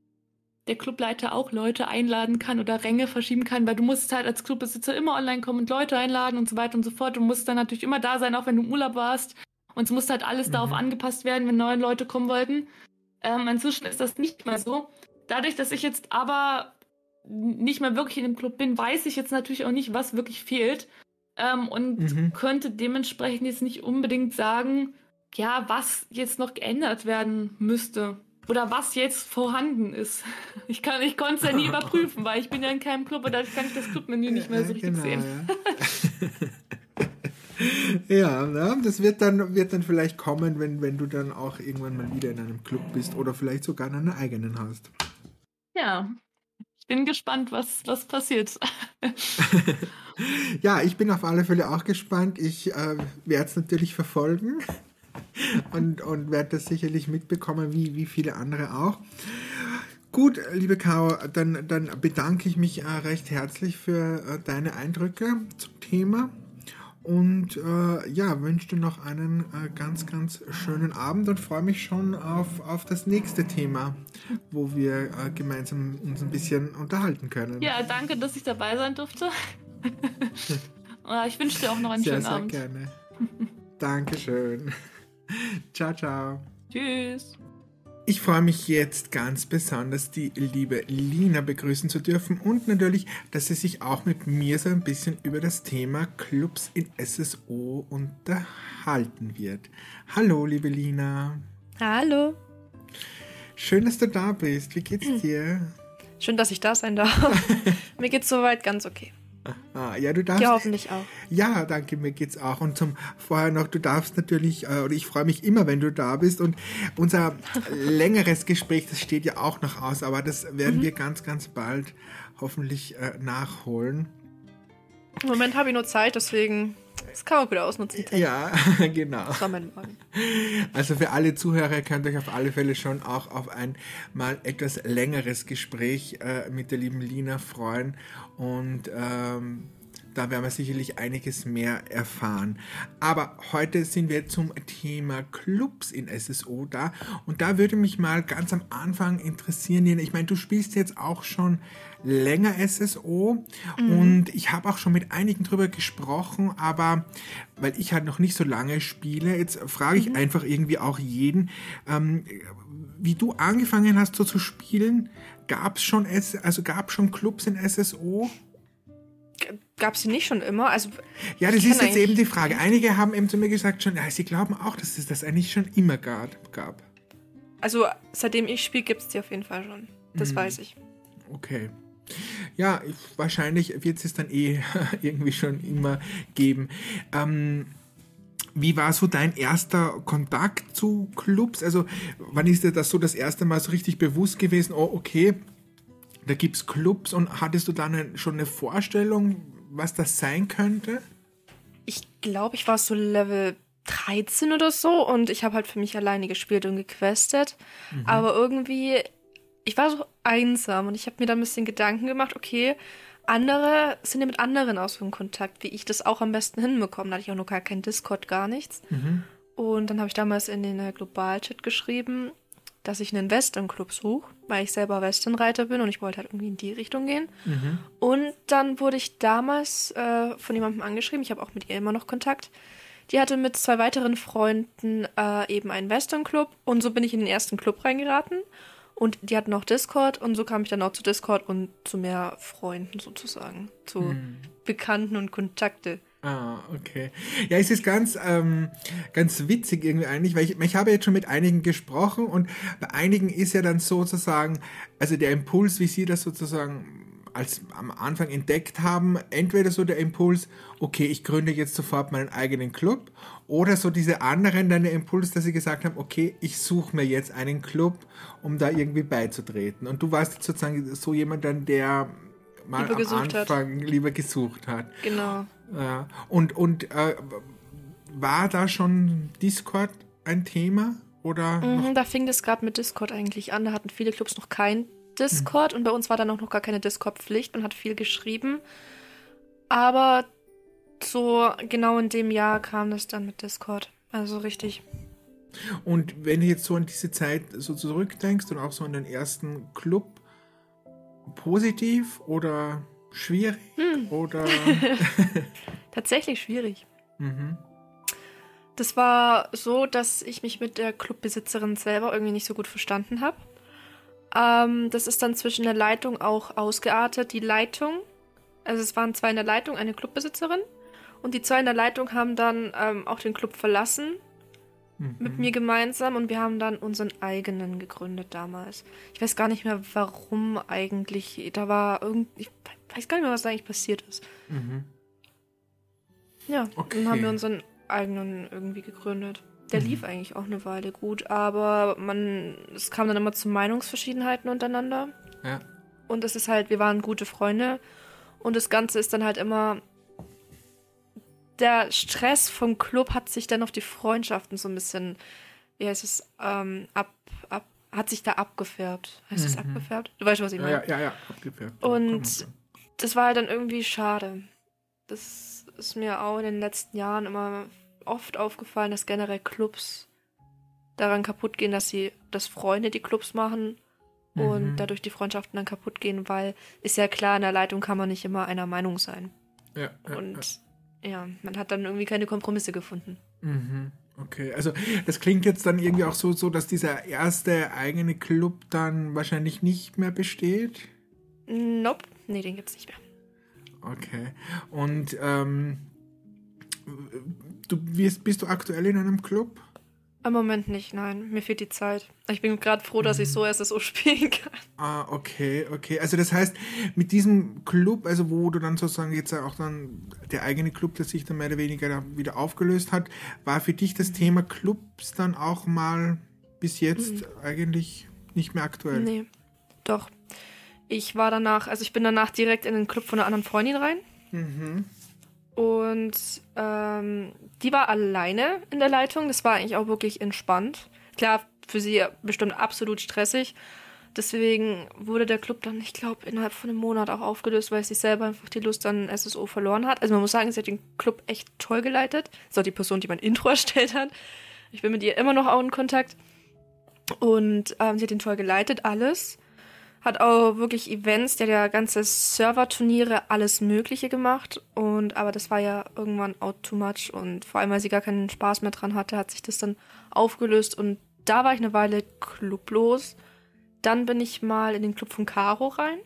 der Clubleiter auch Leute einladen kann oder Ränge verschieben kann, weil du musst halt als Clubbesitzer immer online kommen und Leute einladen und so weiter und so fort. Du musst dann natürlich immer da sein, auch wenn du im Urlaub warst. Und es muss halt alles mhm. darauf angepasst werden, wenn neue Leute kommen wollten. Ähm, inzwischen ist das nicht mehr so. Dadurch, dass ich jetzt aber nicht mehr wirklich in dem Club bin, weiß ich jetzt natürlich auch nicht, was wirklich fehlt. ähm, und mhm. könnte dementsprechend jetzt nicht unbedingt sagen, ja, was jetzt noch geändert werden müsste oder was jetzt vorhanden ist. Ich, kann, ich konnte es ja nie überprüfen, weil ich bin ja in keinem Club und dadurch kann ich das Clubmenü nicht mehr so richtig genau, sehen. Ja. ja, das wird dann, wird dann vielleicht kommen, wenn, wenn du dann auch irgendwann mal wieder in einem Club bist oder vielleicht sogar in einer eigenen hast. Ja, ich bin gespannt, was, was passiert. ja, ich bin auf alle Fälle auch gespannt. Ich äh, werde es natürlich verfolgen und, und werde das sicherlich mitbekommen, wie, wie viele andere auch. Gut, liebe Caro, dann, dann bedanke ich mich äh, recht herzlich für äh, deine Eindrücke zum Thema und äh, ja, wünsche dir noch einen äh, ganz, ganz schönen Abend und freue mich schon auf, auf das nächste Thema, wo wir äh, gemeinsam uns ein bisschen unterhalten können. Ja, danke, dass ich dabei sein durfte. ich wünsche dir auch noch einen sehr, schönen sehr Abend. Sehr gerne. Dankeschön. Ciao, ciao. Tschüss. Ich freue mich jetzt ganz besonders, die liebe Lina begrüßen zu dürfen und natürlich, dass sie sich auch mit mir so ein bisschen über das Thema Clubs in SSO unterhalten wird. Hallo, liebe Lina. Hallo. Schön, dass du da bist. Wie geht's dir? Schön, dass ich da sein darf. mir geht's soweit ganz okay. Ah, ja, du darfst. Ja, hoffentlich auch. Ja, danke, mir geht's auch. Und zum vorher noch, du darfst natürlich, äh, ich freue mich immer, wenn du da bist. Und unser längeres Gespräch, das steht ja auch noch aus, aber das werden mhm. wir ganz, ganz bald hoffentlich äh, nachholen. Im Moment habe ich nur Zeit, deswegen das kann man gut ausnutzen. Ja, genau. Also für alle Zuhörer könnt ihr euch auf alle Fälle schon auch auf ein mal etwas längeres Gespräch äh, mit der lieben Lina freuen. Und ähm, da werden wir sicherlich einiges mehr erfahren. Aber heute sind wir zum Thema Clubs in SSO da. Und da würde mich mal ganz am Anfang interessieren, ich meine, du spielst jetzt auch schon länger SSO mhm. und ich habe auch schon mit einigen drüber gesprochen, aber weil ich halt noch nicht so lange spiele, jetzt frage ich mhm. einfach irgendwie auch jeden, ähm, wie du angefangen hast so zu spielen, gab es schon, also gab schon Clubs in SSO? Gab es sie nicht schon immer? Also, ja, das ist jetzt eben die Frage. Einige haben eben zu mir gesagt, schon, ja, sie glauben auch, dass es das eigentlich schon immer gab. Also seitdem ich spiele, gibt es die auf jeden Fall schon. Das mhm. weiß ich. Okay. Ja, ich, wahrscheinlich wird es dann eh irgendwie schon immer geben. Ähm, wie war so dein erster Kontakt zu Clubs? Also, wann ist dir das so das erste Mal so richtig bewusst gewesen? Oh, okay, da gibt es Clubs und hattest du dann schon eine Vorstellung, was das sein könnte? Ich glaube, ich war so Level 13 oder so und ich habe halt für mich alleine gespielt und gequestet. Mhm. Aber irgendwie, ich war so einsam und ich habe mir da ein bisschen Gedanken gemacht, okay, andere sind ja mit anderen aus in Kontakt, wie ich das auch am besten hinbekomme. Da hatte ich auch noch gar kein Discord, gar nichts. Mhm. Und dann habe ich damals in den Globalchat geschrieben, dass ich einen Western-Club suche, weil ich selber Westernreiter bin und ich wollte halt irgendwie in die Richtung gehen. Mhm. Und dann wurde ich damals äh, von jemandem angeschrieben, ich habe auch mit ihr immer noch Kontakt. Die hatte mit zwei weiteren Freunden äh, eben einen Western-Club und so bin ich in den ersten Club reingeraten. Und die hatten auch Discord und so kam ich dann auch zu Discord und zu mehr Freunden sozusagen, zu mhm. Bekannten und Kontakte. Ah, okay. Ja, es ist ganz, ähm, ganz witzig irgendwie eigentlich, weil ich, ich habe jetzt schon mit einigen gesprochen und bei einigen ist ja dann sozusagen, also der Impuls, wie sie das sozusagen als am Anfang entdeckt haben, entweder so der Impuls, okay, ich gründe jetzt sofort meinen eigenen Club, oder so diese anderen dann der Impuls, dass sie gesagt haben, okay, ich suche mir jetzt einen Club, um da irgendwie beizutreten. Und du warst sozusagen so jemand dann, der mal lieber am Anfang hat. lieber gesucht hat. Genau. Ja. Und, und äh, war da schon Discord ein Thema? Oder mhm, da fing das gerade mit Discord eigentlich an. Da hatten viele Clubs noch kein Discord mhm. und bei uns war dann auch noch gar keine Discord-Pflicht. Man hat viel geschrieben. Aber so genau in dem Jahr kam das dann mit Discord. Also richtig. Und wenn du jetzt so an diese Zeit so zurückdenkst und auch so an den ersten Club, positiv oder schwierig hm. oder tatsächlich schwierig. Mhm. Das war so, dass ich mich mit der Clubbesitzerin selber irgendwie nicht so gut verstanden habe. Ähm, das ist dann zwischen der Leitung auch ausgeartet. Die Leitung, also es waren zwei in der Leitung, eine Clubbesitzerin Und die zwei in der Leitung haben dann ähm, auch den Club verlassen Mhm. mit mir gemeinsam und wir haben dann unseren eigenen gegründet damals. Ich weiß gar nicht mehr, warum eigentlich. Da war irgend. Ich weiß gar nicht mehr, was da eigentlich passiert ist. Mhm. Ja, Okay. dann haben wir unseren eigenen irgendwie gegründet. Der Mhm. lief eigentlich auch eine Weile gut, aber man, es kam dann immer zu Meinungsverschiedenheiten untereinander. Ja. Und es ist halt, wir waren gute Freunde und das Ganze ist dann halt immer. Der Stress vom Club hat sich dann auf die Freundschaften so ein bisschen, wie heißt es, ähm, ab, ab, hat sich da abgefärbt. Heißt es Mhm. abgefärbt? Du weißt, was ich meine. ja, ja, ja, abgefärbt. Und- das war halt dann irgendwie schade. Das ist mir auch in den letzten Jahren immer oft aufgefallen, dass generell Clubs daran kaputt gehen, dass sie, dass Freunde die Clubs machen und Mhm. dadurch die Freundschaften dann kaputt gehen, weil ist ja klar, in der Leitung kann man nicht immer einer Meinung sein. ja, ja, Und ja, man hat dann irgendwie keine Kompromisse gefunden. ja. Mhm. Okay, also das klingt jetzt dann irgendwie auch so, so, dass dieser erste eigene Club dann wahrscheinlich nicht mehr besteht. Nope, nee, den gibt's nicht mehr. Okay. Und ähm, du bist, bist du aktuell in einem Club? Im Moment nicht, nein. Mir fehlt die Zeit. Ich bin gerade froh, dass ich so SSO spielen kann. Ah, okay, okay. Also das heißt, mit diesem Club, also wo du dann sozusagen jetzt auch dann der eigene Club, der sich dann mehr oder weniger wieder aufgelöst hat, war für dich das Thema Clubs dann auch mal bis jetzt eigentlich nicht mehr aktuell? Nee, doch. Ich war danach, also ich bin danach direkt in den Club von einer anderen Freundin rein. Mhm. Und ähm, die war alleine in der Leitung. Das war eigentlich auch wirklich entspannt. Klar, für sie bestimmt absolut stressig. Deswegen wurde der Club dann, ich glaube, innerhalb von einem Monat auch aufgelöst, weil sie selber einfach die Lust an SSO verloren hat. Also man muss sagen, sie hat den Club echt toll geleitet. Das ist auch die Person, die mein Intro erstellt hat. Ich bin mit ihr immer noch auch in Kontakt. Und ähm, sie hat den toll geleitet, alles. Hat auch wirklich Events, der hat ja ganze Serverturniere, alles Mögliche gemacht. Und aber das war ja irgendwann out too much. Und vor allem, weil sie gar keinen Spaß mehr dran hatte, hat sich das dann aufgelöst. Und da war ich eine Weile clublos. Dann bin ich mal in den Club von Caro rein.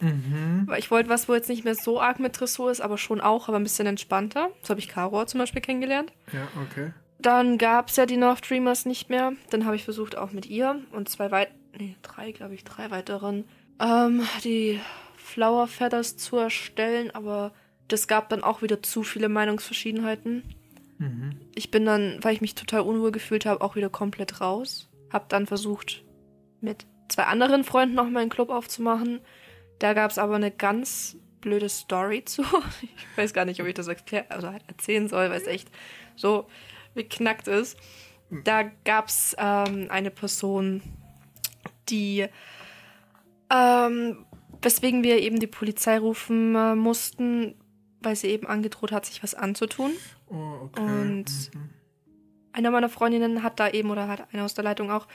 Mhm. Weil ich wollte was, wo jetzt nicht mehr so arg mit Dressur ist, aber schon auch, aber ein bisschen entspannter. So habe ich Caro zum Beispiel kennengelernt. Ja, okay. Dann gab es ja die North Dreamers nicht mehr. Dann habe ich versucht, auch mit ihr und zwei weit, nee, drei, glaube ich, drei weiteren, ähm, die Flower Feathers zu erstellen, aber das gab dann auch wieder zu viele Meinungsverschiedenheiten. Mhm. Ich bin dann, weil ich mich total unwohl gefühlt habe, auch wieder komplett raus. Hab dann versucht, mit zwei anderen Freunden noch meinen Club aufzumachen. Da gab es aber eine ganz blöde Story zu. Ich weiß gar nicht, ob ich das erklär also erzählen soll, weil es echt so beknackt ist. Da gab es ähm, eine Person, die, ähm, weswegen wir eben die Polizei rufen äh, mussten, weil sie eben angedroht hat, sich was anzutun. Oh, okay. Und- mhm. Eine meiner Freundinnen hat da eben, oder hat eine aus der Leitung auch,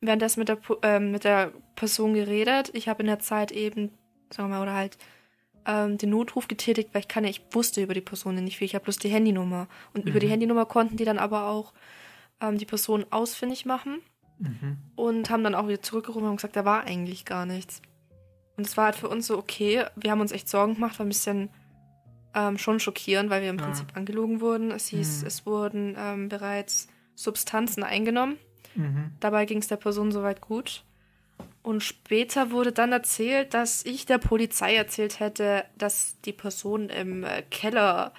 währenddessen mit der, ähm, mit der Person geredet. Ich habe in der Zeit eben, sagen wir mal, oder halt ähm, den Notruf getätigt, weil ich kann ja, ich wusste über die Person nicht viel. Ich habe bloß die Handynummer. Und über die Mhm. Handynummer konnten die dann aber auch ähm, die Person ausfindig machen Mhm. und haben dann auch wieder zurückgerufen und gesagt, da war eigentlich gar nichts. Und es war halt für uns so, okay, wir haben uns echt Sorgen gemacht, war ein bisschen ähm, schon schockierend, weil wir im Ja. Prinzip angelogen wurden. Es hieß, Mhm. es wurden ähm, bereits Substanzen eingenommen. Mhm. Dabei ging es der Person soweit gut. Und später wurde dann erzählt, dass ich der Polizei erzählt hätte, dass die Person im äh, Keller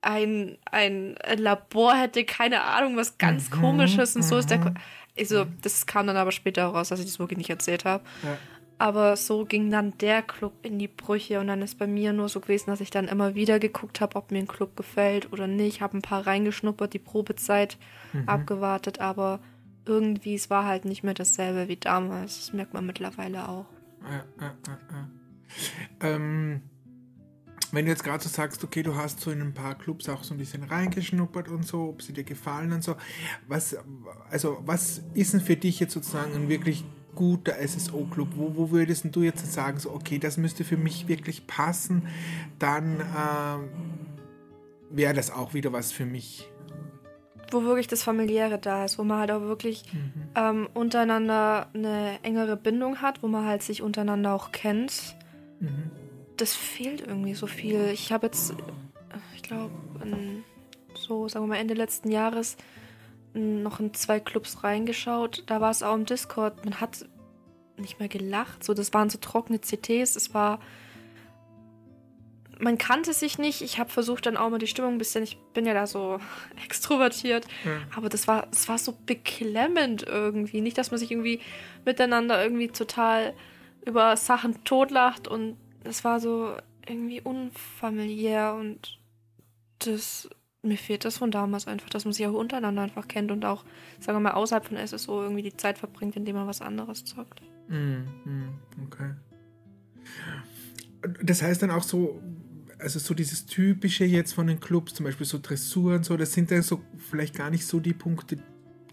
ein, ein Labor hätte, keine Ahnung, was ganz Mhm, komisches und so ist der. Mhm. Also, das kam dann aber später raus, dass ich das wirklich nicht erzählt habe. Ja. Aber so ging dann der Club in die Brüche und dann ist bei mir nur so gewesen, dass ich dann immer wieder geguckt habe, ob mir ein Club gefällt oder nicht. Habe ein paar reingeschnuppert, die Probezeit Mhm. abgewartet, aber irgendwie, es war halt nicht mehr dasselbe wie damals. Das merkt man mittlerweile auch. Ja, ja, ja, ja. Ähm, wenn du jetzt gerade so sagst, okay, du hast so in ein paar Clubs auch so ein bisschen reingeschnuppert und so, ob sie dir gefallen und so, was, also was ist denn für dich jetzt sozusagen ein wirklich guter SSO-Club? Wo, wo würdest du jetzt sagen, so, okay, das müsste für mich wirklich passen, dann ähm, wäre das auch wieder was für mich. Wo wirklich das Familiäre da ist, wo man halt auch wirklich Mhm. ähm, untereinander eine engere Bindung hat, wo man halt sich untereinander auch kennt. Mhm. Das fehlt irgendwie so viel. Ich habe jetzt ich glaube, so, sagen wir mal, Ende letzten Jahres noch in zwei Clubs reingeschaut. Da war es auch im Discord. Man hat nicht mehr gelacht. So, das waren so trockene CTs. Es war. Man kannte sich nicht. Ich habe versucht, dann auch mal die Stimmung ein bisschen. Ich bin ja da so extrovertiert. Ja. Aber das war, das war so beklemmend irgendwie. Nicht, dass man sich irgendwie miteinander irgendwie total über Sachen totlacht. Und es war so irgendwie unfamiliär. Und das mir fehlt das von damals einfach, dass man sich auch untereinander einfach kennt und auch, sagen wir mal, außerhalb von SSO irgendwie die Zeit verbringt, indem man was anderes zockt. Mm, mm, okay. Das heißt dann auch so, also so dieses Typische jetzt von den Clubs, zum Beispiel so Dressuren, so, das sind dann so vielleicht gar nicht so die Punkte,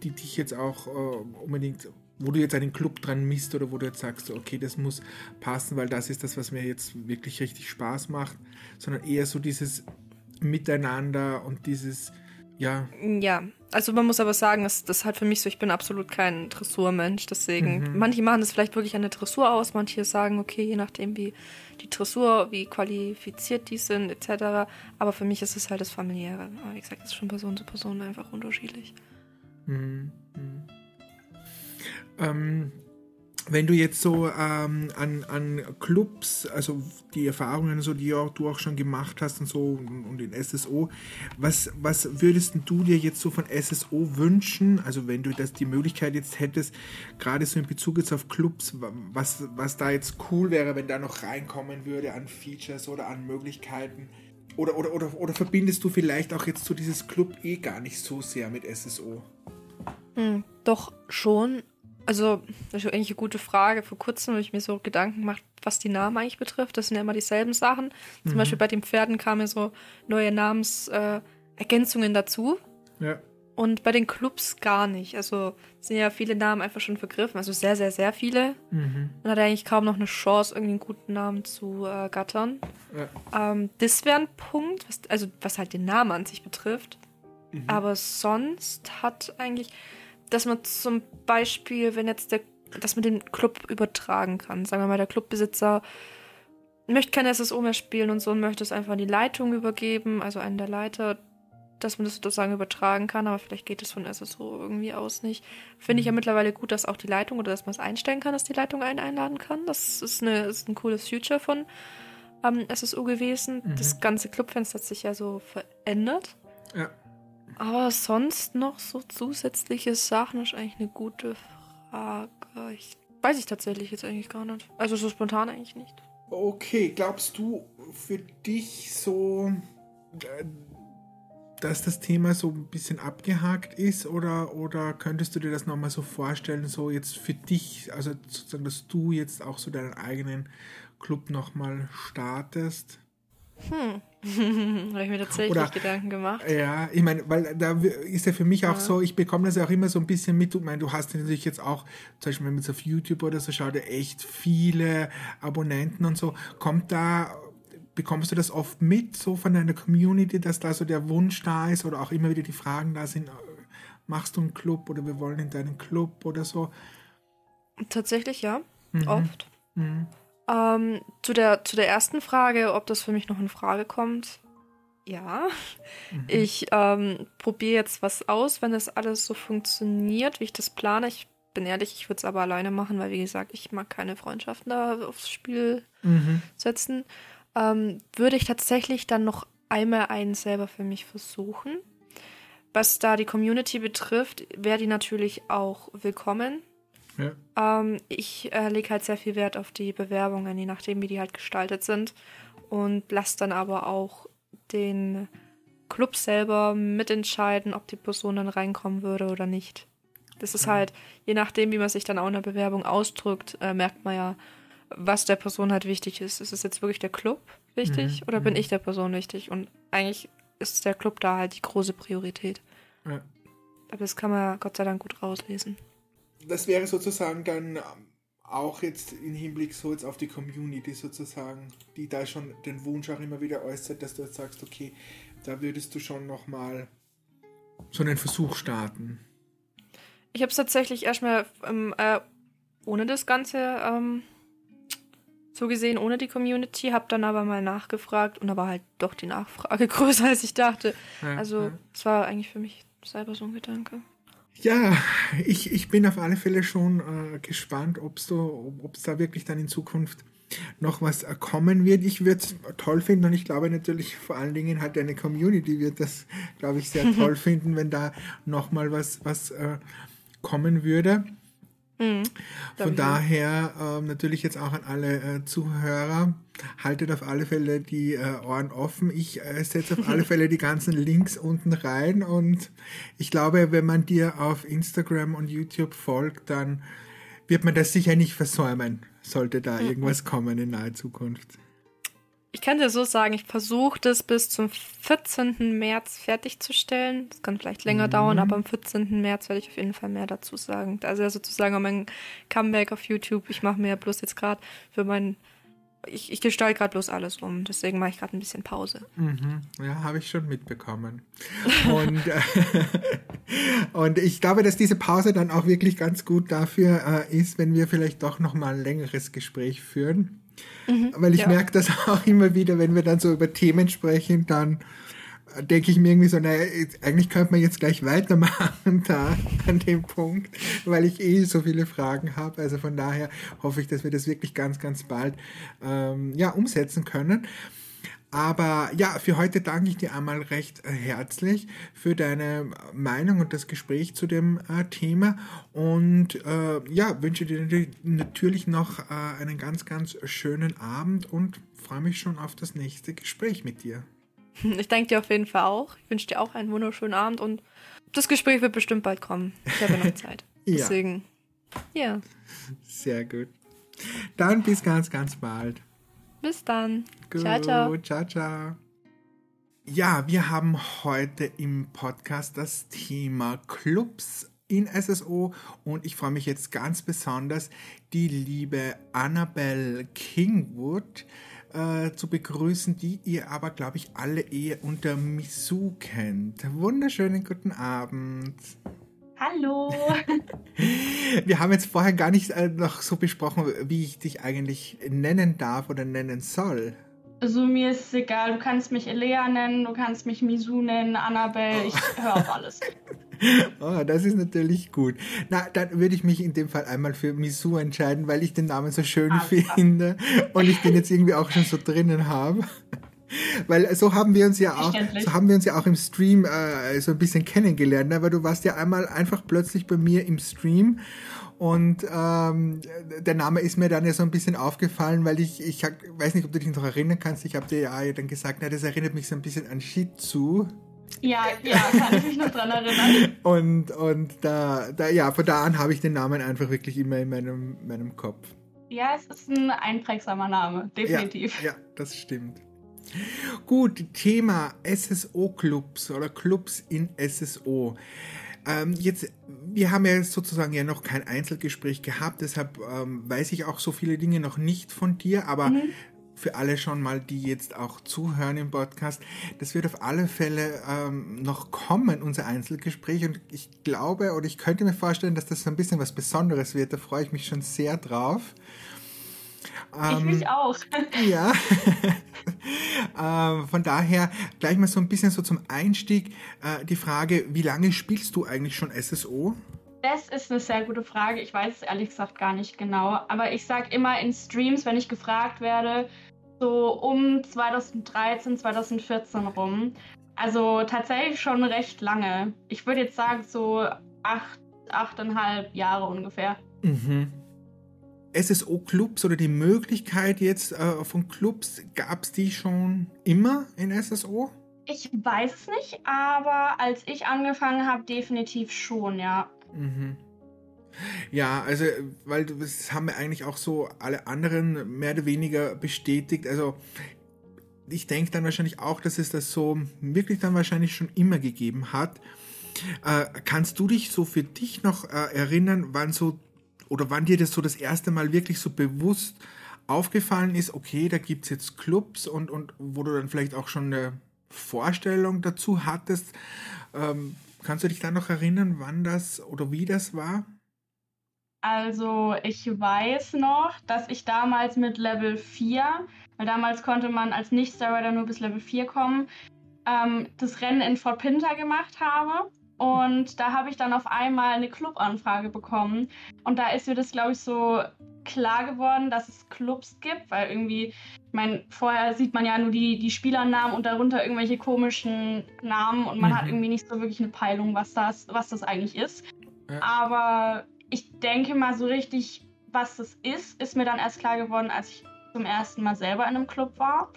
die dich jetzt auch äh, unbedingt, wo du jetzt einen Club dran misst oder wo du jetzt sagst, okay, das muss passen, weil das ist das, was mir jetzt wirklich richtig Spaß macht, sondern eher so dieses Miteinander und dieses, ja. Ja, also man muss aber sagen, das, das ist halt für mich so, ich bin absolut kein Dressurmensch, deswegen, mhm. manche machen das vielleicht wirklich eine Dressur aus, manche sagen, okay, je nachdem wie die Dressur, wie qualifiziert die sind, etc. Aber für mich ist es halt das Familiäre. Aber wie gesagt, das ist schon Person zu Person einfach unterschiedlich. Mhm. mhm. Ähm, wenn du jetzt so ähm, an, an Clubs, also die Erfahrungen, so, die du auch schon gemacht hast und so und in SSO, was, was würdest du dir jetzt so von SSO wünschen? Also wenn du das die Möglichkeit jetzt hättest, gerade so in Bezug jetzt auf Clubs, was, was da jetzt cool wäre, wenn da noch reinkommen würde an Features oder an Möglichkeiten? Oder, oder, oder, oder verbindest du vielleicht auch jetzt so dieses Club eh gar nicht so sehr mit SSO? Hm, doch schon, also, das ist eigentlich eine gute Frage. Vor kurzem habe ich mir so Gedanken gemacht, was die Namen eigentlich betrifft. Das sind ja immer dieselben Sachen. Zum mhm. Beispiel bei den Pferden kamen so neue Namensergänzungen äh, dazu. Ja. Und bei den Clubs gar nicht. Also sind ja viele Namen einfach schon vergriffen. Also sehr, sehr, sehr viele. Mhm. Man hat eigentlich kaum noch eine Chance, irgendwie einen guten Namen zu äh, gattern. Ja. Ähm, das wäre ein Punkt, was, also was halt den Namen an sich betrifft. Mhm. Aber sonst hat eigentlich dass man zum Beispiel, wenn jetzt der, dass man den Club übertragen kann. Sagen wir mal, der Clubbesitzer möchte kein SSO mehr spielen und so und möchte es einfach an die Leitung übergeben, also einen der Leiter, dass man das sozusagen übertragen kann, aber vielleicht geht es von SSO irgendwie aus nicht. Finde ich ja mhm. mittlerweile gut, dass auch die Leitung oder dass man es einstellen kann, dass die Leitung einen einladen kann. Das ist, eine, ist ein cooles Feature von ähm, SSO gewesen. Mhm. Das ganze Clubfenster hat sich ja so verändert. Ja. Aber sonst noch so zusätzliche Sachen ist eigentlich eine gute Frage. Ich, weiß ich tatsächlich jetzt eigentlich gar nicht. Also so spontan eigentlich nicht. Okay, glaubst du für dich so, äh, dass das Thema so ein bisschen abgehakt ist oder, oder könntest du dir das nochmal so vorstellen, so jetzt für dich, also sozusagen, dass du jetzt auch so deinen eigenen Club nochmal startest? Hm. Habe ich mir tatsächlich Oder, Gedanken gemacht. Ja, ich meine, weil da ist ja für mich auch ja. so, ich bekomme das ja auch immer so ein bisschen mit. Ich meine, du hast natürlich jetzt auch, zum Beispiel, wenn man jetzt auf YouTube oder so schaut, ja echt viele Abonnenten und so. Kommt da, bekommst du das oft mit, so von deiner Community, dass da so der Wunsch da ist oder auch immer wieder die Fragen da sind, machst du einen Club oder wir wollen in deinen Club oder so? Tatsächlich ja, mhm. oft. Mhm. Ähm, zu, der, zu der ersten Frage, ob das für mich noch in Frage kommt. Ja, mhm. ich ähm, probiere jetzt was aus, wenn das alles so funktioniert, wie ich das plane. Ich bin ehrlich, ich würde es aber alleine machen, weil wie gesagt, ich mag keine Freundschaften da aufs Spiel mhm. setzen. Ähm, würde ich tatsächlich dann noch einmal einen selber für mich versuchen. Was da die Community betrifft, wäre die natürlich auch willkommen. Ja. Ähm, ich äh, lege halt sehr viel Wert auf die Bewerbungen, je nachdem, wie die halt gestaltet sind. Und lasse dann aber auch den Club selber mitentscheiden, ob die Person dann reinkommen würde oder nicht. Das ist halt, je nachdem, wie man sich dann auch in der Bewerbung ausdrückt, äh, merkt man ja, was der Person halt wichtig ist. Ist es jetzt wirklich der Club wichtig mhm. oder bin mhm. ich der Person wichtig? Und eigentlich ist der Club da halt die große Priorität. Ja. Aber das kann man Gott sei Dank gut rauslesen das wäre sozusagen dann ähm, auch jetzt im Hinblick so jetzt auf die Community sozusagen, die da schon den Wunsch auch immer wieder äußert, dass du jetzt sagst, okay, da würdest du schon nochmal so einen Versuch starten. Ich habe es tatsächlich erstmal ähm, äh, ohne das Ganze ähm, so gesehen ohne die Community, habe dann aber mal nachgefragt und da war halt doch die Nachfrage größer, als ich dachte. Ja, also es ja. war eigentlich für mich selber so ein Gedanke. Ja, ich, ich bin auf alle Fälle schon äh, gespannt, ob es da wirklich dann in Zukunft noch was äh, kommen wird. Ich würde es toll finden und ich glaube natürlich vor allen Dingen halt eine Community wird das, glaube ich, sehr toll finden, wenn da noch mal was, was äh, kommen würde. Mhm, Von daher äh, natürlich jetzt auch an alle äh, Zuhörer, haltet auf alle Fälle die äh, Ohren offen. Ich äh, setze auf alle Fälle die ganzen Links unten rein und ich glaube, wenn man dir auf Instagram und YouTube folgt, dann wird man das sicher nicht versäumen, sollte da mhm. irgendwas kommen in naher Zukunft. Ich kann dir so sagen, ich versuche das bis zum 14. März fertigzustellen. Das kann vielleicht länger mhm. dauern, aber am 14. März werde ich auf jeden Fall mehr dazu sagen. Also sozusagen mein Comeback auf YouTube. Ich mache mir ja bloß jetzt gerade für meinen ich, ich gestalte gerade bloß alles um, deswegen mache ich gerade ein bisschen Pause. Mhm. Ja, habe ich schon mitbekommen. und, äh, und ich glaube, dass diese Pause dann auch wirklich ganz gut dafür äh, ist, wenn wir vielleicht doch nochmal ein längeres Gespräch führen. Mhm, Weil ich ja. merke das auch immer wieder, wenn wir dann so über Themen sprechen, dann denke ich mir irgendwie so, naja, eigentlich könnte man jetzt gleich weitermachen da an dem Punkt, weil ich eh so viele Fragen habe. Also von daher hoffe ich, dass wir das wirklich ganz, ganz bald ähm, ja, umsetzen können. Aber ja, für heute danke ich dir einmal recht herzlich für deine Meinung und das Gespräch zu dem äh, Thema und äh, ja, wünsche dir natürlich noch äh, einen ganz, ganz schönen Abend und freue mich schon auf das nächste Gespräch mit dir. Ich danke dir auf jeden Fall auch. Ich wünsche dir auch einen wunderschönen Abend und das Gespräch wird bestimmt bald kommen. Ich habe noch Zeit. ja. Deswegen, ja. Sehr gut. Dann bis ganz, ganz bald. Bis dann. Gut. Ciao, ciao. Ciao, ciao. Ja, wir haben heute im Podcast das Thema Clubs in SSO und ich freue mich jetzt ganz besonders, die liebe Annabelle Kingwood äh, zu begrüßen, die ihr aber, glaube ich, alle eher unter Misu kennt. Wunderschönen guten Abend. Hallo. Wir haben jetzt vorher gar nicht äh, noch so besprochen, wie ich dich eigentlich nennen darf oder nennen soll. Also mir ist es egal, du kannst mich Elea nennen, du kannst mich Misu nennen, Annabelle, ich höre auf alles. Oh, das ist natürlich gut. Na, dann würde ich mich in dem Fall einmal für Misu entscheiden, weil ich den Namen so schön ah, finde und ich den jetzt irgendwie auch schon so drinnen habe. Weil so haben wir uns ja auch, so haben wir uns ja auch im Stream äh, so ein bisschen kennengelernt, ne? weil du warst ja einmal einfach plötzlich bei mir im Stream und ähm, der Name ist mir dann ja so ein bisschen aufgefallen, weil ich, ich weiß nicht, ob du dich noch erinnern kannst, ich habe dir ja dann gesagt, na, das erinnert mich so ein bisschen an Shih Tzu. Ja, ja, kann ich mich noch dran erinnern. Und, und da, da, ja, von da an habe ich den Namen einfach wirklich immer in meinem, meinem Kopf. Ja, es ist ein einprägsamer Name, definitiv. Ja, ja das stimmt. Gut, Thema SSO-Clubs oder Clubs in SSO. Ähm, jetzt, wir haben ja sozusagen ja noch kein Einzelgespräch gehabt, deshalb ähm, weiß ich auch so viele Dinge noch nicht von dir, aber mhm für alle schon mal, die jetzt auch zuhören im Podcast. Das wird auf alle Fälle ähm, noch kommen, unser Einzelgespräch. Und ich glaube oder ich könnte mir vorstellen, dass das so ein bisschen was Besonderes wird. Da freue ich mich schon sehr drauf. Ähm, ich mich auch. ja. ähm, von daher gleich mal so ein bisschen so zum Einstieg äh, die Frage, wie lange spielst du eigentlich schon SSO? Das ist eine sehr gute Frage. Ich weiß es ehrlich gesagt gar nicht genau. Aber ich sage immer in Streams, wenn ich gefragt werde, so um 2013, 2014 rum. Also tatsächlich schon recht lange. Ich würde jetzt sagen so acht, achteinhalb Jahre ungefähr. Mhm. SSO-Clubs oder die Möglichkeit jetzt äh, von Clubs, gab es die schon immer in SSO? Ich weiß es nicht, aber als ich angefangen habe, definitiv schon, ja. Mhm. Ja, also, weil das haben wir eigentlich auch so alle anderen mehr oder weniger bestätigt. Also, ich denke dann wahrscheinlich auch, dass es das so wirklich dann wahrscheinlich schon immer gegeben hat. Äh, kannst du dich so für dich noch äh, erinnern, wann so oder wann dir das so das erste Mal wirklich so bewusst aufgefallen ist, okay, da gibt es jetzt Clubs und, und wo du dann vielleicht auch schon eine Vorstellung dazu hattest. Ähm, kannst du dich da noch erinnern, wann das oder wie das war? Also ich weiß noch, dass ich damals mit Level 4, weil damals konnte man als Nicht-Star nur bis Level 4 kommen, ähm, das Rennen in Fort Pinter gemacht habe. Und da habe ich dann auf einmal eine Clubanfrage bekommen. Und da ist mir das, glaube ich, so klar geworden, dass es Clubs gibt, weil irgendwie, ich meine, vorher sieht man ja nur die, die Spielernamen und darunter irgendwelche komischen Namen und man mhm. hat irgendwie nicht so wirklich eine Peilung, was das, was das eigentlich ist. Ja. Aber ich denke mal so richtig, was das ist, ist mir dann erst klar geworden, als ich zum ersten Mal selber in einem Club war.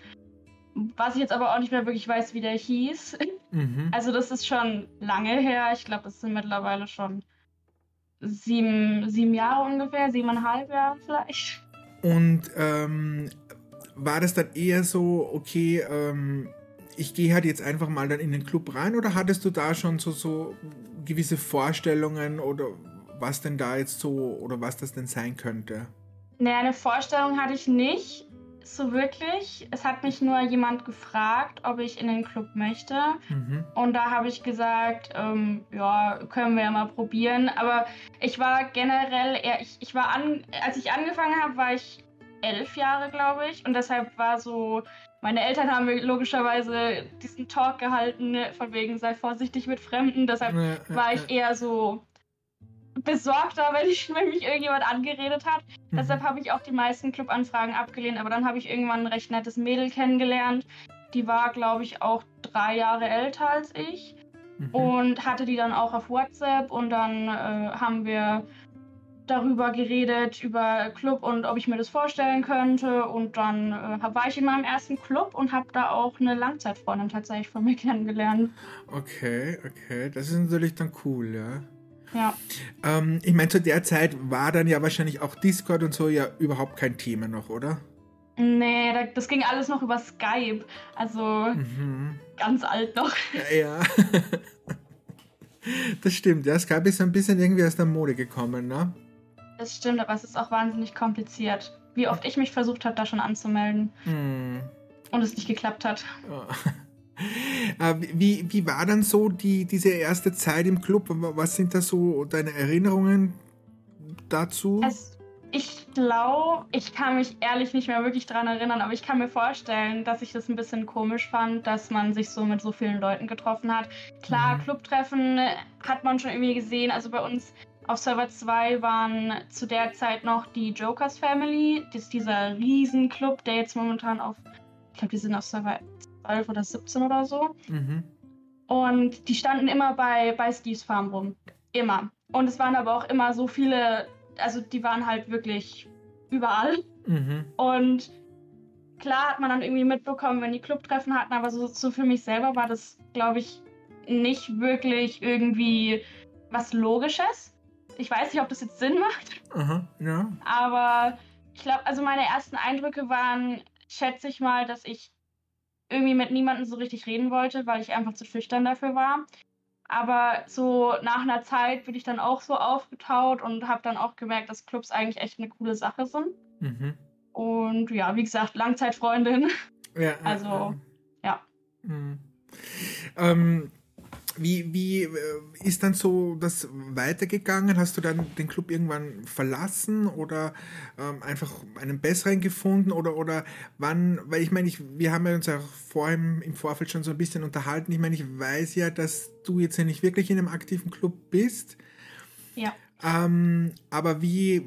Was ich jetzt aber auch nicht mehr wirklich weiß, wie der hieß. Mhm. Also das ist schon lange her. Ich glaube, es sind mittlerweile schon sieben, sieben Jahre ungefähr, siebeneinhalb Jahre vielleicht. Und ähm, war das dann eher so, okay, ähm, ich gehe halt jetzt einfach mal dann in den Club rein oder hattest du da schon so, so gewisse Vorstellungen oder was denn da jetzt so oder was das denn sein könnte? Naja, eine Vorstellung hatte ich nicht so wirklich. Es hat mich nur jemand gefragt, ob ich in den Club möchte. Mhm. Und da habe ich gesagt, ähm, ja, können wir ja mal probieren. Aber ich war generell eher, ich, ich war an, als ich angefangen habe, war ich elf Jahre, glaube ich. Und deshalb war so, meine Eltern haben mir logischerweise diesen Talk gehalten, von wegen sei vorsichtig mit Fremden. Deshalb ja, war ich eher so besorgter, wenn, ich, wenn mich irgendjemand angeredet hat. Mhm. Deshalb habe ich auch die meisten Clubanfragen abgelehnt. Aber dann habe ich irgendwann ein recht nettes Mädel kennengelernt. Die war, glaube ich, auch drei Jahre älter als ich. Mhm. Und hatte die dann auch auf WhatsApp. Und dann äh, haben wir darüber geredet, über Club und ob ich mir das vorstellen könnte. Und dann äh, war ich in meinem ersten Club und habe da auch eine Langzeitfreundin tatsächlich von mir kennengelernt. Okay, okay. Das ist natürlich dann cool, ja. Ja. Ähm, ich meine, zu der Zeit war dann ja wahrscheinlich auch Discord und so ja überhaupt kein Thema noch, oder? Nee, das ging alles noch über Skype. Also mhm. ganz alt noch. Ja, ja. das stimmt, ja. Skype ist ein bisschen irgendwie aus der Mode gekommen, ne? Das stimmt, aber es ist auch wahnsinnig kompliziert. Wie oft ich mich versucht habe, da schon anzumelden. Mhm. Und es nicht geklappt hat. Oh. Äh, wie, wie war dann so die, diese erste Zeit im Club? Was sind da so deine Erinnerungen dazu? Es, ich glaube, ich kann mich ehrlich nicht mehr wirklich daran erinnern, aber ich kann mir vorstellen, dass ich das ein bisschen komisch fand, dass man sich so mit so vielen Leuten getroffen hat. Klar, mhm. Clubtreffen hat man schon irgendwie gesehen. Also bei uns auf Server 2 waren zu der Zeit noch die Jokers Family. Das ist dieser Riesenclub, der jetzt momentan auf, ich glaube, die sind auf Server 12 oder 17 oder so. Mhm. Und die standen immer bei, bei Steves Farm rum. Immer. Und es waren aber auch immer so viele, also die waren halt wirklich überall. Mhm. Und klar hat man dann irgendwie mitbekommen, wenn die Clubtreffen hatten, aber so, so für mich selber war das, glaube ich, nicht wirklich irgendwie was Logisches. Ich weiß nicht, ob das jetzt Sinn macht. Aha, ja. Aber ich glaube, also meine ersten Eindrücke waren, schätze ich mal, dass ich irgendwie mit niemandem so richtig reden wollte, weil ich einfach zu schüchtern dafür war. Aber so nach einer Zeit bin ich dann auch so aufgetaut und habe dann auch gemerkt, dass Clubs eigentlich echt eine coole Sache sind. Mhm. Und ja, wie gesagt, Langzeitfreundin. Ja, also, ja. ja. Mhm. Ähm, wie, wie äh, ist dann so das weitergegangen? Hast du dann den Club irgendwann verlassen oder ähm, einfach einen besseren gefunden oder, oder wann, weil ich meine, ich, wir haben ja uns ja vorher im, im Vorfeld schon so ein bisschen unterhalten. Ich meine, ich weiß ja, dass du jetzt ja nicht wirklich in einem aktiven Club bist. Ja. Ähm, aber wie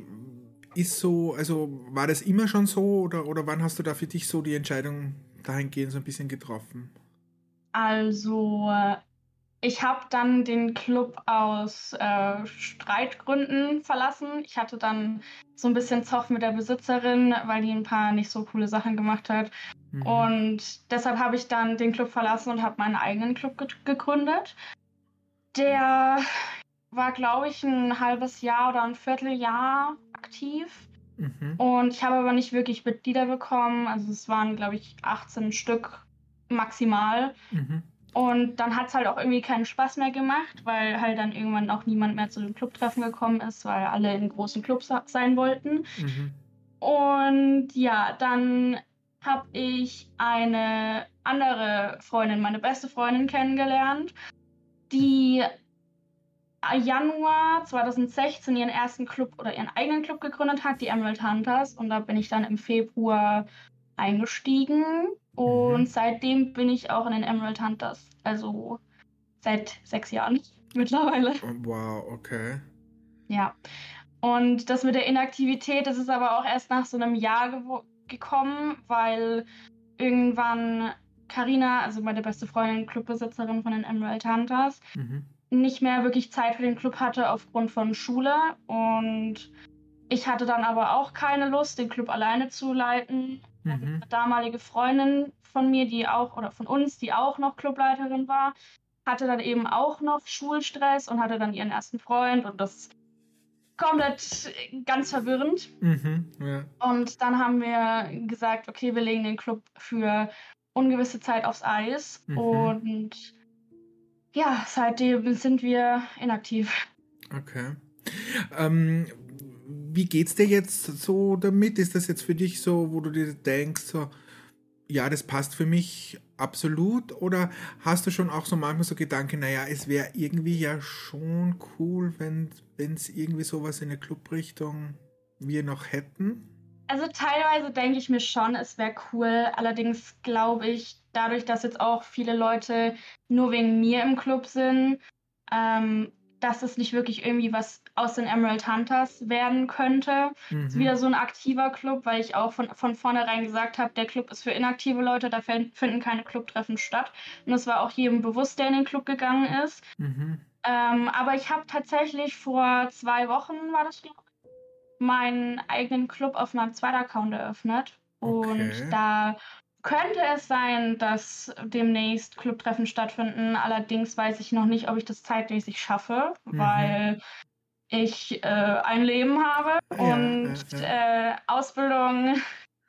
ist so, also war das immer schon so oder, oder wann hast du da für dich so die Entscheidung dahingehend so ein bisschen getroffen? Also ich habe dann den Club aus äh, Streitgründen verlassen. Ich hatte dann so ein bisschen Zoff mit der Besitzerin, weil die ein paar nicht so coole Sachen gemacht hat. Mhm. Und deshalb habe ich dann den Club verlassen und habe meinen eigenen Club ge gegründet. Der war, glaube ich, ein halbes Jahr oder ein Vierteljahr aktiv. Mhm. Und ich habe aber nicht wirklich Mitglieder bekommen. Also es waren, glaube ich, 18 Stück maximal. Mhm. Und dann hat es halt auch irgendwie keinen Spaß mehr gemacht, weil halt dann irgendwann auch niemand mehr zu den Clubtreffen gekommen ist, weil alle in großen Clubs sein wollten. Mhm. Und ja, dann habe ich eine andere Freundin, meine beste Freundin kennengelernt, die Januar 2016 ihren ersten Club oder ihren eigenen Club gegründet hat, die Emerald Hunters. Und da bin ich dann im Februar eingestiegen. Und mhm. seitdem bin ich auch in den Emerald Hunters. Also seit sechs Jahren mittlerweile. Wow, okay. Ja. Und das mit der Inaktivität, das ist aber auch erst nach so einem Jahr ge gekommen, weil irgendwann Karina, also meine beste Freundin, Clubbesitzerin von den Emerald Hunters, mhm. nicht mehr wirklich Zeit für den Club hatte aufgrund von Schule. Und ich hatte dann aber auch keine Lust, den Club alleine zu leiten. Mhm. Eine damalige Freundin von mir, die auch, oder von uns, die auch noch Clubleiterin war, hatte dann eben auch noch Schulstress und hatte dann ihren ersten Freund und das komplett ganz verwirrend. Mhm, ja. Und dann haben wir gesagt, okay, wir legen den Club für ungewisse Zeit aufs Eis mhm. und ja, seitdem sind wir inaktiv. Okay. Ähm, wie geht's dir jetzt so damit? Ist das jetzt für dich so, wo du dir denkst, so, ja, das passt für mich absolut? Oder hast du schon auch so manchmal so Gedanken, naja, es wäre irgendwie ja schon cool, wenn es irgendwie sowas in der Clubrichtung wir noch hätten? Also teilweise denke ich mir schon, es wäre cool. Allerdings glaube ich, dadurch, dass jetzt auch viele Leute nur wegen mir im Club sind, ähm, dass es nicht wirklich irgendwie was aus den Emerald Hunters werden könnte. Mhm. ist wieder so ein aktiver Club, weil ich auch von, von vornherein gesagt habe, der Club ist für inaktive Leute, da finden keine Clubtreffen statt. Und das war auch jedem bewusst, der in den Club gegangen ist. Mhm. Ähm, aber ich habe tatsächlich vor zwei Wochen, war das meinen eigenen Club auf meinem zweiten Account eröffnet. Okay. Und da könnte es sein, dass demnächst Clubtreffen stattfinden. Allerdings weiß ich noch nicht, ob ich das zeitmäßig schaffe, mhm. weil ich äh, ein Leben habe ja, und ja, ja. Äh, Ausbildung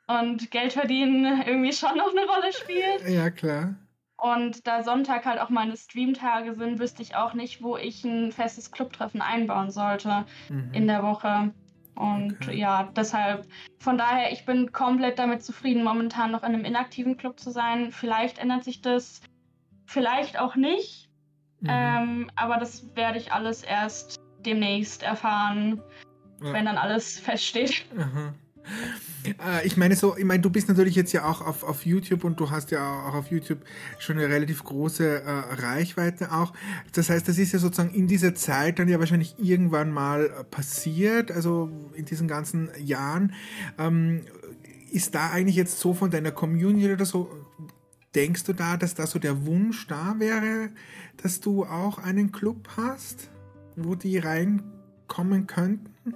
und Geld verdienen irgendwie schon noch eine Rolle spielt. Ja, klar. Und da Sonntag halt auch meine Streamtage sind, wüsste ich auch nicht, wo ich ein festes Clubtreffen einbauen sollte mhm. in der Woche. Und okay. ja, deshalb, von daher, ich bin komplett damit zufrieden, momentan noch in einem inaktiven Club zu sein. Vielleicht ändert sich das, vielleicht auch nicht. Mhm. Ähm, aber das werde ich alles erst demnächst erfahren, ja. wenn dann alles feststeht. Aha. Äh, ich meine so, ich meine, du bist natürlich jetzt ja auch auf, auf YouTube und du hast ja auch auf YouTube schon eine relativ große äh, Reichweite auch. Das heißt, das ist ja sozusagen in dieser Zeit dann ja wahrscheinlich irgendwann mal passiert, also in diesen ganzen Jahren. Ähm, ist da eigentlich jetzt so von deiner Community oder so, denkst du da, dass da so der Wunsch da wäre, dass du auch einen Club hast, wo die reinkommen könnten?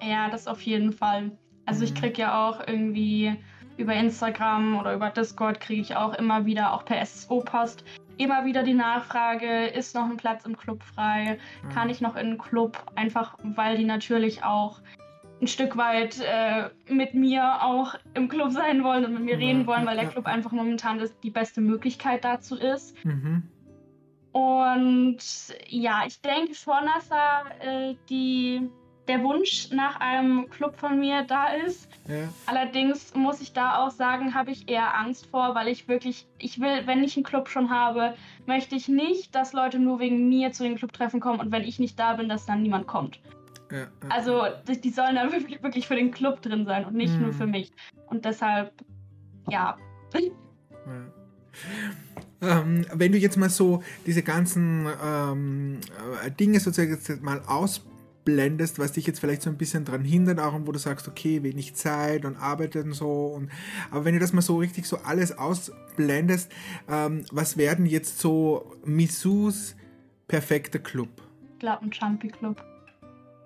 Ja, das auf jeden Fall. Also ich mhm. kriege ja auch irgendwie über Instagram oder über Discord kriege ich auch immer wieder, auch per SSO-Post, immer wieder die Nachfrage, ist noch ein Platz im Club frei? Mhm. Kann ich noch in den Club? Einfach, weil die natürlich auch ein Stück weit äh, mit mir auch im Club sein wollen und mit mir reden wollen, weil der Club einfach momentan das, die beste Möglichkeit dazu ist. Mhm. Und ja, ich denke schon, dass da äh, die der Wunsch nach einem Club von mir da ist. Ja. Allerdings muss ich da auch sagen, habe ich eher Angst vor, weil ich wirklich, ich will, wenn ich einen Club schon habe, möchte ich nicht, dass Leute nur wegen mir zu den Clubtreffen kommen und wenn ich nicht da bin, dass dann niemand kommt. Ja, ja. Also die, die, sollen da wirklich, wirklich für den Club drin sein und nicht hm. nur für mich. Und deshalb, ja. Ähm, wenn du jetzt mal so diese ganzen ähm, äh, Dinge sozusagen mal aus blendest, was dich jetzt vielleicht so ein bisschen daran hindert, auch und wo du sagst, okay, wenig Zeit und Arbeit und so. Und, aber wenn du das mal so richtig so alles ausblendest, ähm, was werden jetzt so Missus perfekter Club? Ich glaube, ein Jumpy Club.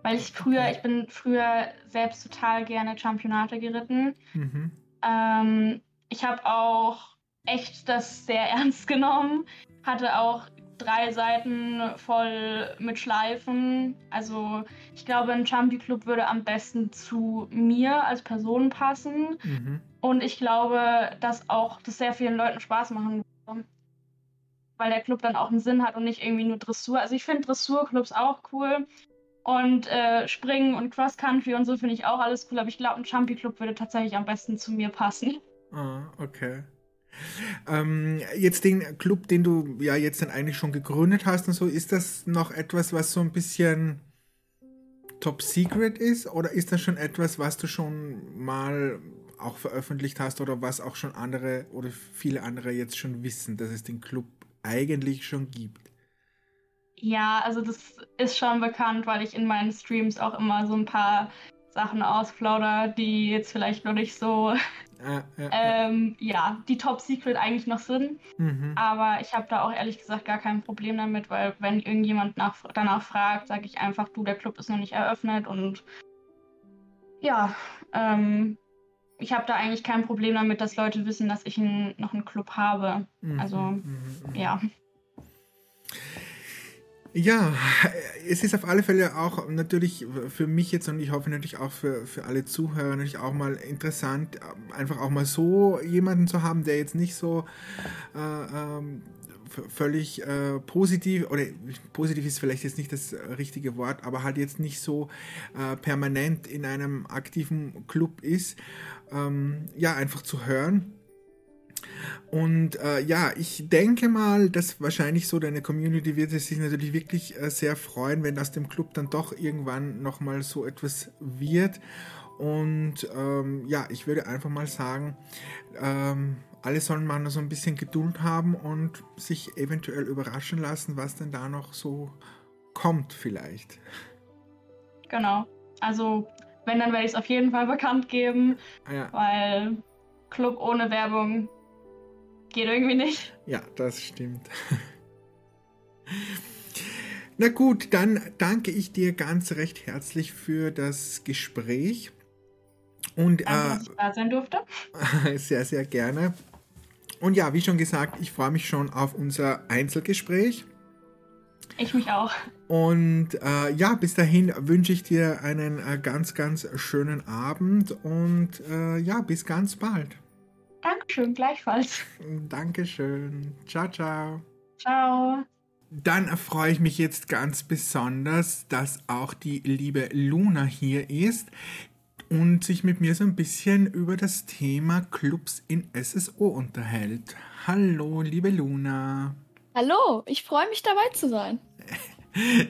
Weil ich früher, ich bin früher selbst total gerne Championate geritten. Mhm. Ähm, ich habe auch echt das sehr ernst genommen. Hatte auch drei Seiten voll mit Schleifen. Also ich glaube, ein Jumpy Club würde am besten zu mir als Person passen. Mhm. Und ich glaube, dass auch das sehr vielen Leuten Spaß machen würde. Weil der Club dann auch einen Sinn hat und nicht irgendwie nur Dressur. Also ich finde Dressurclubs auch cool. Und äh, Springen und Cross Country und so finde ich auch alles cool. Aber ich glaube, ein Jumpy Club würde tatsächlich am besten zu mir passen. Ah, okay. Ähm, jetzt den Club, den du ja jetzt dann eigentlich schon gegründet hast und so, ist das noch etwas, was so ein bisschen top secret ist oder ist das schon etwas, was du schon mal auch veröffentlicht hast oder was auch schon andere oder viele andere jetzt schon wissen, dass es den Club eigentlich schon gibt? Ja, also das ist schon bekannt, weil ich in meinen Streams auch immer so ein paar Sachen ausplauder, die jetzt vielleicht noch nicht so ähm, ja, die Top Secret eigentlich noch sind. Mhm. Aber ich habe da auch ehrlich gesagt gar kein Problem damit, weil wenn irgendjemand nach, danach fragt, sage ich einfach, du, der Club ist noch nicht eröffnet und ja, ähm, ich habe da eigentlich kein Problem damit, dass Leute wissen, dass ich ein, noch einen Club habe. Mhm. Also, mhm. mhm. ja. Ja, es ist auf alle Fälle auch natürlich für mich jetzt und ich hoffe natürlich auch für, für alle Zuhörer natürlich auch mal interessant, einfach auch mal so jemanden zu haben, der jetzt nicht so äh, ähm, völlig äh, positiv, oder positiv ist vielleicht jetzt nicht das richtige Wort, aber halt jetzt nicht so äh, permanent in einem aktiven Club ist, ähm, ja, einfach zu hören und äh, ja, ich denke mal, dass wahrscheinlich so deine Community wird sich natürlich wirklich äh, sehr freuen, wenn aus dem Club dann doch irgendwann nochmal so etwas wird. Und ähm, ja, ich würde einfach mal sagen, ähm, alle sollen mal so ein bisschen Geduld haben und sich eventuell überraschen lassen, was denn da noch so kommt vielleicht. Genau. Also, wenn, dann werde ich es auf jeden Fall bekannt geben, ja. weil Club ohne Werbung Geht irgendwie nicht. Ja, das stimmt. Na gut, dann danke ich dir ganz recht herzlich für das Gespräch. Und Danke, äh, dass ich da sein durfte. sehr, sehr gerne. Und ja, wie schon gesagt, ich freue mich schon auf unser Einzelgespräch. Ich mich auch. Und äh, ja, bis dahin wünsche ich dir einen äh, ganz, ganz schönen Abend und äh, ja, bis ganz bald. Dankeschön, gleichfalls. Dankeschön. Ciao, ciao. Ciao. Dann freue ich mich jetzt ganz besonders, dass auch die liebe Luna hier ist und sich mit mir so ein bisschen über das Thema Clubs in SSO unterhält. Hallo, liebe Luna. Hallo, ich freue mich dabei zu sein.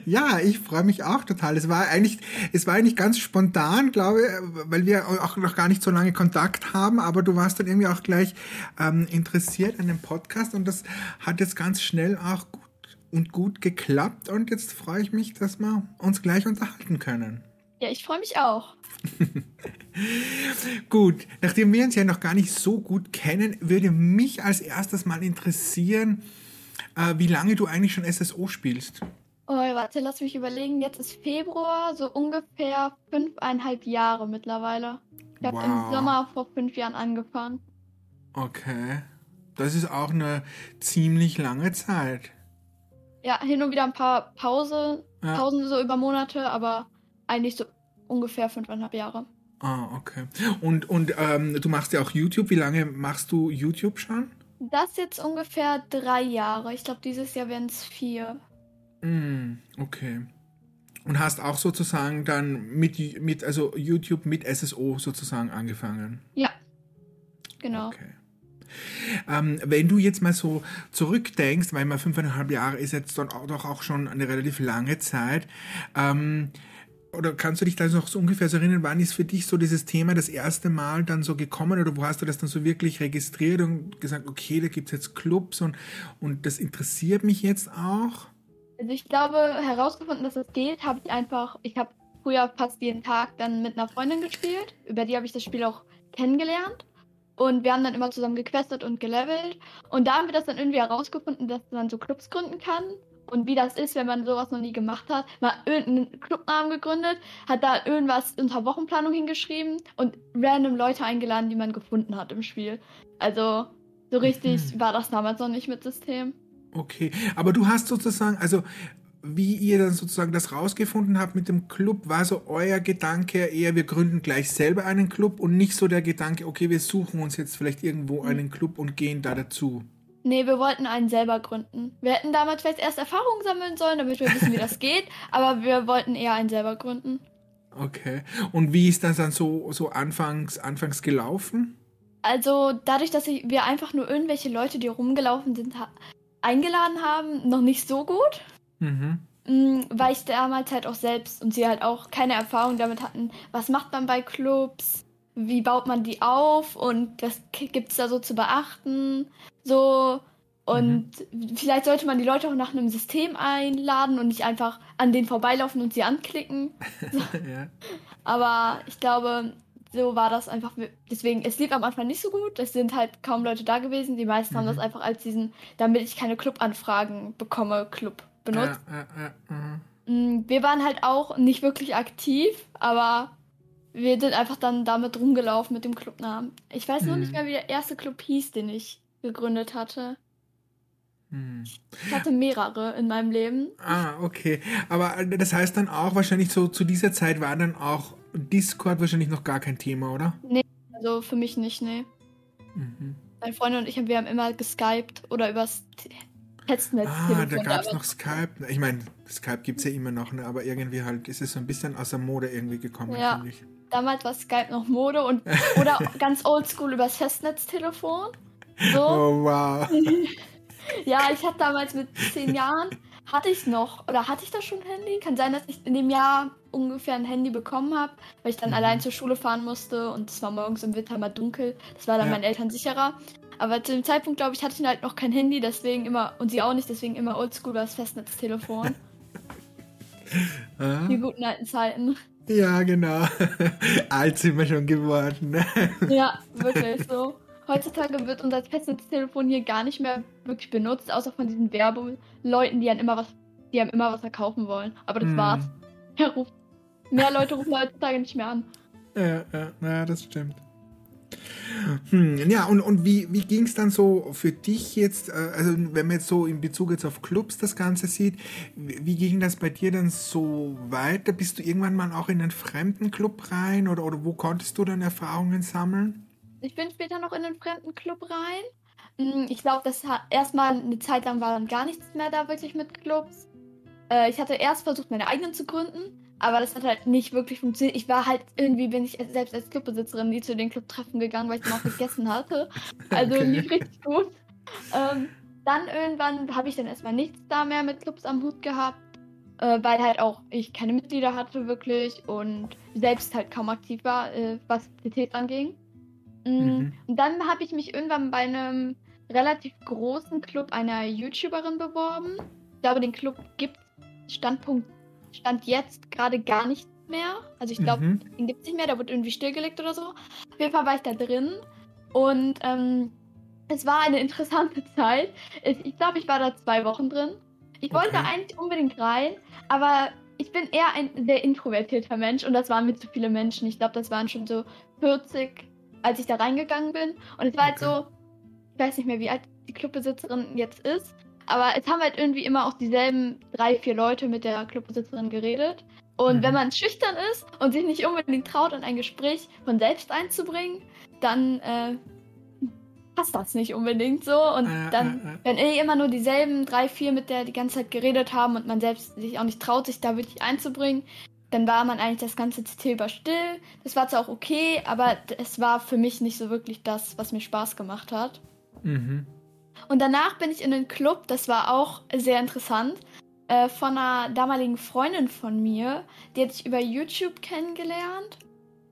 Ja, ich freue mich auch total. Es war eigentlich, es war eigentlich ganz spontan, glaube ich, weil wir auch noch gar nicht so lange Kontakt haben, aber du warst dann irgendwie auch gleich ähm, interessiert an dem Podcast und das hat jetzt ganz schnell auch gut und gut geklappt und jetzt freue ich mich, dass wir uns gleich unterhalten können. Ja, ich freue mich auch. gut, nachdem wir uns ja noch gar nicht so gut kennen, würde mich als erstes mal interessieren, äh, wie lange du eigentlich schon SSO spielst. Oh, warte, lass mich überlegen. Jetzt ist Februar, so ungefähr fünfeinhalb Jahre mittlerweile. Ich habe wow. im Sommer vor fünf Jahren angefangen. Okay. Das ist auch eine ziemlich lange Zeit. Ja, hin und wieder ein paar Pause, ja. Pausen so über Monate, aber eigentlich so ungefähr fünfeinhalb Jahre. Ah, okay. Und, und ähm, du machst ja auch YouTube. Wie lange machst du YouTube schon? Das jetzt ungefähr drei Jahre. Ich glaube, dieses Jahr werden es vier. Mm, okay. Und hast auch sozusagen dann mit, mit, also YouTube mit SSO sozusagen angefangen? Ja, genau. Okay. Ähm, wenn du jetzt mal so zurückdenkst, weil mal fünfeinhalb Jahre ist jetzt dann auch, doch auch schon eine relativ lange Zeit, ähm, oder kannst du dich da noch so ungefähr so erinnern, wann ist für dich so dieses Thema das erste Mal dann so gekommen oder wo hast du das dann so wirklich registriert und gesagt, okay, da gibt es jetzt Clubs und, und das interessiert mich jetzt auch? Also ich glaube, herausgefunden, dass es geht, habe ich einfach, ich habe früher fast jeden Tag dann mit einer Freundin gespielt. Über die habe ich das Spiel auch kennengelernt. Und wir haben dann immer zusammen gequestet und gelevelt. Und da haben wir das dann irgendwie herausgefunden, dass man so Clubs gründen kann. Und wie das ist, wenn man sowas noch nie gemacht hat. Mal irgendeinen Clubnamen gegründet, hat da irgendwas unter Wochenplanung hingeschrieben und random Leute eingeladen, die man gefunden hat im Spiel. Also so richtig mhm. war das damals noch nicht mit System. Okay, aber du hast sozusagen, also wie ihr dann sozusagen das rausgefunden habt mit dem Club, war so euer Gedanke eher, wir gründen gleich selber einen Club und nicht so der Gedanke, okay, wir suchen uns jetzt vielleicht irgendwo hm. einen Club und gehen da dazu. Nee, wir wollten einen selber gründen. Wir hätten damals vielleicht erst Erfahrungen sammeln sollen, damit wir wissen, wie das geht, aber wir wollten eher einen selber gründen. Okay. Und wie ist das dann so, so anfangs, anfangs gelaufen? Also dadurch, dass ich, wir einfach nur irgendwelche Leute, die rumgelaufen sind, eingeladen haben, noch nicht so gut. Mhm. Mhm, weil ich damals halt auch selbst und sie halt auch keine Erfahrung damit hatten, was macht man bei Clubs, wie baut man die auf und was gibt es da so zu beachten. So, und mhm. vielleicht sollte man die Leute auch nach einem System einladen und nicht einfach an denen vorbeilaufen und sie anklicken. ja. Aber ich glaube, so war das einfach. Deswegen, es lief am Anfang nicht so gut. Es sind halt kaum Leute da gewesen. Die meisten mhm. haben das einfach als diesen, damit ich keine Club-Anfragen bekomme, Club benutzt. Ja, ja, mhm. Wir waren halt auch nicht wirklich aktiv, aber wir sind einfach dann damit rumgelaufen mit dem Clubnamen. Ich weiß mhm. noch nicht mhm. mehr, wie der erste Club hieß, den ich gegründet hatte. Hm. Ich hatte mehrere in meinem Leben. Ah, okay. Aber äh, das heißt dann auch, wahrscheinlich so zu dieser Zeit war dann auch Discord wahrscheinlich noch gar kein Thema, oder? Nee, also für mich nicht, nee. Mhm. Meine Freunde und ich, wir haben immer geskypt oder übers Festnetz. Ah, da gab es noch Skype. Ich meine, Skype gibt es ja immer noch, ne? aber irgendwie halt ist es so ein bisschen aus der Mode irgendwie gekommen, ja. finde ich. Damals war Skype noch Mode und oder ganz oldschool übers Festnetztelefon. So. Oh, wow. ja, ich hatte damals mit zehn Jahren, hatte ich noch, oder hatte ich da schon ein Handy? Kann sein, dass ich in dem Jahr ungefähr ein Handy bekommen habe, weil ich dann mhm. allein zur Schule fahren musste und es war morgens im Winter mal dunkel. Das war dann ja. meinen Eltern sicherer. Aber zu dem Zeitpunkt, glaube ich, hatte ich halt noch kein Handy, deswegen immer, und sie auch nicht, deswegen immer oldschool das Festnetztelefon. Die guten alten Zeiten. Ja, genau. Alt sind wir schon geworden. ja, wirklich so. Heutzutage wird unser Festnetztelefon hier gar nicht mehr wirklich benutzt, außer von diesen Werbeleuten, die, immer was, die einem immer was verkaufen wollen. Aber das mm. war's. Ja, ruft, mehr Leute rufen heutzutage nicht mehr an. Ja, ja, ja das stimmt. Hm, ja, und, und wie, wie ging es dann so für dich jetzt, äh, also wenn man jetzt so in Bezug jetzt auf Clubs das Ganze sieht, wie ging das bei dir dann so weiter? Bist du irgendwann mal auch in einen fremden Club rein oder, oder wo konntest du dann Erfahrungen sammeln? Ich bin später noch in einen fremden Club rein. Hm, ich glaube, das hat erstmal eine Zeit lang war dann gar nichts mehr da wirklich mit Clubs. Äh, ich hatte erst versucht, meine eigenen zu gründen, aber das hat halt nicht wirklich funktioniert. Ich war halt irgendwie, bin ich selbst als Clubbesitzerin nie zu den Clubtreffen gegangen, weil ich auch gegessen hatte. Also okay. lief richtig gut. Ähm, dann irgendwann habe ich dann erstmal nichts da mehr mit Clubs am Hut gehabt, äh, weil halt auch ich keine Mitglieder hatte wirklich und selbst halt kaum aktiv war, äh, was CTs anging. Mm, mhm. Und dann habe ich mich irgendwann bei einem relativ großen Club einer YouTuberin beworben. Ich glaube, den Club gibt Standpunkt Stand jetzt gerade gar nicht mehr. Also ich glaube, mhm. den gibt es nicht mehr, der wurde irgendwie stillgelegt oder so. Auf jeden Fall war ich da drin und ähm, es war eine interessante Zeit. Ich glaube, ich war da zwei Wochen drin. Ich okay. wollte eigentlich unbedingt rein, aber ich bin eher ein sehr introvertierter Mensch und das waren mir zu viele Menschen. Ich glaube, das waren schon so 40, als ich da reingegangen bin. Und es war halt okay. halt so, ich weiß nicht mehr, wie alt die Clubbesitzerin jetzt ist, aber es haben halt irgendwie immer auch dieselben drei, vier Leute mit der Clubbesitzerin geredet. Und mhm. wenn man schüchtern ist und sich nicht unbedingt traut, in ein Gespräch von selbst einzubringen, dann äh, passt das nicht unbedingt so. Und äh, dann, äh, wenn eh immer nur dieselben drei, vier mit der die ganze Zeit geredet haben und man selbst sich auch nicht traut, sich da wirklich einzubringen, dann war man eigentlich das ganze CT über still. Das war zwar auch okay, aber es war für mich nicht so wirklich das, was mir Spaß gemacht hat. Mhm. Und danach bin ich in den Club, das war auch sehr interessant, äh, von einer damaligen Freundin von mir. Die hat sich über YouTube kennengelernt.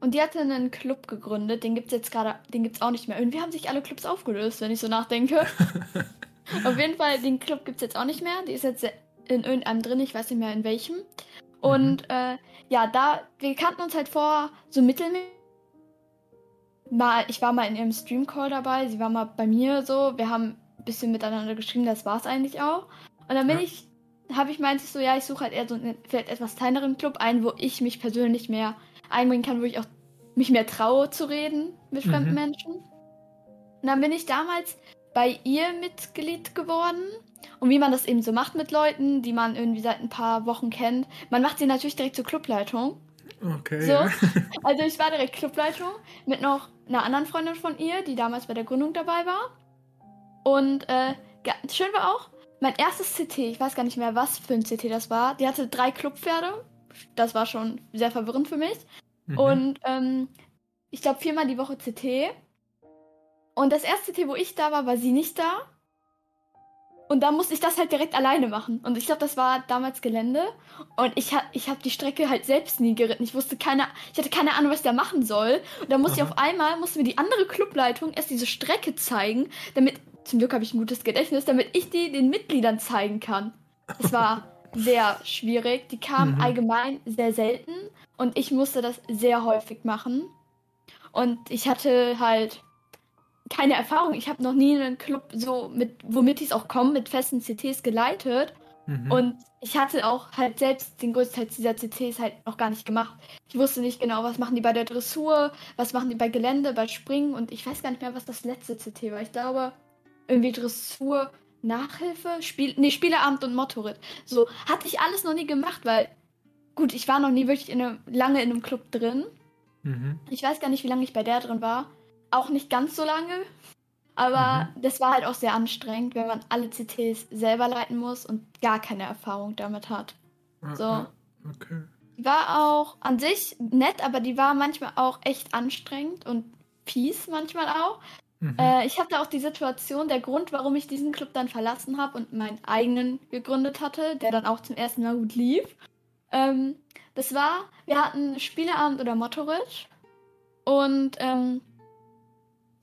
Und die hatte einen Club gegründet, den gibt es jetzt gerade, den gibt es auch nicht mehr. Irgendwie haben sich alle Clubs aufgelöst, wenn ich so nachdenke. Auf jeden Fall, den Club gibt es jetzt auch nicht mehr. Die ist jetzt in irgendeinem drin, ich weiß nicht mehr in welchem. Und mhm. äh, ja, da, wir kannten uns halt vor so mittelmäßig. Mal, ich war mal in ihrem Streamcall dabei, sie war mal bei mir so. Wir haben bisschen miteinander geschrieben, das war es eigentlich auch. Und dann bin ja. ich, habe ich meinte so, ja, ich suche halt eher so einen vielleicht etwas kleineren Club ein, wo ich mich persönlich mehr einbringen kann, wo ich auch mich mehr traue zu reden mit fremden mhm. Menschen. Und dann bin ich damals bei ihr Mitglied geworden. Und wie man das eben so macht mit Leuten, die man irgendwie seit ein paar Wochen kennt. Man macht sie natürlich direkt zur Clubleitung. Okay. So. Ja. Also ich war direkt Clubleitung mit noch einer anderen Freundin von ihr, die damals bei der Gründung dabei war. Und äh, schön war auch, mein erstes CT, ich weiß gar nicht mehr, was für ein CT das war, die hatte drei Clubpferde. Das war schon sehr verwirrend für mich. Mhm. Und ähm, ich glaube viermal die Woche CT. Und das erste CT, wo ich da war, war sie nicht da. Und da musste ich das halt direkt alleine machen. Und ich glaube, das war damals Gelände. Und ich, ha ich habe die Strecke halt selbst nie geritten. Ich wusste keine, ich hatte keine Ahnung, was ich da machen soll. Und da musste Aha. ich auf einmal, musste mir die andere Clubleitung erst diese Strecke zeigen, damit, zum Glück habe ich ein gutes Gedächtnis, damit ich die den Mitgliedern zeigen kann. Es war sehr schwierig. Die kamen mhm. allgemein sehr selten. Und ich musste das sehr häufig machen. Und ich hatte halt keine Erfahrung. Ich habe noch nie einen Club so mit, womit ich es auch komme, mit festen CTs geleitet. Mhm. Und ich hatte auch halt selbst den größten Teil dieser CTs halt noch gar nicht gemacht. Ich wusste nicht genau, was machen die bei der Dressur, was machen die bei Gelände, bei Springen und ich weiß gar nicht mehr, was das letzte CT war. Ich glaube, irgendwie Dressur, Nachhilfe, Spiel, nee, Spieleramt und Motorrit. So, hatte ich alles noch nie gemacht, weil, gut, ich war noch nie wirklich in einem, lange in einem Club drin. Mhm. Ich weiß gar nicht, wie lange ich bei der drin war auch nicht ganz so lange. Aber mhm. das war halt auch sehr anstrengend, wenn man alle CTs selber leiten muss und gar keine Erfahrung damit hat. Ah, so. Ah, okay. Die war auch an sich nett, aber die war manchmal auch echt anstrengend und fies manchmal auch. Mhm. Äh, ich hatte auch die Situation, der Grund, warum ich diesen Club dann verlassen habe und meinen eigenen gegründet hatte, der dann auch zum ersten Mal gut lief. Ähm, das war, wir hatten Spieleabend oder Motorritt und ähm,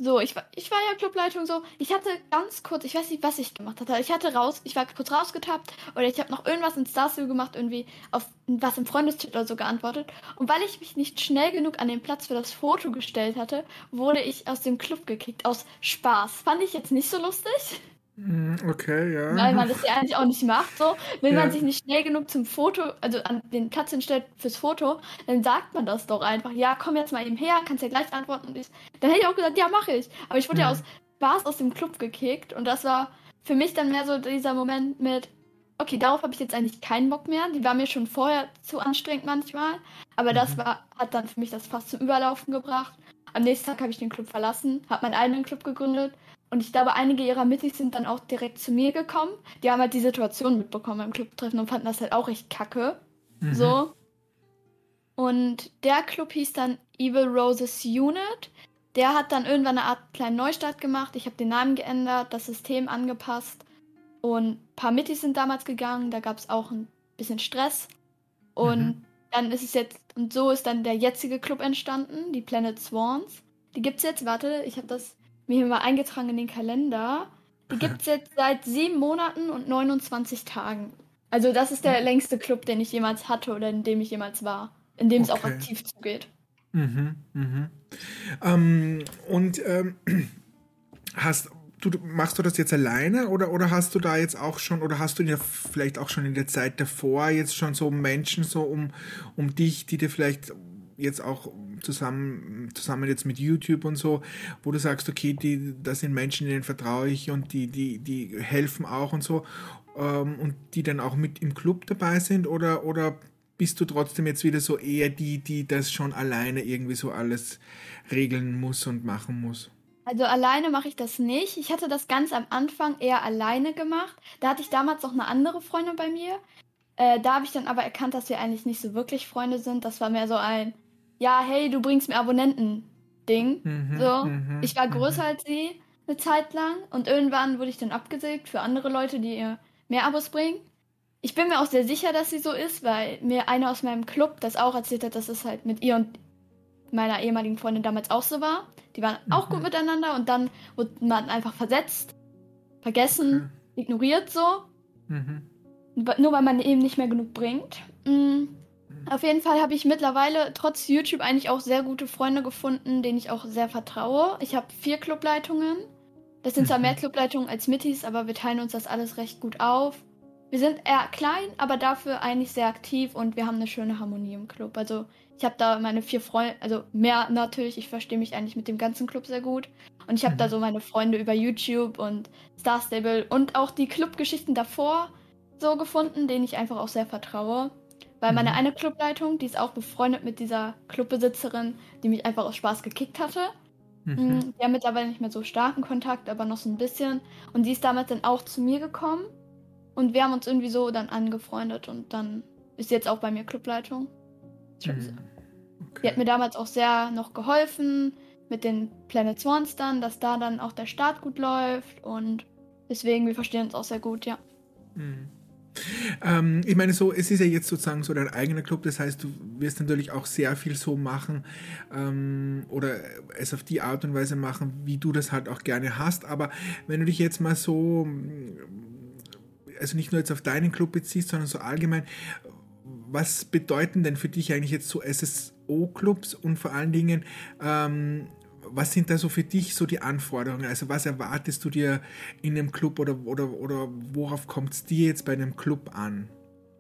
so, ich war, ich war ja Clubleitung so. Ich hatte ganz kurz, ich weiß nicht, was ich gemacht hatte. Ich hatte raus, ich war kurz rausgetappt oder ich habe noch irgendwas in Starstream gemacht, irgendwie auf was im Freundestitel oder so geantwortet. Und weil ich mich nicht schnell genug an den Platz für das Foto gestellt hatte, wurde ich aus dem Club gekickt. Aus Spaß. Fand ich jetzt nicht so lustig. Hm, okay, ja. Weil man das ja eigentlich auch nicht macht. So, wenn ja. man sich nicht schnell genug zum Foto, also an den Platz hinstellt fürs Foto, dann sagt man das doch einfach. Ja, komm jetzt mal eben her, kannst ja gleich antworten. Und ich, dann hätte ich auch gesagt, ja, mache ich. Aber ich wurde ja. ja aus Spaß aus dem Club gekickt und das war für mich dann mehr so dieser Moment mit, okay, darauf habe ich jetzt eigentlich keinen Bock mehr. Die war mir schon vorher zu anstrengend manchmal. Aber mhm. das war, hat dann für mich das fast zum Überlaufen gebracht. Am nächsten Tag habe ich den Club verlassen, habe meinen eigenen Club gegründet und ich glaube, einige ihrer Mittis sind dann auch direkt zu mir gekommen. Die haben halt die Situation mitbekommen beim Clubtreffen und fanden das halt auch echt kacke. Mhm. So. Und der Club hieß dann Evil Roses Unit. Der hat dann irgendwann eine Art kleinen Neustart gemacht. Ich habe den Namen geändert, das System angepasst. Und ein paar Mittis sind damals gegangen. Da gab es auch ein bisschen Stress. Und mhm. dann ist es jetzt, und so ist dann der jetzige Club entstanden, die Planet Swans. Die gibt es jetzt, warte, ich habe das mir mal eingetragen in den Kalender. Die gibt es jetzt seit sieben Monaten und 29 Tagen. Also das ist der längste Club, den ich jemals hatte oder in dem ich jemals war. In dem es okay. auch aktiv zugeht. Mhm, mhm. Ähm, und ähm, hast du machst du das jetzt alleine oder oder hast du da jetzt auch schon oder hast du ja vielleicht auch schon in der Zeit davor jetzt schon so Menschen so um um dich, die dir vielleicht jetzt auch zusammen, zusammen jetzt mit YouTube und so, wo du sagst, okay, die, das sind Menschen, denen vertraue ich und die, die, die helfen auch und so ähm, und die dann auch mit im Club dabei sind oder, oder bist du trotzdem jetzt wieder so eher die, die das schon alleine irgendwie so alles regeln muss und machen muss? Also alleine mache ich das nicht. Ich hatte das ganz am Anfang eher alleine gemacht. Da hatte ich damals noch eine andere Freundin bei mir. Äh, da habe ich dann aber erkannt, dass wir eigentlich nicht so wirklich Freunde sind. Das war mehr so ein, ja, hey, du bringst mir Abonnenten-Ding. Mhm, so, mhm, ich war mhm. größer als sie eine Zeit lang und irgendwann wurde ich dann abgesägt für andere Leute, die ihr mehr Abos bringen. Ich bin mir auch sehr sicher, dass sie so ist, weil mir eine aus meinem Club das auch erzählt hat, dass es halt mit ihr und meiner ehemaligen Freundin damals auch so war. Die waren mhm. auch gut miteinander und dann wurde man einfach versetzt, vergessen, okay. ignoriert so. Mhm. Nur weil man eben nicht mehr genug bringt. Mhm. Auf jeden Fall habe ich mittlerweile trotz YouTube eigentlich auch sehr gute Freunde gefunden, denen ich auch sehr vertraue. Ich habe vier Clubleitungen. Das sind zwar mehr mhm. Clubleitungen als Mittis, aber wir teilen uns das alles recht gut auf. Wir sind eher klein, aber dafür eigentlich sehr aktiv und wir haben eine schöne Harmonie im Club. Also ich habe da meine vier Freunde, also mehr natürlich, ich verstehe mich eigentlich mit dem ganzen Club sehr gut. Und ich habe mhm. da so meine Freunde über YouTube und Star Stable und auch die Clubgeschichten davor so gefunden, denen ich einfach auch sehr vertraue. Weil meine mhm. eine Clubleitung, die ist auch befreundet mit dieser Clubbesitzerin, die mich einfach aus Spaß gekickt hatte. Mhm. Mm, die haben mittlerweile nicht mehr so starken Kontakt, aber noch so ein bisschen. Und die ist damals dann auch zu mir gekommen. Und wir haben uns irgendwie so dann angefreundet und dann ist sie jetzt auch bei mir Clubleitung. Mhm. Okay. Die hat mir damals auch sehr noch geholfen, mit den Planet Swans dann, dass da dann auch der Start gut läuft und deswegen, wir verstehen uns auch sehr gut, ja. Mhm. Ähm, ich meine, so, es ist ja jetzt sozusagen so dein eigener Club, das heißt, du wirst natürlich auch sehr viel so machen ähm, oder es auf die Art und Weise machen, wie du das halt auch gerne hast. Aber wenn du dich jetzt mal so, also nicht nur jetzt auf deinen Club beziehst, sondern so allgemein, was bedeuten denn für dich eigentlich jetzt so SSO-Clubs und vor allen Dingen, ähm, was sind da so für dich so die Anforderungen? Also was erwartest du dir in einem Club oder, oder, oder worauf kommt es dir jetzt bei einem Club an?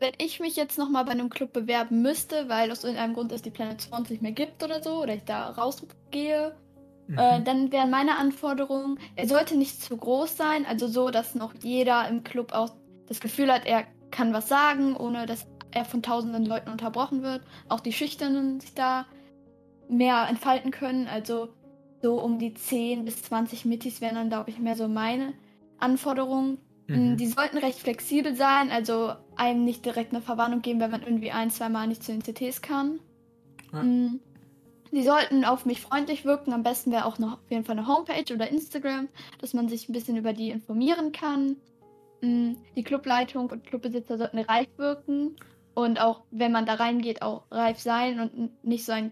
Wenn ich mich jetzt nochmal bei einem Club bewerben müsste, weil aus irgendeinem Grund es die Planet 20 nicht mehr gibt oder so, oder ich da rausgehe, mhm. äh, dann wären meine Anforderungen, er sollte nicht zu groß sein, also so, dass noch jeder im Club auch das Gefühl hat, er kann was sagen, ohne dass er von tausenden Leuten unterbrochen wird. Auch die Schüchternen sich da mehr entfalten können. Also so um die 10 bis 20 Mittis wären dann, glaube ich, mehr so meine Anforderungen. Mhm. Die sollten recht flexibel sein, also einem nicht direkt eine Verwarnung geben, wenn man irgendwie ein, zwei Mal nicht zu den CTs kann. Ja. Mm. Die sollten auf mich freundlich wirken. Am besten wäre auch noch auf jeden Fall eine Homepage oder Instagram, dass man sich ein bisschen über die informieren kann. Mm. Die Clubleitung und Clubbesitzer sollten reif wirken und auch, wenn man da reingeht, auch reif sein und nicht so ein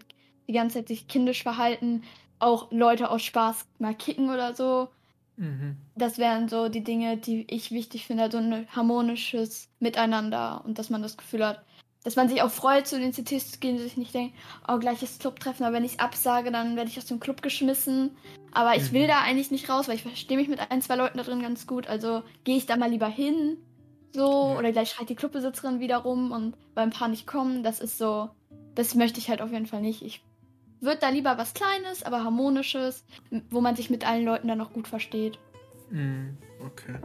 die ganze Zeit sich kindisch verhalten, auch Leute aus Spaß mal kicken oder so. Mhm. Das wären so die Dinge, die ich wichtig finde, so ein harmonisches Miteinander und dass man das Gefühl hat, dass man sich auch freut, zu den CTs zu gehen, sich nicht denkt, oh, gleiches Clubtreffen, aber wenn ich absage, dann werde ich aus dem Club geschmissen. Aber ich will mhm. da eigentlich nicht raus, weil ich verstehe mich mit ein, zwei Leuten da drin ganz gut. Also gehe ich da mal lieber hin. So, ja. oder gleich schreit die Clubbesitzerin wieder rum und beim Paar nicht kommen. Das ist so, das möchte ich halt auf jeden Fall nicht. Ich wird da lieber was Kleines, aber Harmonisches, wo man sich mit allen Leuten dann noch gut versteht. Mm, okay.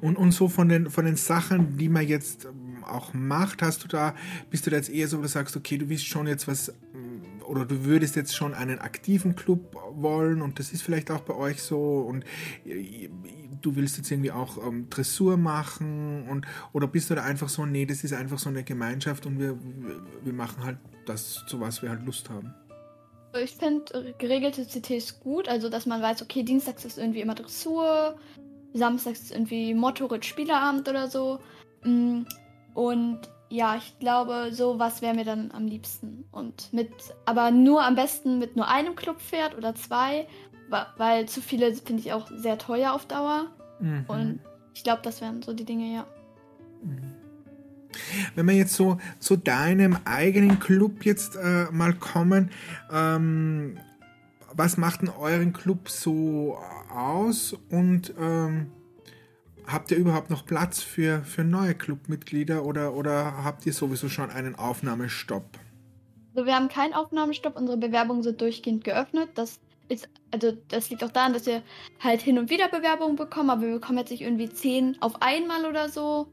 Und, und so von den, von den Sachen, die man jetzt ähm, auch macht, hast du da, bist du da jetzt eher so, dass du sagst, okay, du willst schon jetzt was, mm, oder du würdest jetzt schon einen aktiven Club wollen und das ist vielleicht auch bei euch so und äh, du willst jetzt irgendwie auch ähm, Dressur machen und, oder bist du da einfach so, nee, das ist einfach so eine Gemeinschaft und wir, wir machen halt das, zu was wir halt Lust haben? Ich finde geregelte CTs gut, also dass man weiß, okay, dienstags ist irgendwie immer Dressur, samstags ist irgendwie Motorrad Spieleabend oder so. Mm, und ja, ich glaube, sowas wäre mir dann am liebsten. Und mit, aber nur am besten mit nur einem Clubpferd oder zwei, weil zu viele finde ich auch sehr teuer auf Dauer. Mhm. Und ich glaube, das wären so die Dinge, ja. Mhm. Wenn wir jetzt so zu deinem eigenen Club jetzt äh, mal kommen, ähm, was macht denn euren Club so aus und ähm, habt ihr überhaupt noch Platz für, für neue Clubmitglieder oder, oder habt ihr sowieso schon einen Aufnahmestopp? Also wir haben keinen Aufnahmestopp, unsere Bewerbungen sind durchgehend geöffnet. Das ist, also das liegt auch daran, dass wir halt hin und wieder Bewerbungen bekommen, aber wir bekommen jetzt nicht irgendwie zehn auf einmal oder so.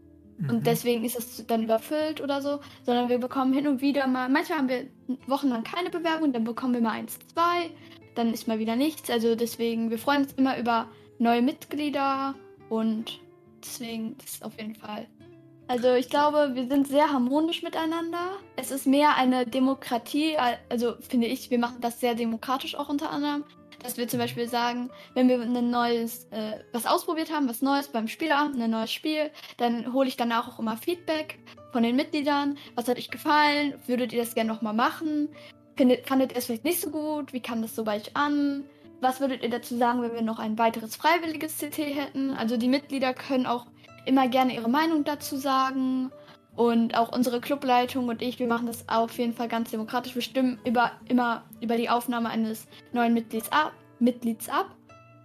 Und mhm. deswegen ist es dann überfüllt oder so, sondern wir bekommen hin und wieder mal, manchmal haben wir wochenlang keine Bewerbung, dann bekommen wir mal eins, zwei, dann ist mal wieder nichts. Also deswegen, wir freuen uns immer über neue Mitglieder und deswegen das ist auf jeden Fall. Also ich glaube, wir sind sehr harmonisch miteinander. Es ist mehr eine Demokratie, also finde ich, wir machen das sehr demokratisch auch unter anderem dass wir zum Beispiel sagen, wenn wir ein neues, äh, was ausprobiert haben, was Neues beim Spielabend, ein neues Spiel, dann hole ich danach auch immer Feedback von den Mitgliedern. Was hat euch gefallen? Würdet ihr das gerne nochmal machen? Findet, fandet ihr es vielleicht nicht so gut? Wie kam das so bei euch an? Was würdet ihr dazu sagen, wenn wir noch ein weiteres freiwilliges CT hätten? Also die Mitglieder können auch immer gerne ihre Meinung dazu sagen. Und auch unsere Clubleitung und ich, wir machen das auf jeden Fall ganz demokratisch. Wir stimmen über, immer über die Aufnahme eines neuen Mitglieds ab. Mitglieds ab.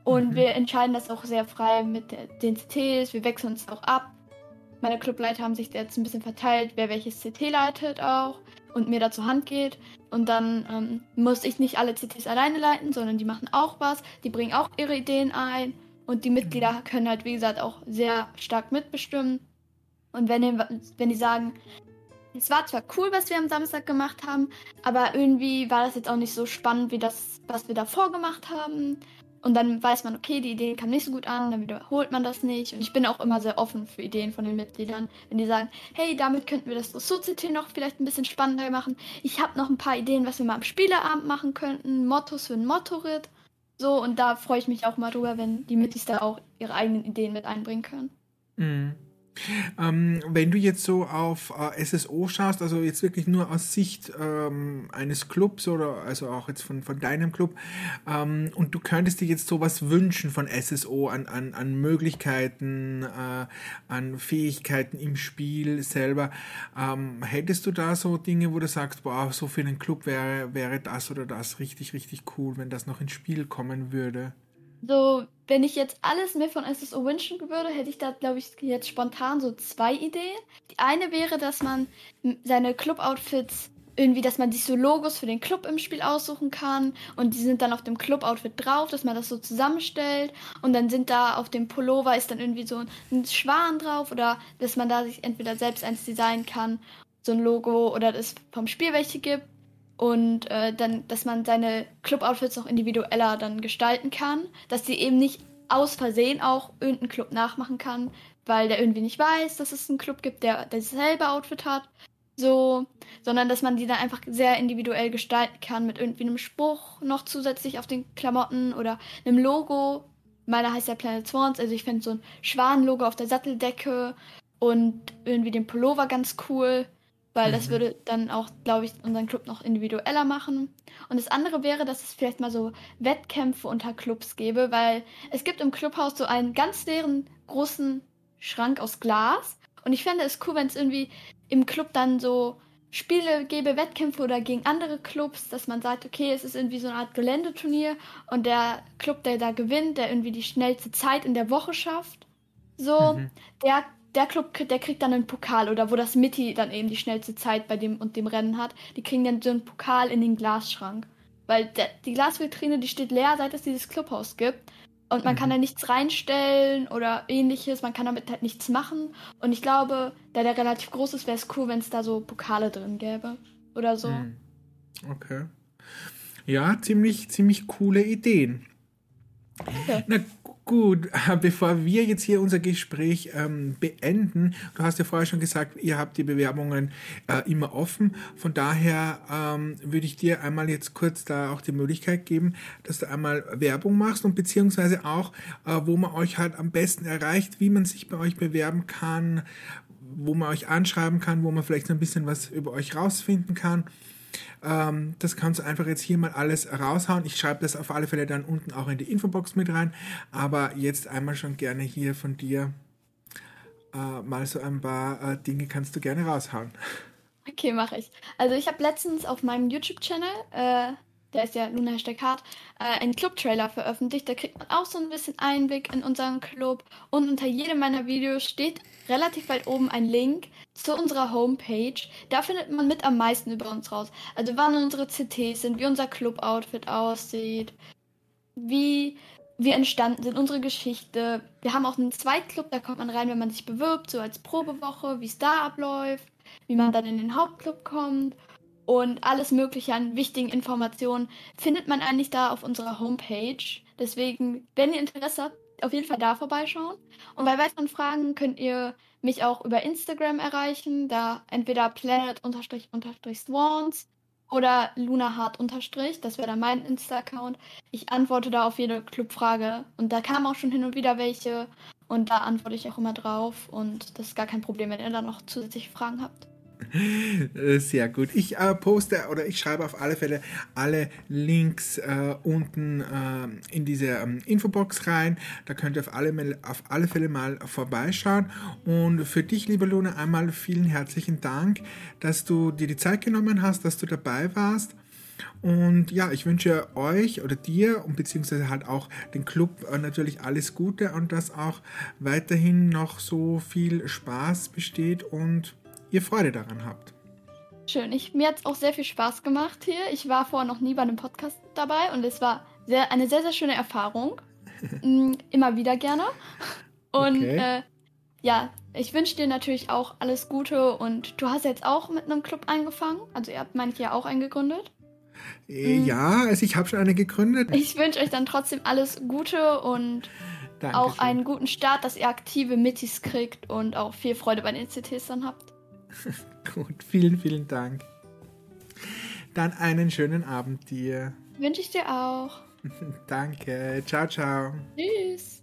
Und mhm. wir entscheiden das auch sehr frei mit den CTs. Wir wechseln uns auch ab. Meine Clubleiter haben sich jetzt ein bisschen verteilt, wer welches CT leitet auch und mir da zur Hand geht. Und dann ähm, muss ich nicht alle CTs alleine leiten, sondern die machen auch was. Die bringen auch ihre Ideen ein. Und die Mitglieder mhm. können halt, wie gesagt, auch sehr stark mitbestimmen. Und wenn die, wenn die sagen, es war zwar cool, was wir am Samstag gemacht haben, aber irgendwie war das jetzt auch nicht so spannend wie das, was wir davor gemacht haben. Und dann weiß man, okay, die Ideen kamen nicht so gut an, dann wiederholt man das nicht. Und ich bin auch immer sehr offen für Ideen von den Mitgliedern, wenn die sagen, hey, damit könnten wir das Dressur-CT noch vielleicht ein bisschen spannender machen. Ich habe noch ein paar Ideen, was wir mal am Spieleabend machen könnten, Mottos für ein Mottoritt. So, und da freue ich mich auch mal drüber, wenn die Mitglieder auch ihre eigenen Ideen mit einbringen können. Mhm. Ähm, wenn du jetzt so auf äh, SSO schaust, also jetzt wirklich nur aus Sicht ähm, eines Clubs oder also auch jetzt von, von deinem Club, ähm, und du könntest dir jetzt sowas wünschen von SSO an, an, an Möglichkeiten, äh, an Fähigkeiten im Spiel selber, ähm, hättest du da so Dinge, wo du sagst, boah, so für einen Club wäre, wäre das oder das richtig, richtig cool, wenn das noch ins Spiel kommen würde? So, wenn ich jetzt alles mir von SSO wünschen würde, hätte ich da, glaube ich, jetzt spontan so zwei Ideen. Die eine wäre, dass man seine Club-Outfits irgendwie, dass man sich so Logos für den Club im Spiel aussuchen kann und die sind dann auf dem Club-Outfit drauf, dass man das so zusammenstellt und dann sind da auf dem Pullover ist dann irgendwie so ein Schwan drauf oder dass man da sich entweder selbst eins designen kann, so ein Logo oder es vom Spiel welche gibt und äh, dann, dass man seine Club-Outfits noch individueller dann gestalten kann, dass sie eben nicht aus Versehen auch irgendeinen Club nachmachen kann, weil der irgendwie nicht weiß, dass es einen Club gibt, der dasselbe Outfit hat, so, sondern dass man die dann einfach sehr individuell gestalten kann mit irgendwie einem Spruch noch zusätzlich auf den Klamotten oder einem Logo. Meiner heißt ja Planet Swans, also ich finde so ein Schwanenlogo auf der Satteldecke und irgendwie den Pullover ganz cool weil das mhm. würde dann auch, glaube ich, unseren Club noch individueller machen. Und das andere wäre, dass es vielleicht mal so Wettkämpfe unter Clubs gäbe, weil es gibt im Clubhaus so einen ganz leeren großen Schrank aus Glas. Und ich fände es cool, wenn es irgendwie im Club dann so Spiele gäbe, Wettkämpfe oder gegen andere Clubs, dass man sagt, okay, es ist irgendwie so eine Art Geländeturnier und der Club, der da gewinnt, der irgendwie die schnellste Zeit in der Woche schafft, so, mhm. der der Club, der kriegt dann einen Pokal oder wo das Mitty dann eben die schnellste Zeit bei dem und dem Rennen hat, die kriegen dann so einen Pokal in den Glasschrank. Weil der, die Glasvitrine, die steht leer, seit es dieses Clubhaus gibt. Und man mhm. kann da nichts reinstellen oder ähnliches, man kann damit halt nichts machen. Und ich glaube, da der relativ groß ist, wäre es cool, wenn es da so Pokale drin gäbe. Oder so. Mhm. Okay. Ja, ziemlich, ziemlich coole Ideen. Okay. Na Gut, bevor wir jetzt hier unser Gespräch ähm, beenden, du hast ja vorher schon gesagt, ihr habt die Bewerbungen äh, immer offen. Von daher ähm, würde ich dir einmal jetzt kurz da auch die Möglichkeit geben, dass du einmal Werbung machst und beziehungsweise auch, äh, wo man euch halt am besten erreicht, wie man sich bei euch bewerben kann, wo man euch anschreiben kann, wo man vielleicht so ein bisschen was über euch rausfinden kann. Ähm, das kannst du einfach jetzt hier mal alles raushauen. Ich schreibe das auf alle Fälle dann unten auch in die Infobox mit rein. Aber jetzt einmal schon gerne hier von dir äh, mal so ein paar äh, Dinge kannst du gerne raushauen. Okay, mache ich. Also ich habe letztens auf meinem YouTube-Channel äh, der ist ja Luna Hashtag Hard, äh, einen Club-Trailer veröffentlicht. Da kriegt man auch so ein bisschen Einblick in unseren Club. Und unter jedem meiner Videos steht relativ weit oben ein Link zu unserer Homepage. Da findet man mit am meisten über uns raus. Also wann unsere CTs sind, wie unser Club-Outfit aussieht, wie wir entstanden sind, unsere Geschichte. Wir haben auch einen Zweitclub, da kommt man rein, wenn man sich bewirbt, so als Probewoche, wie es da abläuft, wie man dann in den Hauptclub kommt und alles Mögliche an wichtigen Informationen findet man eigentlich da auf unserer Homepage. Deswegen, wenn ihr Interesse habt, auf jeden Fall da vorbeischauen. Und bei weiteren Fragen könnt ihr mich auch über Instagram erreichen, da entweder planet-swans oder lunahart das wäre dann mein Insta-Account. Ich antworte da auf jede Clubfrage und da kamen auch schon hin und wieder welche und da antworte ich auch immer drauf und das ist gar kein Problem, wenn ihr da noch zusätzliche Fragen habt. Äh, sehr gut. Ich äh, poste oder ich schreibe auf alle Fälle alle Links äh, unten äh, in diese ähm, Infobox rein. Da könnt ihr auf alle, auf alle Fälle mal vorbeischauen. Und für dich, liebe Luna, einmal vielen herzlichen Dank, dass du dir die Zeit genommen hast, dass du dabei warst. Und ja, ich wünsche euch oder dir und beziehungsweise halt auch den Club äh, natürlich alles Gute und dass auch weiterhin noch so viel Spaß besteht und ihr Freude daran habt. Schön. Ich, mir hat es auch sehr viel Spaß gemacht hier. Ich war vorher noch nie bei einem Podcast dabei und es war sehr, eine sehr, sehr schöne Erfahrung. Mm, immer wieder gerne. Und okay. äh, ja, ich wünsche dir natürlich auch alles Gute und du hast jetzt auch mit einem Club angefangen. Also ihr habt manche ja auch eingegründet. Mhm. Ja, also ich habe schon eine gegründet. Ich wünsche euch dann trotzdem alles Gute und Dankeschön. auch einen guten Start, dass ihr aktive Mittis kriegt und auch viel Freude bei den CTs dann habt. Gut, vielen, vielen Dank. Dann einen schönen Abend dir. Wünsche ich dir auch. Danke. Ciao, ciao. Tschüss.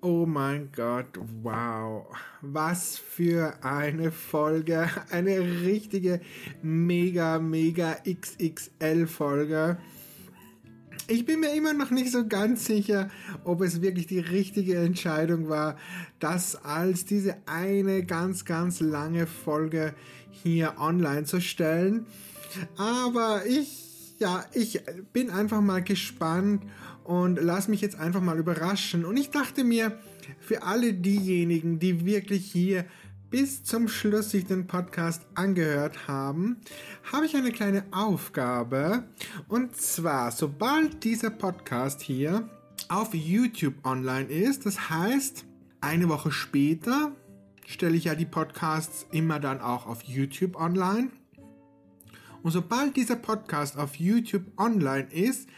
Oh mein Gott, wow. Was für eine Folge. Eine richtige mega, mega XXL-Folge. Ich bin mir immer noch nicht so ganz sicher, ob es wirklich die richtige Entscheidung war, das als diese eine ganz, ganz lange Folge hier online zu stellen. Aber ich, ja, ich bin einfach mal gespannt und lass mich jetzt einfach mal überraschen. Und ich dachte mir, für alle diejenigen, die wirklich hier bis zum Schluss sich den Podcast angehört haben, habe ich eine kleine Aufgabe. Und zwar, sobald dieser Podcast hier auf YouTube online ist, das heißt, eine Woche später stelle ich ja die Podcasts immer dann auch auf YouTube online. Und sobald dieser Podcast auf YouTube online ist,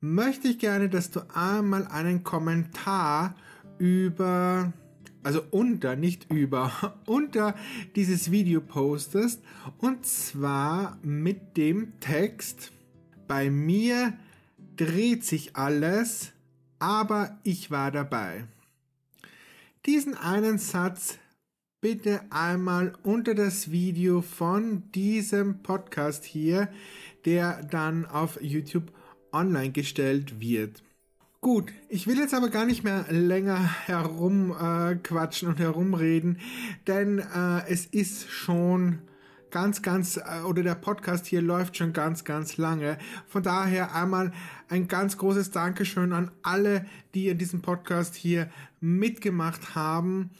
möchte ich gerne, dass du einmal einen Kommentar über also unter, nicht über, unter dieses Video postest. Und zwar mit dem Text, bei mir dreht sich alles, aber ich war dabei. Diesen einen Satz bitte einmal unter das Video von diesem Podcast hier, der dann auf YouTube online gestellt wird. Gut, ich will jetzt aber gar nicht mehr länger herumquatschen äh, und herumreden, denn äh, es ist schon ganz, ganz, äh, oder der Podcast hier läuft schon ganz, ganz lange. Von daher einmal ein ganz großes Dankeschön an alle, die in diesem Podcast hier mitgemacht haben.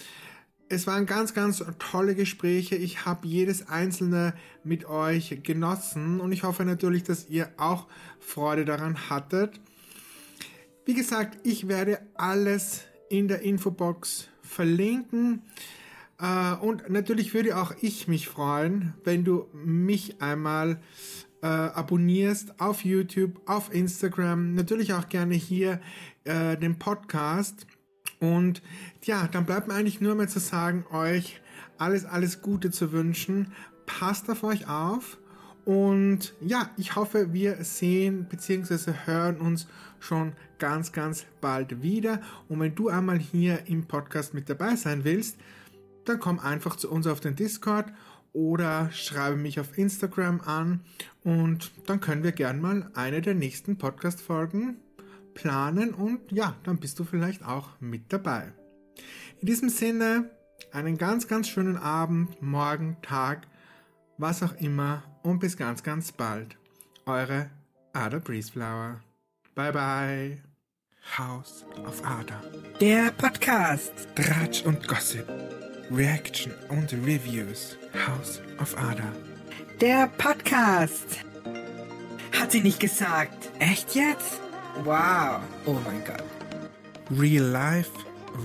Es waren ganz, ganz tolle Gespräche. Ich habe jedes einzelne mit euch genossen und ich hoffe natürlich, dass ihr auch Freude daran hattet. Wie gesagt, ich werde alles in der Infobox verlinken. Äh, und natürlich würde auch ich mich freuen, wenn du mich einmal äh, abonnierst auf YouTube, auf Instagram, natürlich auch gerne hier äh, den Podcast. Und ja, dann bleibt mir eigentlich nur mehr zu sagen, euch alles, alles Gute zu wünschen. Passt auf euch auf. Und ja, ich hoffe, wir sehen bzw. hören uns schon ganz, ganz bald wieder. Und wenn du einmal hier im Podcast mit dabei sein willst, dann komm einfach zu uns auf den Discord oder schreibe mich auf Instagram an und dann können wir gern mal eine der nächsten Podcast-Folgen planen und ja, dann bist du vielleicht auch mit dabei. In diesem Sinne, einen ganz, ganz schönen Abend, morgen, Tag, was auch immer und bis ganz, ganz bald. Eure Ada Breezeflower. Bye bye. House of Ada. Der Podcast. Dratsch und Gossip. Reaction und Reviews. House of Ada. Der Podcast. Hat sie nicht gesagt. Echt jetzt? Wow. Oh mein Gott. Real Life,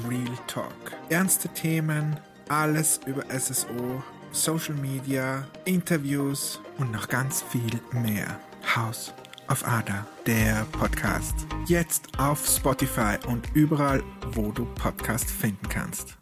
Real Talk. Ernste Themen, alles über SSO, Social Media, Interviews und noch ganz viel mehr. House of auf Ada, der Podcast. Jetzt auf Spotify und überall, wo du Podcast finden kannst.